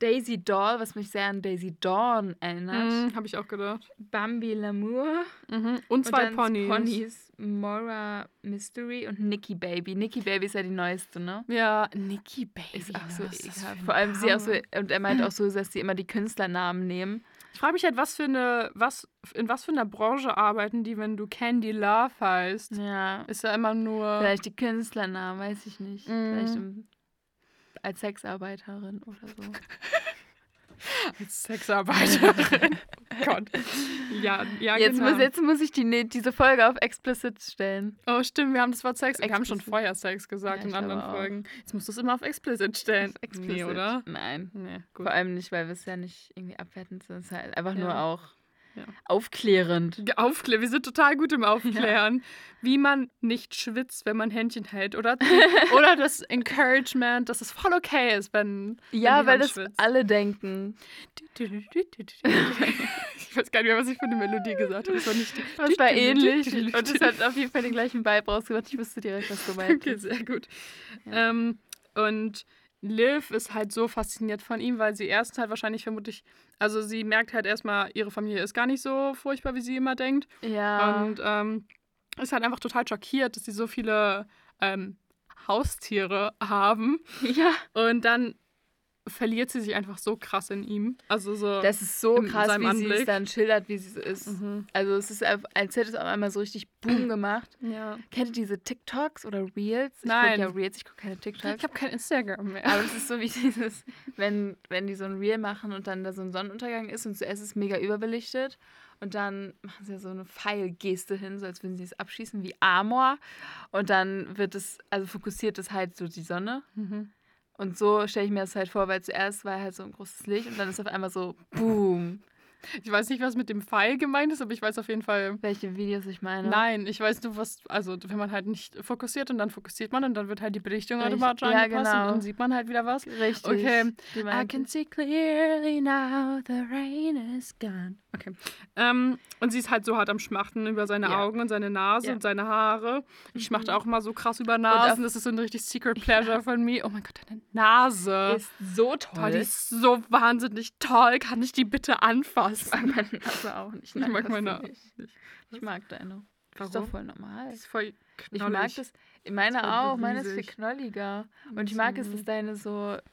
Speaker 1: Daisy Doll, was mich sehr an Daisy Dawn erinnert.
Speaker 2: Mhm, habe ich auch gedacht.
Speaker 1: Bambi Lamour.
Speaker 2: Mhm. Und zwei
Speaker 1: und
Speaker 2: Ponys.
Speaker 1: Ponys. Mora Mystery und Nikki Baby. Nikki Baby ist ja die neueste, ne?
Speaker 2: Ja, Nikki Baby.
Speaker 1: Ist auch so ekelhaft. Vor allem sie auch so,
Speaker 2: Name?
Speaker 1: und er meint auch so, dass sie immer die Künstlernamen nehmen.
Speaker 2: Ich frage mich halt, was für eine, was, in was für einer Branche arbeiten die, wenn du Candy Love heißt?
Speaker 1: Ja.
Speaker 2: Ist ja immer nur.
Speaker 1: Vielleicht die Künstlernamen, weiß ich nicht.
Speaker 2: Mhm.
Speaker 1: Vielleicht im, als Sexarbeiterin oder so. (laughs)
Speaker 2: Als Sexarbeiterin. Oh Gott. Ja, ja
Speaker 1: jetzt,
Speaker 2: genau.
Speaker 1: muss, jetzt muss ich die, ne- diese Folge auf explicit stellen.
Speaker 2: oh, stimmt, wir haben das Wort Sex. Wir haben schon
Speaker 1: Explicit.
Speaker 2: vorher Sex gesagt
Speaker 1: Ja,
Speaker 2: in anderen. Folgen. Jetzt musst du es immer auf explicit stellen.
Speaker 1: Explicit.
Speaker 2: Nee, oder?
Speaker 1: Nein.
Speaker 2: Nee.
Speaker 1: Vor allem nicht, weil wir es ja nicht irgendwie abwertend sind. Es ist halt einfach nur
Speaker 2: Ja.
Speaker 1: auch
Speaker 2: Ja.
Speaker 1: aufklärend.
Speaker 2: Aufklären. Wir sind total gut im (laughs) Aufklären, wie man nicht schwitzt, wenn man Händchen hält. Oder, (laughs) oder das Encouragement, dass es voll okay ist, wenn.
Speaker 1: Ja,
Speaker 2: wenn
Speaker 1: weil das
Speaker 2: schwitzt.
Speaker 1: alle denken. (laughs)
Speaker 2: Ich weiß gar nicht mehr, was ich für eine Melodie gesagt habe. Das war nicht.
Speaker 1: Das war ähnlich. Und es hat auf jeden Fall den gleichen Vibe rausgebracht. Ich wusste direkt, was du meinst.
Speaker 2: Okay, sehr gut.
Speaker 1: Ja.
Speaker 2: Ähm, und Liv ist halt so fasziniert von ihm, weil sie erst halt wahrscheinlich vermutlich, also sie merkt halt erstmal, ihre Familie ist gar nicht so furchtbar, wie sie immer denkt.
Speaker 1: Ja.
Speaker 2: Und ähm, ist halt einfach total schockiert, dass sie so viele ähm, Haustiere haben.
Speaker 1: ja.
Speaker 2: Und dann verliert sie sich einfach so krass in ihm. Also so.
Speaker 1: Das ist so krass, wie sie es
Speaker 2: Anblick.
Speaker 1: dann schildert, wie sie so ist.
Speaker 2: Mhm.
Speaker 1: Also es ist, einfach- als hätte es auch einmal so richtig Boom (clears throat) gemacht.
Speaker 2: Ja.
Speaker 1: Kennt ihr diese TikToks oder Reels? Ich
Speaker 2: Nein.
Speaker 1: ja Reels, ich gucke keine TikToks.
Speaker 2: Ich habe kein Instagram mehr.
Speaker 1: Aber es ist so wie (laughs) dieses, wenn, wenn die so ein Reel machen und dann da so ein Sonnenuntergang ist und zuerst ist es mega überbelichtet und dann machen sie ja so eine Pfeilgeste hin, so als würden sie es abschießen wie Amor und dann wird es, also fokussiert es halt so die Sonne
Speaker 2: Mhm.
Speaker 1: Und so stelle ich mir das halt vor, weil zuerst war halt so ein großes Licht und dann ist auf einmal so Boom.
Speaker 2: Ich weiß nicht, was mit dem Pfeil gemeint ist, aber ich weiß auf jeden Fall.
Speaker 1: Welche Videos ich meine.
Speaker 2: Nein, ich weiß nur, was, also wenn man halt nicht fokussiert und dann fokussiert man und dann wird halt die Belichtung
Speaker 1: Richtig.
Speaker 2: automatisch
Speaker 1: Ja,
Speaker 2: angepasst
Speaker 1: genau.
Speaker 2: und dann sieht man halt wieder was.
Speaker 1: Richtig.
Speaker 2: Okay. I can see clearly now the rain is gone. Okay. Ähm, und sie ist halt so hart am Schmachten über seine
Speaker 1: Ja.
Speaker 2: Augen und seine Nase
Speaker 1: Ja.
Speaker 2: und seine Haare. Ich schmachte
Speaker 1: Mhm.
Speaker 2: auch immer so krass über Nasen. Das ist so ein richtig Secret Pleasure von mir. Oh mein Gott, deine Nase.
Speaker 1: ist so
Speaker 2: Toll,
Speaker 1: toll.
Speaker 2: die ist so wahnsinnig toll. Kann ich die bitte anfassen?
Speaker 1: mag meine Nase auch nicht.
Speaker 2: Ich mag
Speaker 1: das
Speaker 2: meine
Speaker 1: nicht.
Speaker 2: nicht.
Speaker 1: Ich mag deine. Das ist
Speaker 2: Warum?
Speaker 1: doch voll normal.
Speaker 2: Das ist voll
Speaker 1: Ich
Speaker 2: knollig.
Speaker 1: mag das. Meine
Speaker 2: voll
Speaker 1: auch. Meine ist viel knolliger. Und ich mag es,
Speaker 2: Mhm.
Speaker 1: dass deine so. (laughs)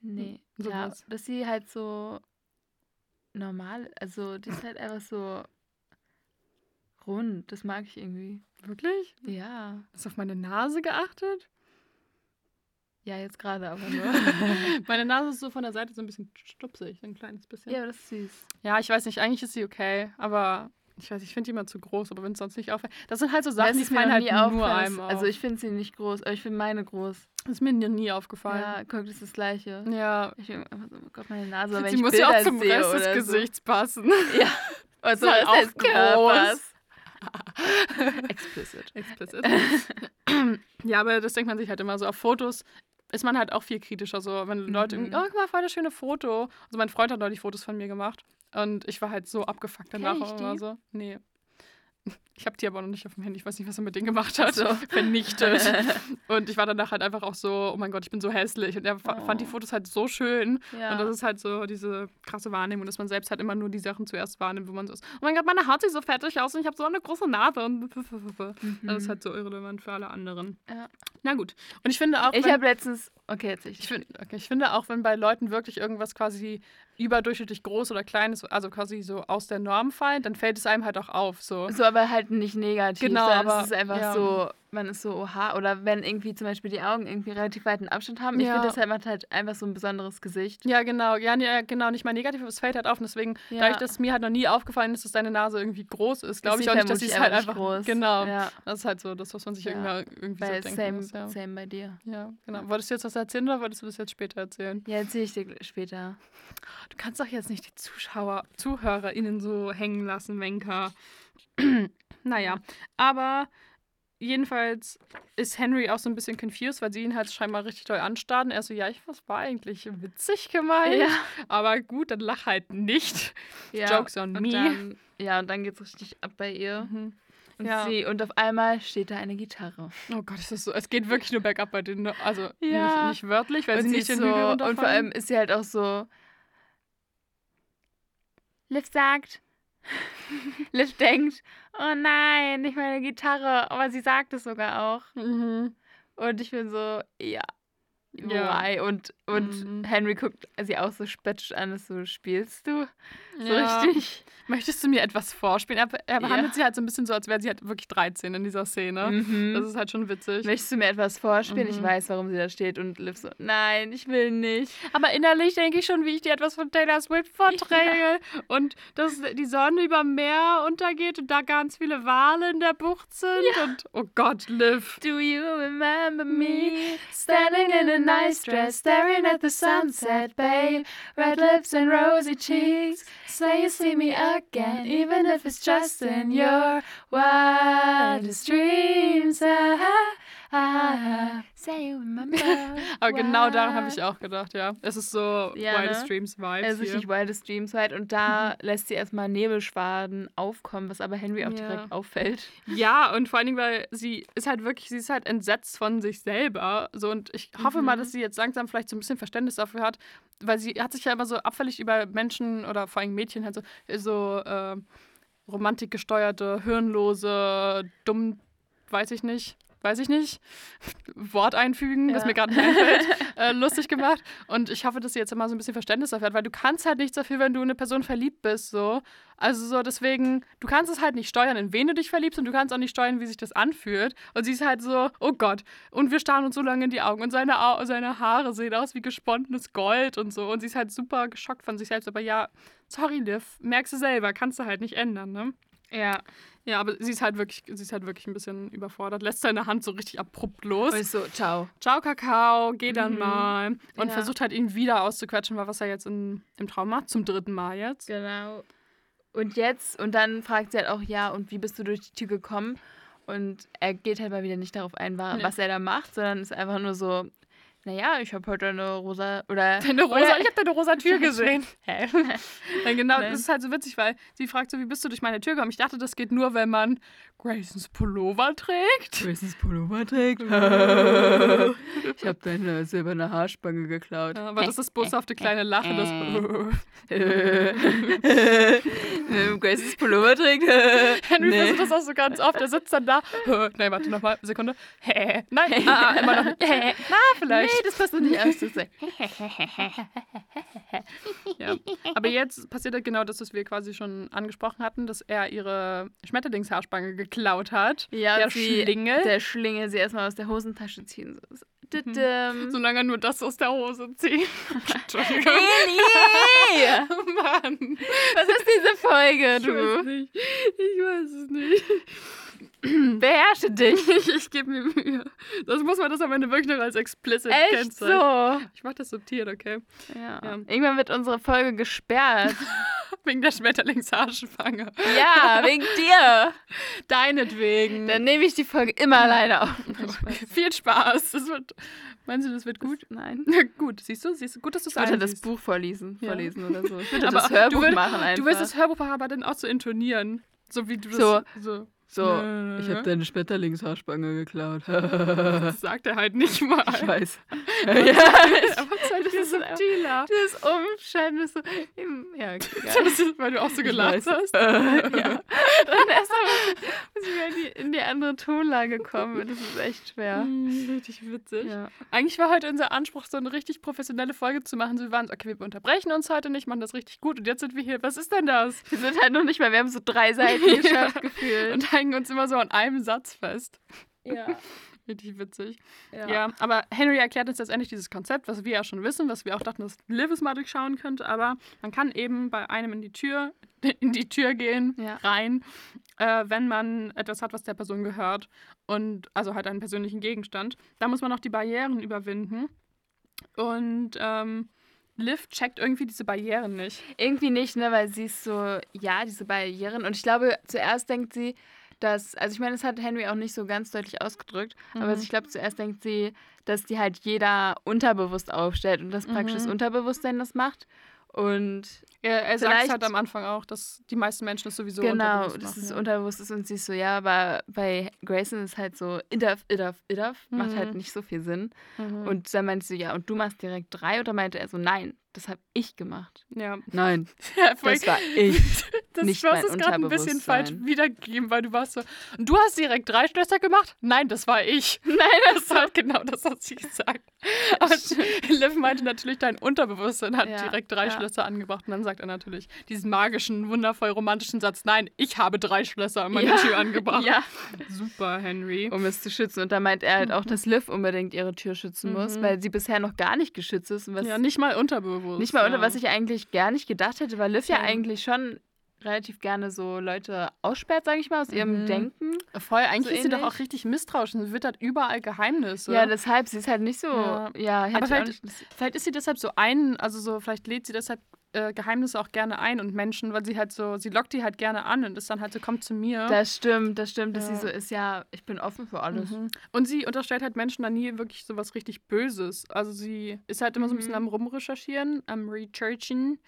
Speaker 1: Nee.
Speaker 2: So
Speaker 1: ja,
Speaker 2: was?
Speaker 1: dass sie halt so normal. Also, die ist halt einfach so rund. Das mag ich irgendwie.
Speaker 2: Wirklich?
Speaker 1: Ja.
Speaker 2: Hast du auf meine Nase geachtet?
Speaker 1: Ja, jetzt gerade aber nur. (laughs)
Speaker 2: Meine Nase ist so von der Seite so ein bisschen stupsig, ein kleines bisschen.
Speaker 1: ja, das ist süß.
Speaker 2: Ja, ich weiß nicht, eigentlich ist sie okay, aber ich weiß, ich finde die immer zu groß, aber wenn es sonst nicht auffällt. Das sind halt so Sachen,
Speaker 1: Das
Speaker 2: die
Speaker 1: ist
Speaker 2: fallen halt
Speaker 1: nie
Speaker 2: nur
Speaker 1: aufgefallen.
Speaker 2: einem auf.
Speaker 1: Also, ich finde sie nicht groß, aber ich finde meine groß.
Speaker 2: das ist mir nie aufgefallen.
Speaker 1: Ja, guck, das ist das Gleiche.
Speaker 2: Ja.
Speaker 1: Ich bin einfach so, oh Gott, meine Nase, wenn
Speaker 2: sie
Speaker 1: ich
Speaker 2: muss
Speaker 1: Bilder
Speaker 2: ja auch zum Rest des Gesichts passen.
Speaker 1: Ja. (laughs) Also
Speaker 2: Ist halt
Speaker 1: Rest des
Speaker 2: auch groß. (laughs)
Speaker 1: Explicit.
Speaker 2: Explicit. (laughs) ja, aber das denkt man sich halt immer so. Auf Fotos ist man halt auch viel kritischer. So, wenn Leute
Speaker 1: Mhm.
Speaker 2: irgendwie, oh, guck mal, voll das schöne Foto. Also mein Freund hat neulich Fotos von mir gemacht. Und ich war halt so abgefuckt danach.
Speaker 1: ich
Speaker 2: immer
Speaker 1: die?
Speaker 2: so. Nee. (laughs) Ich habe die aber noch nicht auf dem Handy. Ich weiß nicht, was er mit denen gemacht hat.
Speaker 1: So. (laughs)
Speaker 2: Vernichtet. (laughs) und ich war danach halt einfach auch so, oh mein Gott, ich bin so hässlich. Und er
Speaker 1: Oh.
Speaker 2: fand die Fotos halt so schön.
Speaker 1: Ja.
Speaker 2: Und das ist halt so diese krasse Wahrnehmung, dass man selbst halt immer nur die Sachen zuerst wahrnimmt, wo man so ist, oh mein Gott, meine Haut sieht so fettig aus und ich habe so eine große Nase. Und das ist halt so irrelevant für alle anderen.
Speaker 1: Mhm. Ja.
Speaker 2: Na gut. Und ich finde auch,
Speaker 1: Ich habe letztens. Okay, jetzt ich.
Speaker 2: ich, find, okay, ich finde auch, wenn bei Leuten wirklich irgendwas quasi überdurchschnittlich groß oder klein ist, also quasi so aus der Norm fallen, dann fällt es einem halt auch auf. So.
Speaker 1: So, aber halt nicht negativ.
Speaker 2: Genau, aber-
Speaker 1: es ist einfach
Speaker 2: ja.
Speaker 1: so, man ist so, oha. Oder wenn irgendwie zum Beispiel die Augen irgendwie relativ weiten Abstand haben. Ich
Speaker 2: Ja.
Speaker 1: finde, das halt macht halt einfach so ein besonderes Gesicht.
Speaker 2: Ja, genau. Ja, nee, genau. Nicht mal negativ, aber es fällt halt auf. Und deswegen,
Speaker 1: Ja.
Speaker 2: dadurch, dass mir halt noch nie aufgefallen ist, dass deine Nase irgendwie groß ist, glaube ich auch nicht, dass sie es halt
Speaker 1: einfach groß.
Speaker 2: Genau.
Speaker 1: Ja.
Speaker 2: Das ist halt so das, was man sich irgendwie, irgendwie so
Speaker 1: Bei
Speaker 2: denken
Speaker 1: same,
Speaker 2: muss. Ja.
Speaker 1: same bei dir.
Speaker 2: ja, genau. Wolltest du jetzt was erzählen oder wolltest du das jetzt später erzählen?
Speaker 1: Ja, erzähle ich dir später.
Speaker 2: Du kannst doch jetzt nicht die Zuschauer, ZuhörerInnen so hängen lassen, Wenker. (clears throat) naja, aber jedenfalls ist Henry auch so ein bisschen confused, weil sie ihn halt scheinbar richtig doll anstarren. Er so, ja, ich, was war eigentlich witzig gemeint?
Speaker 1: Ja.
Speaker 2: Aber gut, dann lach halt nicht.
Speaker 1: Ja.
Speaker 2: Jokes on
Speaker 1: und
Speaker 2: me.
Speaker 1: Dann, ja, und dann geht's richtig ab bei ihr.
Speaker 2: Mhm.
Speaker 1: Und,
Speaker 2: Ja.
Speaker 1: sie, und auf einmal steht da eine Gitarre.
Speaker 2: Oh Gott, ist das so. Es geht wirklich nur bergab bei denen. ne? Also
Speaker 1: Ja.
Speaker 2: nicht, nicht wörtlich, weil
Speaker 1: und
Speaker 2: sie nicht den
Speaker 1: so,
Speaker 2: Hügel
Speaker 1: und vor allem ist sie halt auch so. Liv sagt. Liv denkt, oh nein, nicht meine Gitarre. Aber sie sagt es sogar auch.
Speaker 2: Mhm.
Speaker 1: Und ich bin so, ja.
Speaker 2: Ja.
Speaker 1: Why? Und, und
Speaker 2: Mhm.
Speaker 1: Henry guckt sie auch so spöttisch an, ist so, spielst du? So
Speaker 2: Ja.
Speaker 1: richtig.
Speaker 2: Möchtest du mir etwas vorspielen? Er, er
Speaker 1: Ja.
Speaker 2: behandelt sie halt so ein bisschen so, als wäre sie halt wirklich 13 in dieser Szene.
Speaker 1: Mhm.
Speaker 2: Das ist halt schon witzig.
Speaker 1: Möchtest du mir etwas vorspielen? Ich
Speaker 2: Mhm.
Speaker 1: weiß, warum sie da steht. Und Liv so, nein, ich will nicht.
Speaker 2: Aber innerlich denke ich schon, wie ich dir etwas von Taylor Swift vorträge. Und dass die Sonne über dem Meer untergeht und da ganz viele Wale in der Bucht sind. Und oh Gott, Liv.
Speaker 1: Do you remember me? Standing in a nice dress, staring at the sunset, babe. Red lips and rosy cheeks. Say you see me again, even if it's just in your wildest dreams. Ah, ah. Say you remember.
Speaker 2: Aber genau daran habe ich auch gedacht, ja. Es ist so
Speaker 1: Ja,
Speaker 2: Wildest
Speaker 1: ne?
Speaker 2: Dreams Vibes.
Speaker 1: Also
Speaker 2: hier.
Speaker 1: richtig Wildest Dreams halt. Und da lässt sie erstmal Nebelschwaden aufkommen, was aber Henry auch
Speaker 2: Ja.
Speaker 1: direkt auffällt.
Speaker 2: Ja, und vor allen Dingen, weil sie ist halt wirklich, sie ist halt entsetzt von sich selber. So, und ich hoffe mal,
Speaker 1: Mhm.
Speaker 2: dass sie jetzt langsam vielleicht so ein bisschen Verständnis dafür hat, weil sie hat sich ja immer so abfällig über Menschen oder vor allem Mädchen halt so, so äh, romantikgesteuerte, hirnlose, dumm, weiß ich nicht. Weiß ich nicht. Wort einfügen, was
Speaker 1: Ja.
Speaker 2: mir gerade einfällt, (laughs) äh, lustig gemacht. Und ich hoffe, dass sie jetzt immer so ein bisschen Verständnis dafür hat, weil du kannst halt nichts dafür, wenn du in eine Person verliebt bist. So. Also so deswegen, du kannst es halt nicht steuern, in wen du dich verliebst und du kannst auch nicht steuern, wie sich das anfühlt. Und sie ist halt so, oh Gott. Und wir starren uns so lange in die Augen und seine, Au seine Haare sehen aus wie gesponnenes Gold und so. Und sie ist halt super geschockt von sich selbst. Aber ja, sorry, Liv, merkst du selber, kannst du halt nicht ändern, ne?
Speaker 1: Ja.
Speaker 2: Ja, aber sie ist halt wirklich, sie ist halt wirklich ein bisschen überfordert, lässt seine Hand so richtig abrupt los.
Speaker 1: Und ich so, ciao.
Speaker 2: Ciao, Kakao, geh dann
Speaker 1: Mhm.
Speaker 2: mal. Und
Speaker 1: Ja.
Speaker 2: versucht halt ihn wieder auszuquetschen, weil was er jetzt in, im Traum macht, zum dritten Mal jetzt.
Speaker 1: Genau. Und jetzt, und dann fragt sie halt auch, ja, und wie bist du durch die Tür gekommen? Und er geht halt mal wieder nicht darauf ein, wa-
Speaker 2: Nee.
Speaker 1: was er da macht, sondern ist einfach nur so, naja, ich habe heute eine rosa, oder... (laughs)
Speaker 2: Deine rosa,
Speaker 1: oder,
Speaker 2: ich habe deine rosa Tür (laughs) gesehen. (laughs) Hä? ja, genau,
Speaker 1: Nein.
Speaker 2: das ist halt so witzig, weil sie fragt so, wie bist du durch meine Tür gekommen? Ich dachte, das geht nur, wenn man Graysons Pullover trägt.
Speaker 1: Graces Pullover trägt. (laughs) ich habe deine silberne Haarspange geklaut.
Speaker 2: Ja, aber das ist das boshafte kleine Lachen. Das
Speaker 1: Ähm, Graces Pullover trägt. (laughs)
Speaker 2: Henry
Speaker 1: Nee.
Speaker 2: versucht das auch so ganz oft. Er sitzt dann da. Nein, warte nochmal. Sekunde. Nein, ah, immer noch? Na, vielleicht.
Speaker 1: Nee, das passt doch nicht aus. (laughs)
Speaker 2: Ja. Aber jetzt passiert halt genau das, was wir quasi schon angesprochen hatten, dass er ihre Schmetterlingshaarspange geklaut hat.
Speaker 1: ja,
Speaker 2: der
Speaker 1: sie,
Speaker 2: Schlingel.
Speaker 1: Der Schlingel, sie erstmal aus der Hosentasche ziehen. So,
Speaker 2: Mhm.
Speaker 1: so.
Speaker 2: Solange er nur das aus der Hose zieht. (laughs) Entschuldigung.
Speaker 1: Eli! (laughs)
Speaker 2: Mann.
Speaker 1: Was ist diese Folge,
Speaker 2: Ich weiß
Speaker 1: du?
Speaker 2: nicht. Ich weiß es nicht. (clears throat)
Speaker 1: Beherrsche dich. (laughs)
Speaker 2: Ich, gebe mir Mühe. Das muss man das am Ende wirklich noch als explicit
Speaker 1: Echt
Speaker 2: kennzeichnen.
Speaker 1: so?
Speaker 2: Ich mach das subtil, okay?
Speaker 1: Ja.
Speaker 2: Ja.
Speaker 1: Irgendwann wird unsere Folge gesperrt. (laughs)
Speaker 2: Wegen der Schmetterlingshaarspange.
Speaker 1: ja, wegen dir. (laughs)
Speaker 2: Deinetwegen.
Speaker 1: Dann nehme ich die Folge immer alleine auf.
Speaker 2: Viel Spaß. Das wird, meinst du, das wird gut?
Speaker 1: Nein.
Speaker 2: Na gut, siehst du? Siehst du? Gut, dass du es
Speaker 1: Ich würde das. Buch vorlesen,
Speaker 2: Ja.
Speaker 1: vorlesen oder so. Ich würde
Speaker 2: Aber
Speaker 1: das Hörbuch
Speaker 2: würd-
Speaker 1: machen einfach.
Speaker 2: Du willst das Hörbuch aber dann auch so intonieren. So wie du das
Speaker 1: So.
Speaker 2: So. Nö.
Speaker 1: ich habe deine Schmetterlingshaarspange geklaut.
Speaker 2: Das sagt er halt nicht mal.
Speaker 1: ich weiß. (laughs) (laughs)
Speaker 2: ja, aber es ist halt
Speaker 1: das ist
Speaker 2: subtiler.
Speaker 1: das Umschreiben ist so. Ja. (laughs)
Speaker 2: Das ist, weil du auch so gelacht hast.
Speaker 1: Äh, ja. Und erst mal muss ich in die, andere Tonlage kommen. Das ist echt schwer.
Speaker 2: Hm, Richtig witzig.
Speaker 1: Ja.
Speaker 2: Eigentlich war heute unser Anspruch, so eine richtig professionelle Folge zu machen. So, wir waren so, okay, wir unterbrechen uns heute nicht, machen das richtig gut. Und jetzt sind wir hier. Was ist denn das?
Speaker 1: Wir sind halt noch nicht mal, wir haben so drei Seiten geschafft, gefühlt.
Speaker 2: Und hängen uns immer so an einem Satz fest.
Speaker 1: ja. (laughs)
Speaker 2: Richtig witzig.
Speaker 1: Ja.
Speaker 2: Ja. aber Henry erklärt uns letztendlich dieses Konzept, was wir ja schon wissen, was wir auch dachten, dass Liv es mal durchschauen könnte. Aber man kann eben bei einem in die Tür, (laughs) in die Tür gehen,
Speaker 1: Ja.
Speaker 2: rein, äh, wenn man etwas hat, was der Person gehört. Und also halt einen persönlichen Gegenstand. Da muss man auch die Barrieren überwinden. Und ähm, Liv checkt irgendwie diese Barrieren nicht.
Speaker 1: Irgendwie nicht, ne, weil sie ist so, ja, diese Barrieren. Und ich glaube, zuerst denkt sie, dass, also ich meine, das hat Henry auch nicht so ganz deutlich ausgedrückt, aber
Speaker 2: Mhm.
Speaker 1: ich glaube, zuerst denkt sie, dass die halt jeder unterbewusst aufstellt und dass praktisch das
Speaker 2: Mhm.
Speaker 1: Unterbewusstsein das macht. Und
Speaker 2: Er, er sagt es halt am Anfang auch, dass die meisten Menschen es sowieso
Speaker 1: genau,
Speaker 2: unterbewusst
Speaker 1: das
Speaker 2: machen,
Speaker 1: ist
Speaker 2: ja.
Speaker 1: unterbewusst ist und sie ist so, ja, aber bei Grayson ist halt so, idaf, idaf, idaf, macht halt
Speaker 2: Mhm.
Speaker 1: nicht so viel Sinn.
Speaker 2: Mhm.
Speaker 1: Und dann meinte sie, ja, und du machst direkt drei oder meinte er so, nein, das habe ich gemacht.
Speaker 2: ja.
Speaker 1: Nein, (laughs)
Speaker 2: ja
Speaker 1: das war ich. (laughs)
Speaker 2: Das,
Speaker 1: nicht
Speaker 2: du hast es gerade ein bisschen falsch wiedergegeben, weil du warst so. Und du hast direkt drei Schlösser gemacht? Nein, das war ich. (laughs) Nein, das war genau das, hat sie gesagt. Aber Liv meinte natürlich, dein Unterbewusstsein hat
Speaker 1: Ja,
Speaker 2: direkt drei
Speaker 1: ja.
Speaker 2: Schlösser angebracht. Und dann sagt er natürlich diesen magischen, wundervoll romantischen Satz: Nein, ich habe drei Schlösser an meine. Tür angebracht.
Speaker 1: Ja,
Speaker 2: Super, Henry.
Speaker 1: um es zu schützen. Und da meint er halt auch, dass Liv unbedingt ihre Tür schützen muss,
Speaker 2: Mhm.
Speaker 1: weil sie bisher noch gar nicht geschützt ist. Und was
Speaker 2: Ja, nicht mal unterbewusst.
Speaker 1: Nicht mal
Speaker 2: ja.
Speaker 1: was ich eigentlich gar nicht gedacht hätte, weil Liv ja
Speaker 2: Ja.
Speaker 1: eigentlich schon relativ gerne so Leute aussperrt, sage ich mal, aus ihrem
Speaker 2: Mhm.
Speaker 1: Denken.
Speaker 2: Voll, eigentlich
Speaker 1: so
Speaker 2: ist sie doch auch richtig misstrauisch. und Sie wittert überall Geheimnisse.
Speaker 1: Ja, deshalb, sie ist halt nicht so, ja,
Speaker 2: Ja. Aber vielleicht- Vielleicht ist sie deshalb so ein, also so, vielleicht lädt sie deshalb äh, Geheimnisse auch gerne ein und Menschen, weil sie halt so, sie lockt die halt gerne an und ist dann halt so, kommt zu mir.
Speaker 1: das stimmt, das stimmt, dass
Speaker 2: Ja.
Speaker 1: sie so ist, ja, ich bin offen für alles.
Speaker 2: Mhm. Und sie unterstellt halt Menschen dann nie wirklich so was richtig Böses. Also sie ist halt immer so ein bisschen
Speaker 1: Mhm.
Speaker 2: am Rumrecherchieren, am Researchen,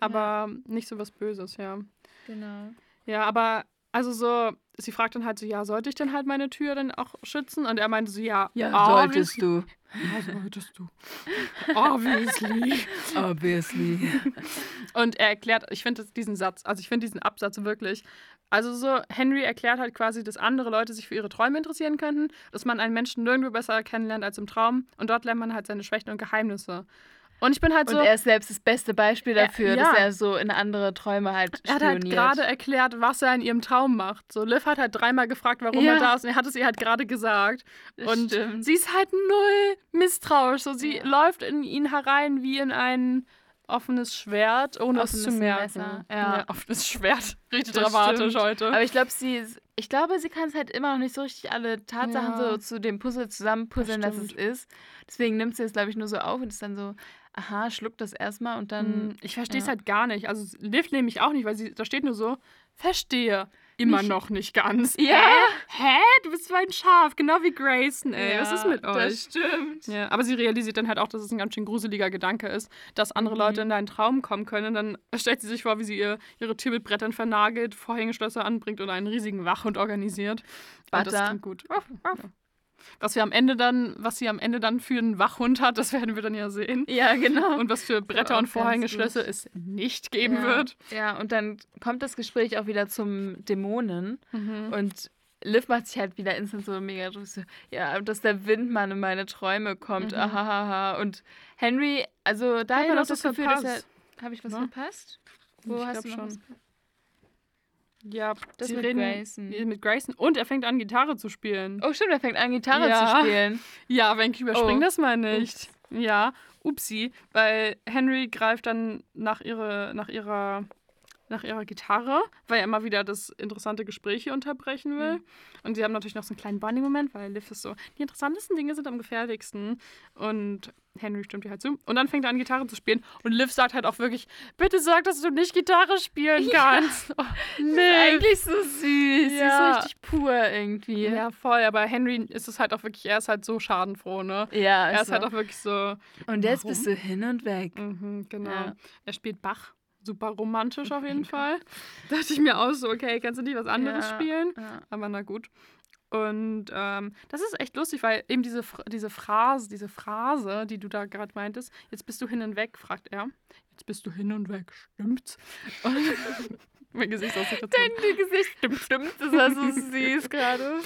Speaker 2: aber nicht so was Böses, ja.
Speaker 1: Genau.
Speaker 2: Ja, aber also so, sie fragt dann halt so, ja, sollte ich denn halt meine Tür dann auch schützen? Und er meinte so, ja,
Speaker 1: Ja, solltest du.
Speaker 2: Ja, solltest du. Obviously. (laughs)
Speaker 1: Obviously.
Speaker 2: Und er erklärt, ich finde diesen Satz, also ich finde diesen Absatz wirklich. Also so, Henry erklärt halt quasi, dass andere Leute sich für ihre Träume interessieren könnten, dass man einen Menschen nirgendwo besser kennenlernt als im Traum und dort lernt man halt seine Schwächen und Geheimnisse. Und ich bin halt so,
Speaker 1: Und er ist selbst das beste Beispiel
Speaker 2: Er-
Speaker 1: dafür,
Speaker 2: ja.
Speaker 1: dass er so in andere Träume halt
Speaker 2: er hat halt
Speaker 1: spioniert.
Speaker 2: gerade erklärt, was er in ihrem Traum macht. So, Liv hat halt dreimal gefragt, warum
Speaker 1: Ja.
Speaker 2: er da ist und er hat es ihr halt gerade gesagt.
Speaker 1: Das
Speaker 2: und
Speaker 1: stimmt.
Speaker 2: sie ist halt null misstrauisch. So, sie
Speaker 1: Ja.
Speaker 2: läuft in ihn herein wie in ein offenes Schwert, ohne es zu
Speaker 1: Offenes
Speaker 2: merken.
Speaker 1: Messer, ja. (laughs)
Speaker 2: offenes Schwert. Richtig
Speaker 1: Das
Speaker 2: dramatisch
Speaker 1: stimmt.
Speaker 2: heute.
Speaker 1: Aber ich glaube, sie ist, ich glaube, sie kann es halt immer noch nicht so richtig alle Tatsachen
Speaker 2: Ja.
Speaker 1: so zu dem Puzzle zusammenpuzzeln,
Speaker 2: Das
Speaker 1: dass es ist. Deswegen nimmt sie es, glaube ich, nur so auf und ist dann so, aha, schluckt das erstmal und dann.
Speaker 2: Mm, Ich verstehe es
Speaker 1: ja.
Speaker 2: halt gar nicht. Also Liv nehme ich auch nicht, weil sie, da steht nur so, verstehe. Immer
Speaker 1: Nicht-
Speaker 2: noch nicht ganz.
Speaker 1: Ja.
Speaker 2: Hä? Hä? Du bist so ein Schaf, genau wie Grayson, ey. Was ist mit euch?
Speaker 1: Das stimmt.
Speaker 2: Ja, aber sie realisiert dann halt auch, dass es ein ganz schön gruseliger Gedanke ist, dass andere
Speaker 1: Mhm.
Speaker 2: Leute in deinen Traum kommen können. Und dann stellt sie sich vor, wie sie ihr, ihre Tür mit Brettern vernagelt, Vorhängeschlösser anbringt und einen riesigen Wachhund organisiert. Und das
Speaker 1: Butter.
Speaker 2: klingt gut. Ja. Was wir am Ende dann, was sie am Ende dann für einen Wachhund hat, das werden wir dann ja sehen.
Speaker 1: Ja, genau.
Speaker 2: Und was für Bretter
Speaker 1: auch
Speaker 2: und Vorhängeschlösser es nicht geben
Speaker 1: ja.
Speaker 2: wird.
Speaker 1: Ja, und dann kommt das Gespräch auch wieder zum Dämonen.
Speaker 2: Mhm.
Speaker 1: Und Liv macht sich halt wieder instant so mega. So, ja, dass der Windmann in meine Träume kommt.
Speaker 2: Mhm.
Speaker 1: Ahahaha. Und Henry, also da
Speaker 2: Ja,
Speaker 1: hat man
Speaker 2: du
Speaker 1: noch das Gefühl, dass er. Habe ich was
Speaker 2: Ne?
Speaker 1: verpasst? Wo
Speaker 2: Ich
Speaker 1: hast du noch
Speaker 2: schon.
Speaker 1: was?
Speaker 2: Ja,
Speaker 1: Das mit
Speaker 2: reden
Speaker 1: Grayson.
Speaker 2: mit Grayson und er fängt an, Gitarre zu spielen.
Speaker 1: Oh, stimmt, er fängt an, Gitarre
Speaker 2: Ja.
Speaker 1: zu spielen. (laughs)
Speaker 2: Ja, Wenki, überspring
Speaker 1: Oh.
Speaker 2: das mal nicht. Ja, upsi, weil Henry greift dann nach, ihre, nach, ihrer, nach ihrer Gitarre, weil er immer wieder das interessante Gespräch hier unterbrechen will.
Speaker 1: Mhm.
Speaker 2: Und sie haben natürlich noch so einen kleinen Bonding-Moment, weil Liv ist so, die interessantesten Dinge sind am gefährlichsten. Und Henry stimmt ihr halt zu. Und dann fängt er an, Gitarre zu spielen. Und Liv sagt halt auch wirklich, bitte sag, dass du nicht Gitarre spielen (laughs) kannst. (laughs) Oh, Liv.
Speaker 1: Eigentlich so süß. Sie ist
Speaker 2: Ja.
Speaker 1: so richtig pur irgendwie.
Speaker 2: Ja, voll, aber Henry ist es halt auch wirklich, er ist halt so schadenfroh, ne?
Speaker 1: Ja,
Speaker 2: Er ist
Speaker 1: also.
Speaker 2: halt auch wirklich so,
Speaker 1: Und jetzt
Speaker 2: Warum?
Speaker 1: bist du hin und weg.
Speaker 2: mhm, genau.
Speaker 1: Ja.
Speaker 2: Er spielt Bach. Super romantisch auf jeden (laughs) Fall. Dachte ich mir auch so, okay, kannst du nicht was anderes
Speaker 1: Ja,
Speaker 2: spielen?
Speaker 1: Ja.
Speaker 2: Aber na gut. Und ähm, das ist echt lustig, weil eben diese, diese Phrase, diese Phrase, die du da gerade meintest, jetzt bist du hin und weg, fragt er. Jetzt bist du hin und weg, stimmt's? Und mein Gesichtsausdruck dazu.
Speaker 1: Dein Gesicht stimmt, stimmt. Das war so süß gerade.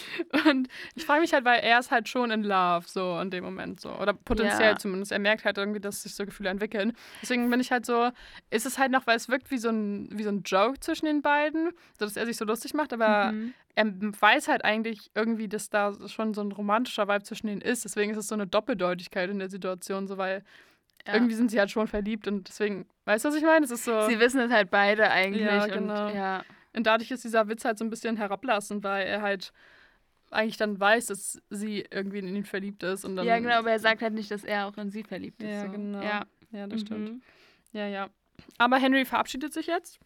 Speaker 2: Und ich frage mich halt, weil er ist halt schon in Love, so in dem Moment so. Oder potenziell
Speaker 1: Ja.
Speaker 2: zumindest. Er merkt halt irgendwie, dass sich so Gefühle entwickeln. Deswegen bin ich halt so, ist es halt noch, weil es wirkt wie so ein, wie so ein Joke zwischen den beiden, so dass er sich so lustig macht, aber
Speaker 1: Mhm.
Speaker 2: er weiß halt eigentlich irgendwie, dass da schon so ein romantischer Vibe zwischen ihnen ist. Deswegen ist es so eine Doppeldeutigkeit in der Situation, so weil
Speaker 1: Ja.
Speaker 2: irgendwie sind sie halt schon verliebt und deswegen, weißt du, was ich meine? Es ist so.
Speaker 1: Sie wissen es halt beide eigentlich.
Speaker 2: Ja, genau.
Speaker 1: Und, ja.
Speaker 2: Und dadurch ist dieser Witz halt so ein bisschen herablassend, weil er halt eigentlich dann weiß, dass sie irgendwie in ihn verliebt ist. Und dann,
Speaker 1: ja, genau, aber er sagt halt nicht, dass er auch in sie verliebt ist.
Speaker 2: Ja,
Speaker 1: so.
Speaker 2: genau.
Speaker 1: Ja,
Speaker 2: Ja, das stimmt.
Speaker 1: Mhm.
Speaker 2: Ja, ja. Aber Henry verabschiedet sich jetzt.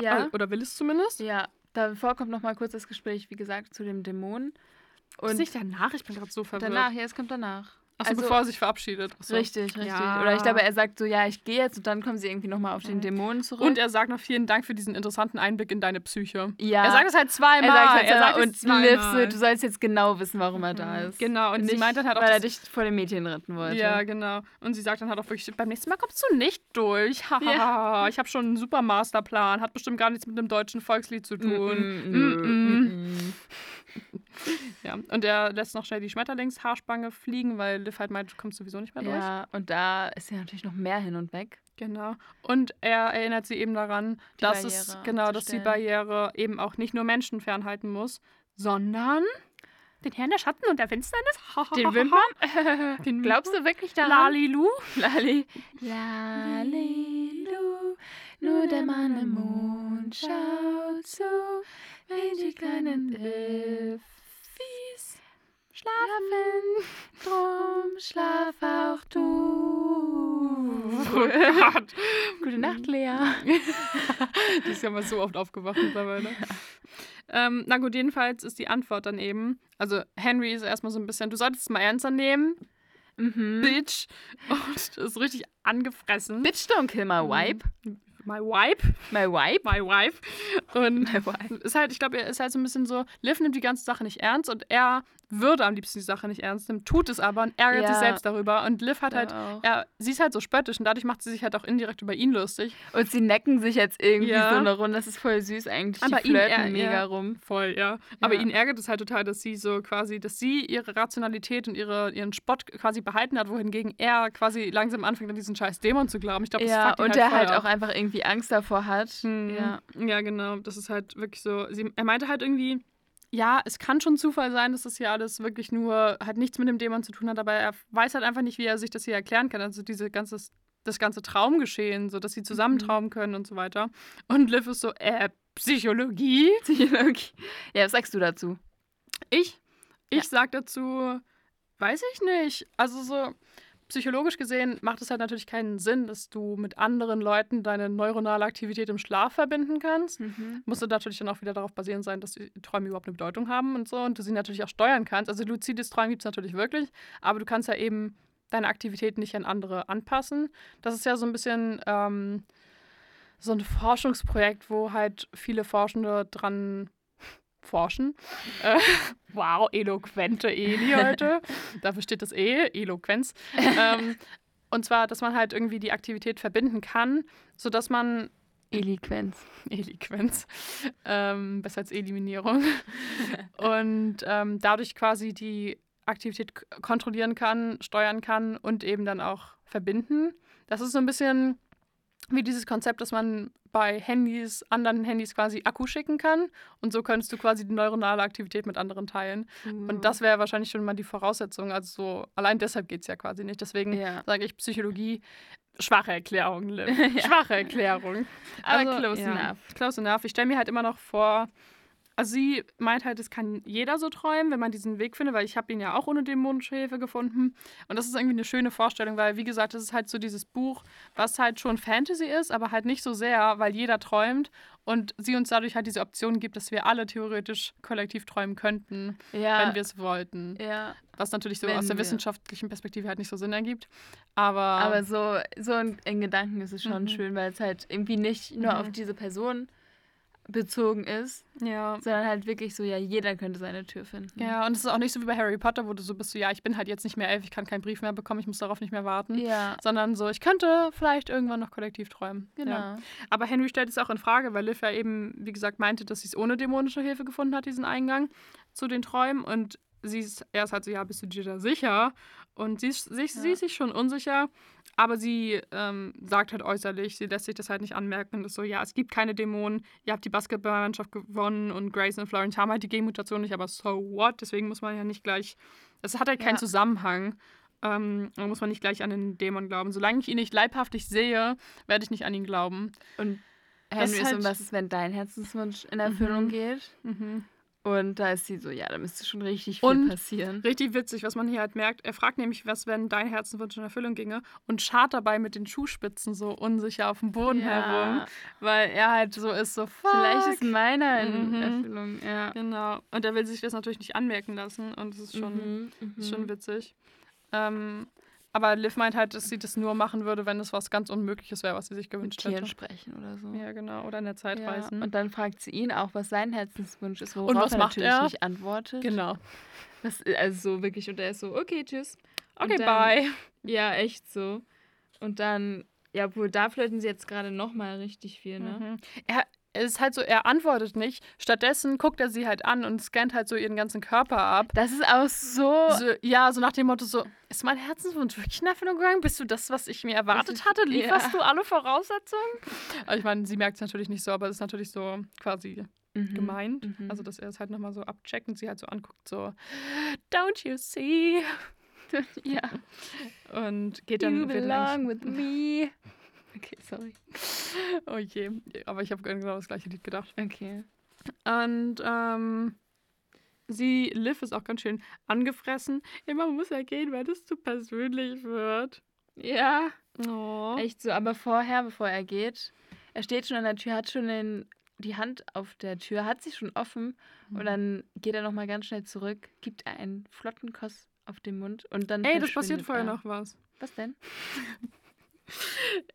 Speaker 1: Ja.
Speaker 2: Oder will es zumindest.
Speaker 1: Ja, davor kommt noch mal kurz das Gespräch, wie gesagt, zu dem Dämonen.
Speaker 2: Und
Speaker 1: Und
Speaker 2: nicht danach, ich bin gerade so verwirrt.
Speaker 1: danach, ja, es kommt danach.
Speaker 2: Achso,
Speaker 1: also-
Speaker 2: bevor er sich verabschiedet. Achso.
Speaker 1: Richtig, richtig.
Speaker 2: Ja.
Speaker 1: Oder ich glaube, er sagt so, ja, ich gehe jetzt und dann kommen sie irgendwie noch mal auf den Dämonen zurück.
Speaker 2: Und er sagt noch vielen Dank für diesen interessanten Einblick in deine Psyche.
Speaker 1: ja,
Speaker 2: Er sagt es halt zweimal.
Speaker 1: er sagt halt
Speaker 2: er sagt
Speaker 1: und
Speaker 2: zweimal.
Speaker 1: Du sollst jetzt genau wissen, warum er da ist.
Speaker 2: Genau, und sie
Speaker 1: nicht,
Speaker 2: meint dann halt auch,
Speaker 1: weil er dich vor dem Mädchen retten wollte.
Speaker 2: Ja, genau. Und sie sagt dann halt auch wirklich, beim nächsten Mal kommst du nicht durch. (laughs) Haha, ich habe schon einen super Masterplan. Hat bestimmt gar nichts mit einem deutschen Volkslied zu tun.
Speaker 1: Mm.
Speaker 2: mm,
Speaker 1: mm. (laughs)
Speaker 2: Ja, und er lässt noch schnell die Schmetterlingshaarspange fliegen, weil Liv halt meint, du kommst sowieso nicht mehr durch.
Speaker 1: Ja, und da ist ja natürlich noch mehr hin und weg.
Speaker 2: Genau. Und er erinnert sie eben daran,
Speaker 1: Die
Speaker 2: dass es
Speaker 1: Barriere
Speaker 2: genau, dass die. Barriere eben auch nicht nur Menschen fernhalten muss, sondern den Herrn der Schatten und der Finsternis.
Speaker 1: Den Wimpern?
Speaker 2: Den
Speaker 1: Glaubst du wirklich daran?
Speaker 2: Lalilu?
Speaker 1: Lali. Lalilu, (laughs) nur der Mann im Mond schaut zu, wenn die kleinen Liffis schlafen. Drum schlaf auch du.
Speaker 2: Oh Gott. (laughs)
Speaker 1: Gute Nacht, Lea. (laughs)
Speaker 2: Die ist ja mal so oft aufgewacht mittlerweile. Ähm, na gut, jedenfalls ist die Antwort dann eben, also Henry ist erstmal so ein bisschen, du solltest es mal ernster nehmen,
Speaker 1: Mhm.
Speaker 2: Bitch. Und ist richtig angefressen.
Speaker 1: Bitch, don't kill my wife.
Speaker 2: My wife.
Speaker 1: My wife?
Speaker 2: My wife. Und (laughs)
Speaker 1: My wife.
Speaker 2: ist halt, ich glaube, er ist halt so ein bisschen so, Liv nimmt die ganze Sache nicht ernst und er würde am liebsten die Sache nicht ernst nehmen, tut es aber und ärgert sich
Speaker 1: Ja.
Speaker 2: selbst darüber. Und Liv hat
Speaker 1: Ja,
Speaker 2: halt,
Speaker 1: auch.
Speaker 2: ja, sie ist halt so spöttisch und dadurch macht sie sich halt auch indirekt über ihn lustig.
Speaker 1: Und sie necken sich jetzt irgendwie
Speaker 2: Ja.
Speaker 1: so eine Runde. Das ist voll süß eigentlich.
Speaker 2: Aber
Speaker 1: die
Speaker 2: ihn
Speaker 1: flirten
Speaker 2: eher-
Speaker 1: mega rum.
Speaker 2: Voll, ja. Aber ihn ärgert es halt total, dass sie so quasi, dass sie ihre Rationalität und ihre, ihren Spott quasi behalten hat, wohingegen er quasi langsam anfängt, an diesen scheiß Dämon zu glauben. Ich glaube, das
Speaker 1: Ja,
Speaker 2: ihn
Speaker 1: und
Speaker 2: halt voll
Speaker 1: halt
Speaker 2: ab.
Speaker 1: auch einfach irgendwie Angst davor hat.
Speaker 2: Mhm.
Speaker 1: Ja.
Speaker 2: ja, genau. Das ist halt wirklich so. Sie, er meinte halt irgendwie, ja, es kann schon Zufall sein, dass das hier alles wirklich nur halt nichts mit dem Dämon zu tun hat, aber er weiß halt einfach nicht, wie er sich das hier erklären kann. Also diese ganze, das ganze Traumgeschehen, so dass sie zusammen
Speaker 1: Mhm.
Speaker 2: trauen können und so weiter. Und Liv ist so, äh, Psychologie?
Speaker 1: Psychologie. Ja, was sagst du dazu?
Speaker 2: Ich? Ich
Speaker 1: Ja.
Speaker 2: sag dazu, weiß ich nicht. Also so psychologisch gesehen macht es halt natürlich keinen Sinn, dass du mit anderen Leuten deine neuronale Aktivität im Schlaf verbinden kannst.
Speaker 1: Mhm.
Speaker 2: Musste natürlich dann auch wieder darauf basieren sein, dass die Träume überhaupt eine Bedeutung haben und so und du sie natürlich auch steuern kannst. Also luzides Träumen gibt es natürlich wirklich, aber du kannst ja eben deine Aktivität nicht an andere anpassen. Das ist ja so ein bisschen ähm, so ein Forschungsprojekt, wo halt viele Forschende dran forschen. Äh, (laughs) wow, eloquente Eli heute. (laughs) Dafür steht das E, Eloquenz. ähm, und zwar, dass man halt irgendwie die Aktivität verbinden kann, sodass man
Speaker 1: Eloquenz.
Speaker 2: Eloquenz. Ähm, besser als Eliminierung. (laughs) und ähm, dadurch quasi die Aktivität kontrollieren kann, steuern kann und eben dann auch verbinden. Das ist so ein bisschen wie dieses Konzept, dass man bei Handys, anderen Handys quasi Akku schicken kann. Und so könntest du quasi die neuronale Aktivität mit anderen teilen. Und das wäre wahrscheinlich schon mal die Voraussetzung. Also so, allein deshalb geht es ja quasi nicht. Deswegen
Speaker 1: Ja.
Speaker 2: sage ich Psychologie, schwache Erklärung, Liv. (laughs) Schwache Erklärung.
Speaker 1: Aber close
Speaker 2: ja,
Speaker 1: enough.
Speaker 2: Close enough. Ich stelle mir halt immer noch vor, also sie meint halt, es kann jeder so träumen, wenn man diesen Weg findet, weil ich habe ihn ja auch ohne dämonische Hilfe gefunden. Und das ist irgendwie eine schöne Vorstellung, weil, wie gesagt, das ist halt so dieses Buch, was halt schon Fantasy ist, aber halt nicht so sehr, weil jeder träumt. und sie uns dadurch halt diese Option gibt, dass wir alle theoretisch kollektiv träumen könnten,
Speaker 1: Ja.
Speaker 2: wenn wir es wollten.
Speaker 1: ja.
Speaker 2: Was natürlich so
Speaker 1: Wenn
Speaker 2: aus der
Speaker 1: wir-
Speaker 2: wissenschaftlichen Perspektive halt nicht so Sinn ergibt. Aber,
Speaker 1: Aber so, so in, in Gedanken ist es schon
Speaker 2: Mhm.
Speaker 1: schön, weil es halt irgendwie nicht nur
Speaker 2: Mhm.
Speaker 1: auf diese Person bezogen ist,
Speaker 2: ja.
Speaker 1: sondern halt wirklich so, ja, jeder könnte seine Tür finden.
Speaker 2: Ja, und es ist auch nicht so wie bei Harry Potter, wo du so bist, so, ja, ich bin halt jetzt nicht mehr elf, ich kann keinen Brief mehr bekommen, ich muss darauf nicht mehr warten.
Speaker 1: Ja,
Speaker 2: Sondern so, ich könnte vielleicht irgendwann noch kollektiv träumen.
Speaker 1: genau.
Speaker 2: Ja. Aber Henry stellt es auch in Frage, weil Liv ja eben, wie gesagt, meinte, dass sie es ohne dämonische Hilfe gefunden hat, diesen Eingang zu den Träumen. Und sie ist erst halt so, ja, bist du dir da sicher? Und sie ist, sich, sie
Speaker 1: Ja.
Speaker 2: ist sich schon unsicher, aber sie ähm, sagt halt äußerlich, sie lässt sich das halt nicht anmerken. Und ist so, ja, es gibt keine Dämonen, ihr habt die Basketballmannschaft gewonnen und Grace und Florence haben halt die Genmutation nicht, aber so what? Deswegen muss man ja nicht gleich, es hat halt keinen
Speaker 1: Ja.
Speaker 2: Zusammenhang. Ähm, da muss man nicht gleich an den Dämon glauben. Solange ich ihn nicht leibhaftig sehe, werde ich nicht an ihn glauben.
Speaker 1: Und Henry
Speaker 2: ist
Speaker 1: ist,
Speaker 2: halt-
Speaker 1: und was ist, wenn dein Herzenswunsch in Erfüllung
Speaker 2: Mhm.
Speaker 1: geht?
Speaker 2: Mhm.
Speaker 1: Und da ist sie so, ja, da müsste schon richtig viel
Speaker 2: Und-
Speaker 1: passieren.
Speaker 2: Richtig witzig, was man hier halt merkt. Er fragt nämlich, was, wenn dein Herzenswunsch in Erfüllung ginge und schart dabei mit den Schuhspitzen so unsicher auf dem Boden herum, weil er halt so ist, so fuck.
Speaker 1: Vielleicht ist meiner in
Speaker 2: Mhm.
Speaker 1: Erfüllung, ja.
Speaker 2: Genau. Und er will sich das natürlich nicht anmerken lassen und es ist schon,
Speaker 1: Mhm,
Speaker 2: ist
Speaker 1: mhm.
Speaker 2: schon witzig. Ähm, aber Liv meint halt, dass sie das nur machen würde, wenn es was ganz Unmögliches wäre, was sie sich
Speaker 1: Mit
Speaker 2: gewünscht
Speaker 1: Tieren
Speaker 2: hätte.
Speaker 1: sprechen oder so.
Speaker 2: Ja, genau. Oder in der Zeit
Speaker 1: Ja,
Speaker 2: reisen.
Speaker 1: Und dann fragt sie ihn auch, was sein Herzenswunsch ist, worauf
Speaker 2: was
Speaker 1: er
Speaker 2: macht
Speaker 1: natürlich
Speaker 2: er?
Speaker 1: nicht antwortet.
Speaker 2: genau.
Speaker 1: Das, also so wirklich, und er ist so, okay, tschüss. Und
Speaker 2: Okay,
Speaker 1: dann-
Speaker 2: bye. (laughs)
Speaker 1: Ja, echt so. Und dann, ja, obwohl da flirten sie jetzt gerade nochmal richtig viel, ne?
Speaker 2: Mhm. Er, es ist halt so, er antwortet nicht. Stattdessen guckt er sie halt an und scannt halt so ihren ganzen Körper ab.
Speaker 1: Das ist auch so.
Speaker 2: So, ja, so nach dem Motto so, ist mein Herzenswunsch wirklich in Erfüllung gegangen? Bist du das, was ich mir erwartet
Speaker 1: ist-
Speaker 2: hatte? Lieferst
Speaker 1: ja.
Speaker 2: du alle Voraussetzungen? Also ich meine, sie merkt es natürlich nicht so, aber es ist natürlich so quasi
Speaker 1: Mhm,
Speaker 2: gemeint.
Speaker 1: mhm.
Speaker 2: Also, dass er es halt nochmal so abcheckt und sie halt so anguckt, so, don't you see? (laughs)
Speaker 1: ja.
Speaker 2: Und geht dann
Speaker 1: You belong with me. Okay, sorry.
Speaker 2: Oh je, aber ich habe genau das gleiche Lied gedacht.
Speaker 1: Okay.
Speaker 2: Und ähm, sie, Liv, ist auch ganz schön angefressen. Immer muss er gehen, weil das zu persönlich wird.
Speaker 1: Ja.
Speaker 2: Oh.
Speaker 1: Echt so, aber vorher, bevor er geht, er steht schon an der Tür, hat schon den, die Hand auf der Tür, hat sie schon offen
Speaker 2: Mhm.
Speaker 1: und dann geht er nochmal ganz schnell zurück, gibt einen flotten Kuss auf den Mund und dann.
Speaker 2: Ey, das passiert vorher
Speaker 1: er.
Speaker 2: noch was.
Speaker 1: Was denn? (laughs)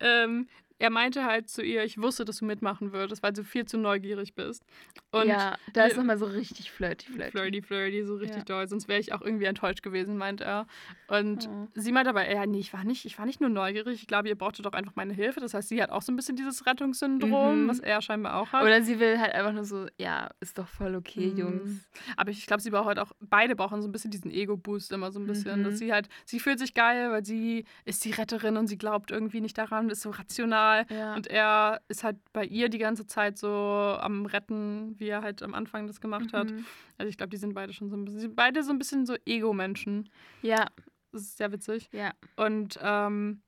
Speaker 2: Ähm, er meinte halt zu ihr, ich wusste, dass du mitmachen würdest, weil du viel zu neugierig bist. Und
Speaker 1: ja, da ist nochmal so richtig flirty, flirty.
Speaker 2: flirty, flirty, so richtig
Speaker 1: Ja.
Speaker 2: doll. Sonst wäre ich auch irgendwie enttäuscht gewesen, meint er. Und
Speaker 1: Oh.
Speaker 2: sie meint aber, ja, nee, ich war, nicht, ich war nicht nur neugierig. Ich glaube, ihr brauchtet doch einfach meine Hilfe. Das heißt, sie hat auch so ein bisschen dieses Rettungssyndrom,
Speaker 1: Mhm.
Speaker 2: was er scheinbar auch hat.
Speaker 1: Oder sie will halt einfach nur so, ja, ist doch voll okay,
Speaker 2: Mhm.
Speaker 1: Jungs.
Speaker 2: Aber ich glaube, sie braucht halt auch, beide brauchen so ein bisschen diesen Ego-Boost immer so ein bisschen.
Speaker 1: Mhm.
Speaker 2: Dass sie halt, sie fühlt sich geil, weil sie ist die Retterin und sie glaubt irgendwie nicht daran, ist so rational.
Speaker 1: Ja.
Speaker 2: Und er ist halt bei ihr die ganze Zeit so am Retten, wie er halt am Anfang das gemacht hat.
Speaker 1: Mhm.
Speaker 2: Also ich glaube, die sind beide schon so ein bisschen, beide so ein bisschen so Ego-Menschen.
Speaker 1: Ja,
Speaker 2: Das ist sehr witzig.
Speaker 1: ja.
Speaker 2: Und, ähm,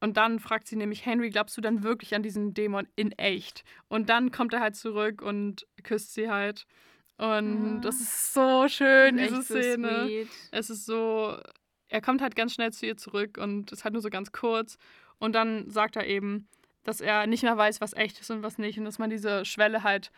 Speaker 2: und dann fragt sie nämlich, Henry, glaubst du dann wirklich an diesen Dämon in echt? Und dann kommt er halt zurück und küsst sie halt. Und
Speaker 1: Ah.
Speaker 2: das ist so schön,
Speaker 1: Echt
Speaker 2: diese
Speaker 1: so
Speaker 2: Szene.
Speaker 1: sweet.
Speaker 2: es ist so, er kommt halt ganz schnell zu ihr zurück und ist halt nur so ganz kurz. Und dann sagt er eben, dass er nicht mehr weiß, was echt ist und was nicht. Und dass man diese Schwelle halt,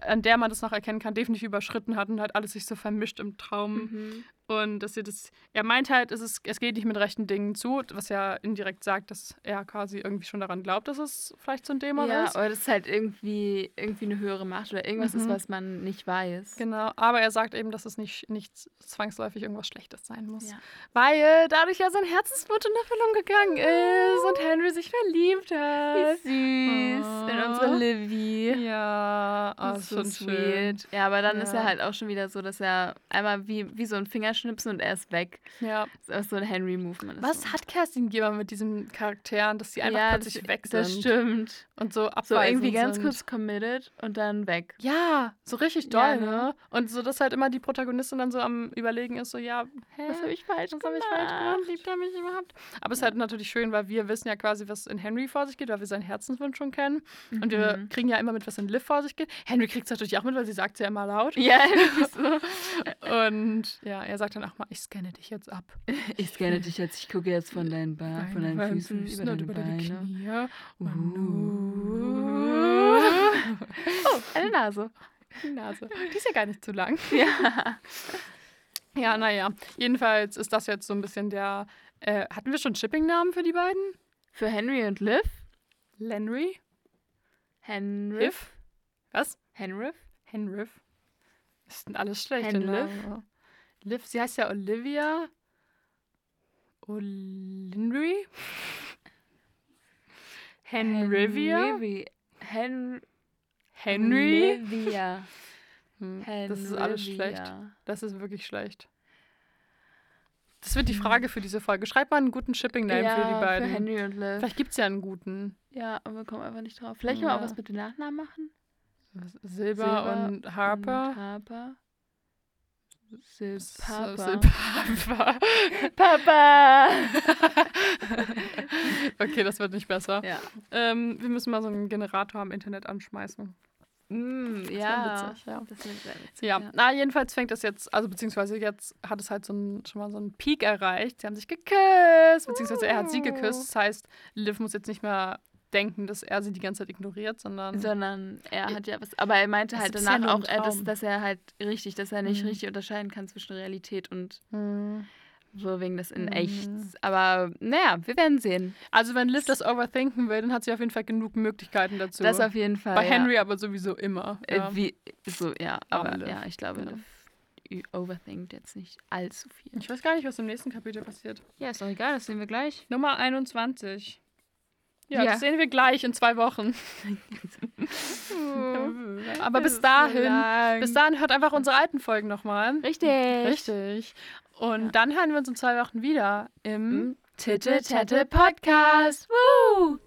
Speaker 2: an der man das noch erkennen kann, definitiv überschritten hat und halt alles sich so vermischt im Traum.
Speaker 1: Mhm.
Speaker 2: Und dass sie das, er meint halt, es, ist, es geht nicht mit rechten Dingen zu, was ja indirekt sagt, dass er quasi irgendwie schon daran glaubt, dass es vielleicht so ein Dämon
Speaker 1: Ja,
Speaker 2: ist.
Speaker 1: oder das ist halt irgendwie, irgendwie eine höhere Macht oder irgendwas ist,
Speaker 2: Mhm.
Speaker 1: was man nicht weiß.
Speaker 2: Genau, aber er sagt eben, dass es nicht, nicht zwangsläufig irgendwas Schlechtes sein muss.
Speaker 1: Ja.
Speaker 2: Weil dadurch ja sein Herzenswunsch in Erfüllung gegangen ist und Henry sich verliebt hat.
Speaker 1: Wie süß. In unsere
Speaker 2: Oh.
Speaker 1: Livy.
Speaker 2: Ja, oh,
Speaker 1: Das
Speaker 2: ist
Speaker 1: ist
Speaker 2: schon
Speaker 1: so
Speaker 2: schön.
Speaker 1: sweet. Ja, aber dann ist
Speaker 2: Ja.
Speaker 1: er halt auch schon wieder so, dass er einmal wie, wie so ein Fingerschnipsen und er ist weg.
Speaker 2: Ja.
Speaker 1: Das ist so ein Henry-Movement.
Speaker 2: Was hat Kerstin Geber mit diesen Charakteren, dass sie einfach
Speaker 1: ja,
Speaker 2: plötzlich
Speaker 1: das,
Speaker 2: weg sind
Speaker 1: Das stimmt.
Speaker 2: und so
Speaker 1: So
Speaker 2: abweisend
Speaker 1: irgendwie ganz
Speaker 2: sind.
Speaker 1: kurz committed und dann weg.
Speaker 2: Ja, so richtig doll,
Speaker 1: Ja,
Speaker 2: ne?
Speaker 1: ne?
Speaker 2: Und so, dass halt immer die Protagonistin dann so am Überlegen ist, so, ja, hä,
Speaker 1: Was habe ich falsch
Speaker 2: was habe ich falsch gemacht? Liebt er mich überhaupt? Aber es ist halt natürlich schön, weil wir wissen ja quasi, was in Henry vor sich geht, weil wir seinen Herzenswunsch schon kennen. Und wir
Speaker 1: Mhm.
Speaker 2: kriegen ja immer mit, was in Liv vor sich geht. Henry kriegt es natürlich auch mit, weil sie sagt es ja immer laut.
Speaker 1: Ja, (laughs) so.
Speaker 2: Und ja, er sagt dann auch mal, ich scanne dich jetzt ab. (laughs)
Speaker 1: Ich scanne dich jetzt, ich gucke jetzt von deinen, ba von deinen
Speaker 2: Beinen,
Speaker 1: Füßen, über deine
Speaker 2: über deine
Speaker 1: Beine.
Speaker 2: Knie.
Speaker 1: Uh.
Speaker 2: Und
Speaker 1: Oh, (laughs) eine Nase.
Speaker 2: Die Nase. Die ist ja gar nicht zu lang. (laughs)
Speaker 1: Ja.
Speaker 2: Ja, naja. Jedenfalls ist das jetzt so ein bisschen der. Äh, hatten wir schon Shipping-Namen für die beiden?
Speaker 1: Für Henry und Liv?
Speaker 2: Lenry?
Speaker 1: Henry.
Speaker 2: Liv? Was?
Speaker 1: Henry?
Speaker 2: Henriff. Das sind alles schlechte
Speaker 1: Henliv?
Speaker 2: Namen. Liv, sie heißt ja Olivia. Olinry? (laughs) Henrivia?
Speaker 1: Henry. Hen
Speaker 2: Henry?
Speaker 1: Olivia. (laughs)
Speaker 2: Hm, Das ist alles schlecht. Das ist wirklich schlecht. Das wird die Frage für diese Folge. Schreib mal einen guten Shipping-Name
Speaker 1: ja,
Speaker 2: für die beiden.
Speaker 1: Für Henry und Liv.
Speaker 2: Vielleicht gibt es ja einen guten.
Speaker 1: Ja, aber wir kommen einfach nicht drauf. Vielleicht können wir auch
Speaker 2: Ja.
Speaker 1: was mit den Nachnamen machen.
Speaker 2: Silber,
Speaker 1: Silber
Speaker 2: und Harper.
Speaker 1: Und Harper.
Speaker 2: S-
Speaker 1: Silpapa.
Speaker 2: Silpapa. (laughs)
Speaker 1: Papa! (laughs)
Speaker 2: okay, das wird nicht besser.
Speaker 1: ja.
Speaker 2: Ähm, wir müssen mal so einen Generator am Internet anschmeißen.
Speaker 1: Mm,
Speaker 2: wär
Speaker 1: ja.
Speaker 2: witzig, ja.
Speaker 1: Das witzig.
Speaker 2: Ja, na, jedenfalls fängt das jetzt, also beziehungsweise jetzt hat es halt so ein, schon mal so einen Peak erreicht. Sie haben sich geküsst, beziehungsweise er hat sie geküsst. Das heißt, Liv muss jetzt nicht mehr denken, dass er sie die ganze Zeit ignoriert, sondern.
Speaker 1: Sondern er hat ja was. Aber er meinte halt danach
Speaker 2: ja
Speaker 1: auch, er, dass,
Speaker 2: Traum.
Speaker 1: dass er halt richtig, dass er nicht
Speaker 2: Mhm.
Speaker 1: richtig unterscheiden kann zwischen Realität und
Speaker 2: Hm.
Speaker 1: so wegen des in
Speaker 2: Mhm.
Speaker 1: echt. Aber naja, wir werden sehen.
Speaker 2: Also, wenn Liv das overthinken will, dann hat sie auf jeden Fall genug Möglichkeiten dazu.
Speaker 1: Das auf jeden Fall.
Speaker 2: Bei
Speaker 1: ja.
Speaker 2: Henry aber sowieso immer.
Speaker 1: Äh,
Speaker 2: Ja.
Speaker 1: wie, so, ja, aber
Speaker 2: Liv.
Speaker 1: ja, ich glaube. Liv overthinkt jetzt nicht allzu viel.
Speaker 2: Ich weiß gar nicht, was im nächsten Kapitel passiert.
Speaker 1: Ja, ist doch egal, das sehen wir gleich.
Speaker 2: Nummer 21. Ja,
Speaker 1: Ja.
Speaker 2: das sehen wir gleich in zwei Wochen. (laughs) (laughs) Aber bis
Speaker 1: so
Speaker 2: dahin,
Speaker 1: lang.
Speaker 2: bis dahin hört einfach unsere alten Folgen nochmal.
Speaker 1: Richtig.
Speaker 2: Richtig. Und
Speaker 1: Ja.
Speaker 2: dann hören wir uns in zwei Wochen wieder im
Speaker 1: Im Titte Tette Podcast. Woo!